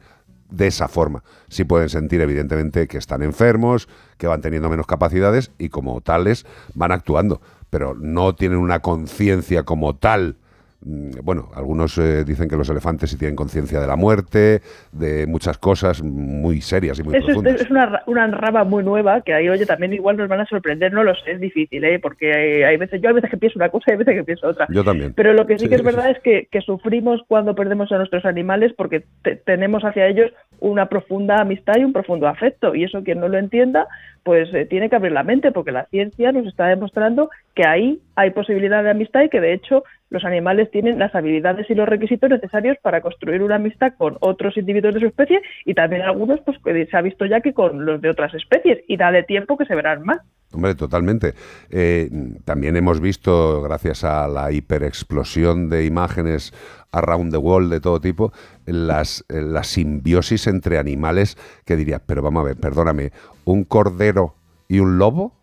de esa forma. Sí pueden sentir, evidentemente, que están enfermos, que van teniendo menos capacidades y como tales van actuando, pero no tienen una conciencia como tal. Mm, Bueno, algunos eh, dicen que los elefantes sí tienen conciencia de la muerte, de muchas cosas muy serias y muy Eso profundas. es una, una rama muy nueva que ahí, oye, también igual nos van a sorprender, no lo sé, es difícil, ¿eh? Porque hay, hay veces, yo hay veces que pienso una cosa y hay veces que pienso otra. Yo también. Pero lo que sí, Sí, que es sí. verdad es que, que sufrimos cuando perdemos a nuestros animales porque te- tenemos hacia ellos una profunda amistad y un profundo afecto. Y eso quien no lo entienda, pues eh, tiene que abrir la mente porque la ciencia nos está demostrando que ahí hay posibilidad de amistad y que de hecho los animales tienen las habilidades y los requisitos necesarios para construir una amistad con otros individuos de su especie y también algunos pues que se ha visto ya que con los de otras especies y dale tiempo que se verán más. Hombre, totalmente. Eh, también hemos visto, gracias a la hiperexplosión de imágenes around the world de todo tipo, las, eh, la simbiosis entre animales que dirías, pero vamos a ver, perdóname, ¿un cordero y un lobo?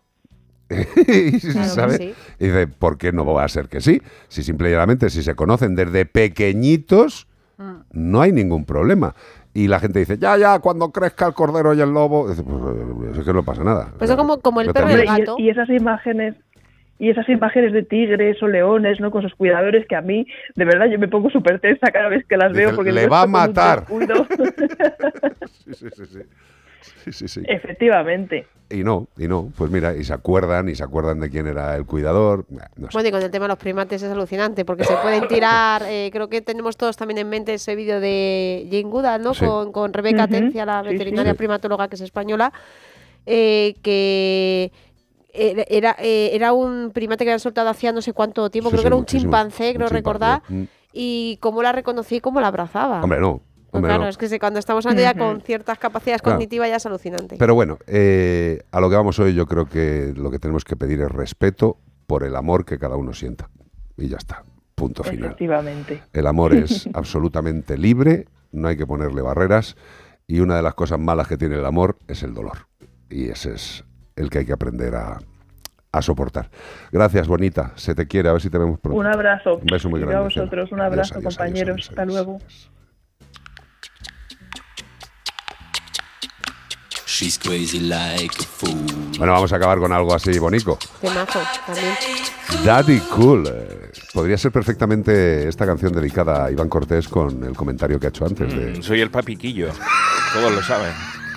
Y, Claro sí. Y dice, ¿por qué no va a ser que sí? Si simplemente si se conocen desde pequeñitos, no hay ningún problema. Y la gente dice, ya, ya, cuando crezca el cordero y el lobo, dice, pues, eh, es que no pasa nada. Pues es como, como el perro y el gato. Y, y esas imágenes y esas imágenes de tigres o leones, ¿no? Con sus cuidadores que a mí, de verdad, yo me pongo súper tensa cada vez que las Dice, veo porque "Le va a matar". Sí, sí, sí, sí. Sí, sí, sí. Efectivamente. Y no, y no, pues mira, y se acuerdan, y se acuerdan de quién era el cuidador. Nah, No sé. Bueno, y con el tema de los primates es alucinante, porque se pueden tirar, eh, creo que tenemos todos también en mente ese vídeo de Jane Goodall, ¿no? Sí. Con, con Rebeca Ujú, Atencia, la veterinaria Sí. primatóloga que es española, eh, que era, era, eh, era un primate que habían soltado hacía no sé cuánto tiempo, Sí, creo sí, que era un chimpancé, creo recordar, Mm. y cómo la reconocí y cómo la abrazaba. Hombre, no. Pues Hombre, claro, no. es que si cuando estamos hablando ya con ciertas capacidades Claro. cognitivas ya es alucinante. Pero bueno, eh, a lo que vamos hoy, yo creo que lo que tenemos que pedir es respeto por el amor que cada uno sienta. Y ya está. Punto final. Efectivamente. El amor es absolutamente libre, no hay que ponerle barreras. Y una de las cosas malas que tiene el amor es el dolor. Y ese es el que hay que aprender a, a soportar. Gracias, bonita. Se te quiere. A ver si te vemos pronto. Un abrazo. Un beso muy Y grande. a vosotros, un abrazo, adiós, adiós, compañeros. adiós, Hasta adiós. luego. She's crazy like a fool. Bueno, vamos a acabar con algo así bonito. Temazo también. Daddy Cool. eh, podría ser perfectamente esta canción dedicada a Iván Cortés con el comentario que ha hecho antes. De... Mm, soy el papiquillo. Todos lo saben.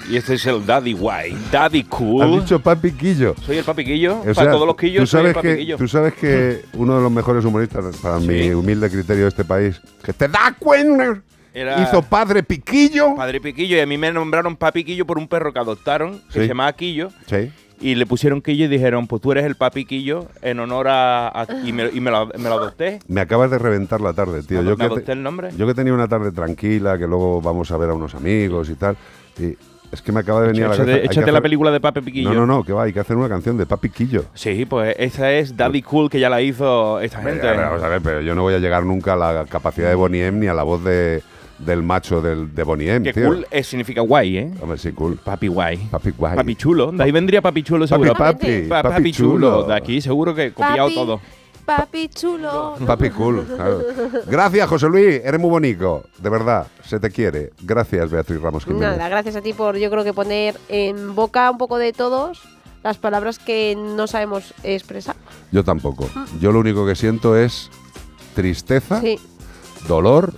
Y este es el Daddy White. Daddy Cool. Has dicho papiquillo. Soy el papiquillo. O para sea, todos los tú quillos soy el sabes que papiquillo. Tú sabes que uno de los mejores humoristas, para mi Sí. humilde criterio de este país, que te da cuenta, Era- hizo padre piquillo. Padre Piquillo. Y a mí me nombraron papiquillo por un perro que adoptaron, que Sí. se llamaba Quillo. Sí. Y le pusieron Quillo y dijeron, pues tú eres el papi Quillo en honor a... a- y me, y me lo, me lo adopté. Me acabas de reventar la tarde, tío. ¿Me Yo que, adopté te- el nombre? yo que tenía una tarde tranquila, que luego vamos a ver a unos amigos y tal. Y es que me acaba de venir a la cabeza. échate la película de Papi Piquillo. No, no, no, que va, hay que hacer una canción de Papi Quillo. Sí, pues esa es Daddy Cool que ya la hizo esta gente. Vamos a ver, pero yo no voy a llegar nunca a la capacidad de Bonnie M ni a la voz de, del macho del, de Bonnie M, Que tío. cool eh, significa guay, ¿eh? Hombre, sí, cool. Papi guay. Papi guay. Papi chulo. De ahí vendría papi chulo Papi, seguro. papi, Pa- papi papi chulo. chulo. De aquí seguro que copiado Papi. todo. Papi chulo. Papi cool. claro. Gracias, José Luis. Eres muy bonito. De verdad, se te quiere. Gracias, Beatriz Ramos Jiménez. Nada, gracias a ti por yo creo que poner en boca un poco de todos las palabras que no sabemos expresar. Yo tampoco. Yo lo único que siento es tristeza, Sí. dolor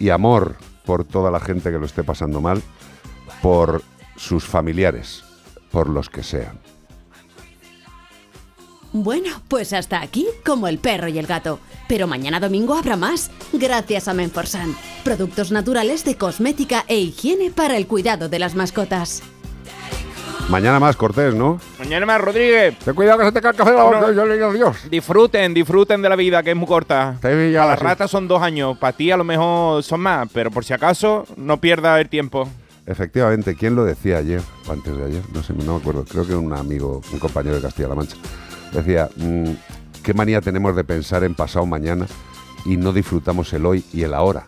y amor por toda la gente que lo esté pasando mal, por sus familiares, por los que sean. Bueno, pues hasta aquí como el perro y el gato. Pero mañana domingo habrá más, gracias a Menforsan. Productos naturales de cosmética e higiene para el cuidado de las mascotas. Mañana más, Cortés, ¿no? Mañana más, Rodríguez. Ten cuidado que se te cae el café de la boca, yo le digo adiós. Disfruten, disfruten de la vida, que es muy corta. Te ya las ratas son dos años, para ti a lo mejor son más, pero por si acaso, no pierdas el tiempo. Efectivamente, ¿quién lo decía ayer o antes de ayer? No sé, no me acuerdo. Creo que un amigo, un compañero de Castilla-La Mancha. Decía, mm, ¿qué manía tenemos de pensar en pasado mañana y no disfrutamos el hoy y el ahora?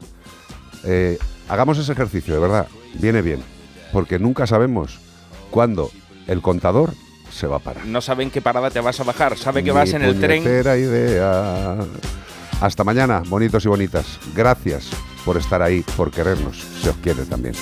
Eh, hagamos ese ejercicio, de verdad. Viene bien. Porque nunca sabemos cuándo el contador se va a parar. No saben qué parada te vas a bajar, sabe que vas en el tren. idea. Hasta mañana, bonitos y bonitas. Gracias por estar ahí, por querernos. Se os quiere también.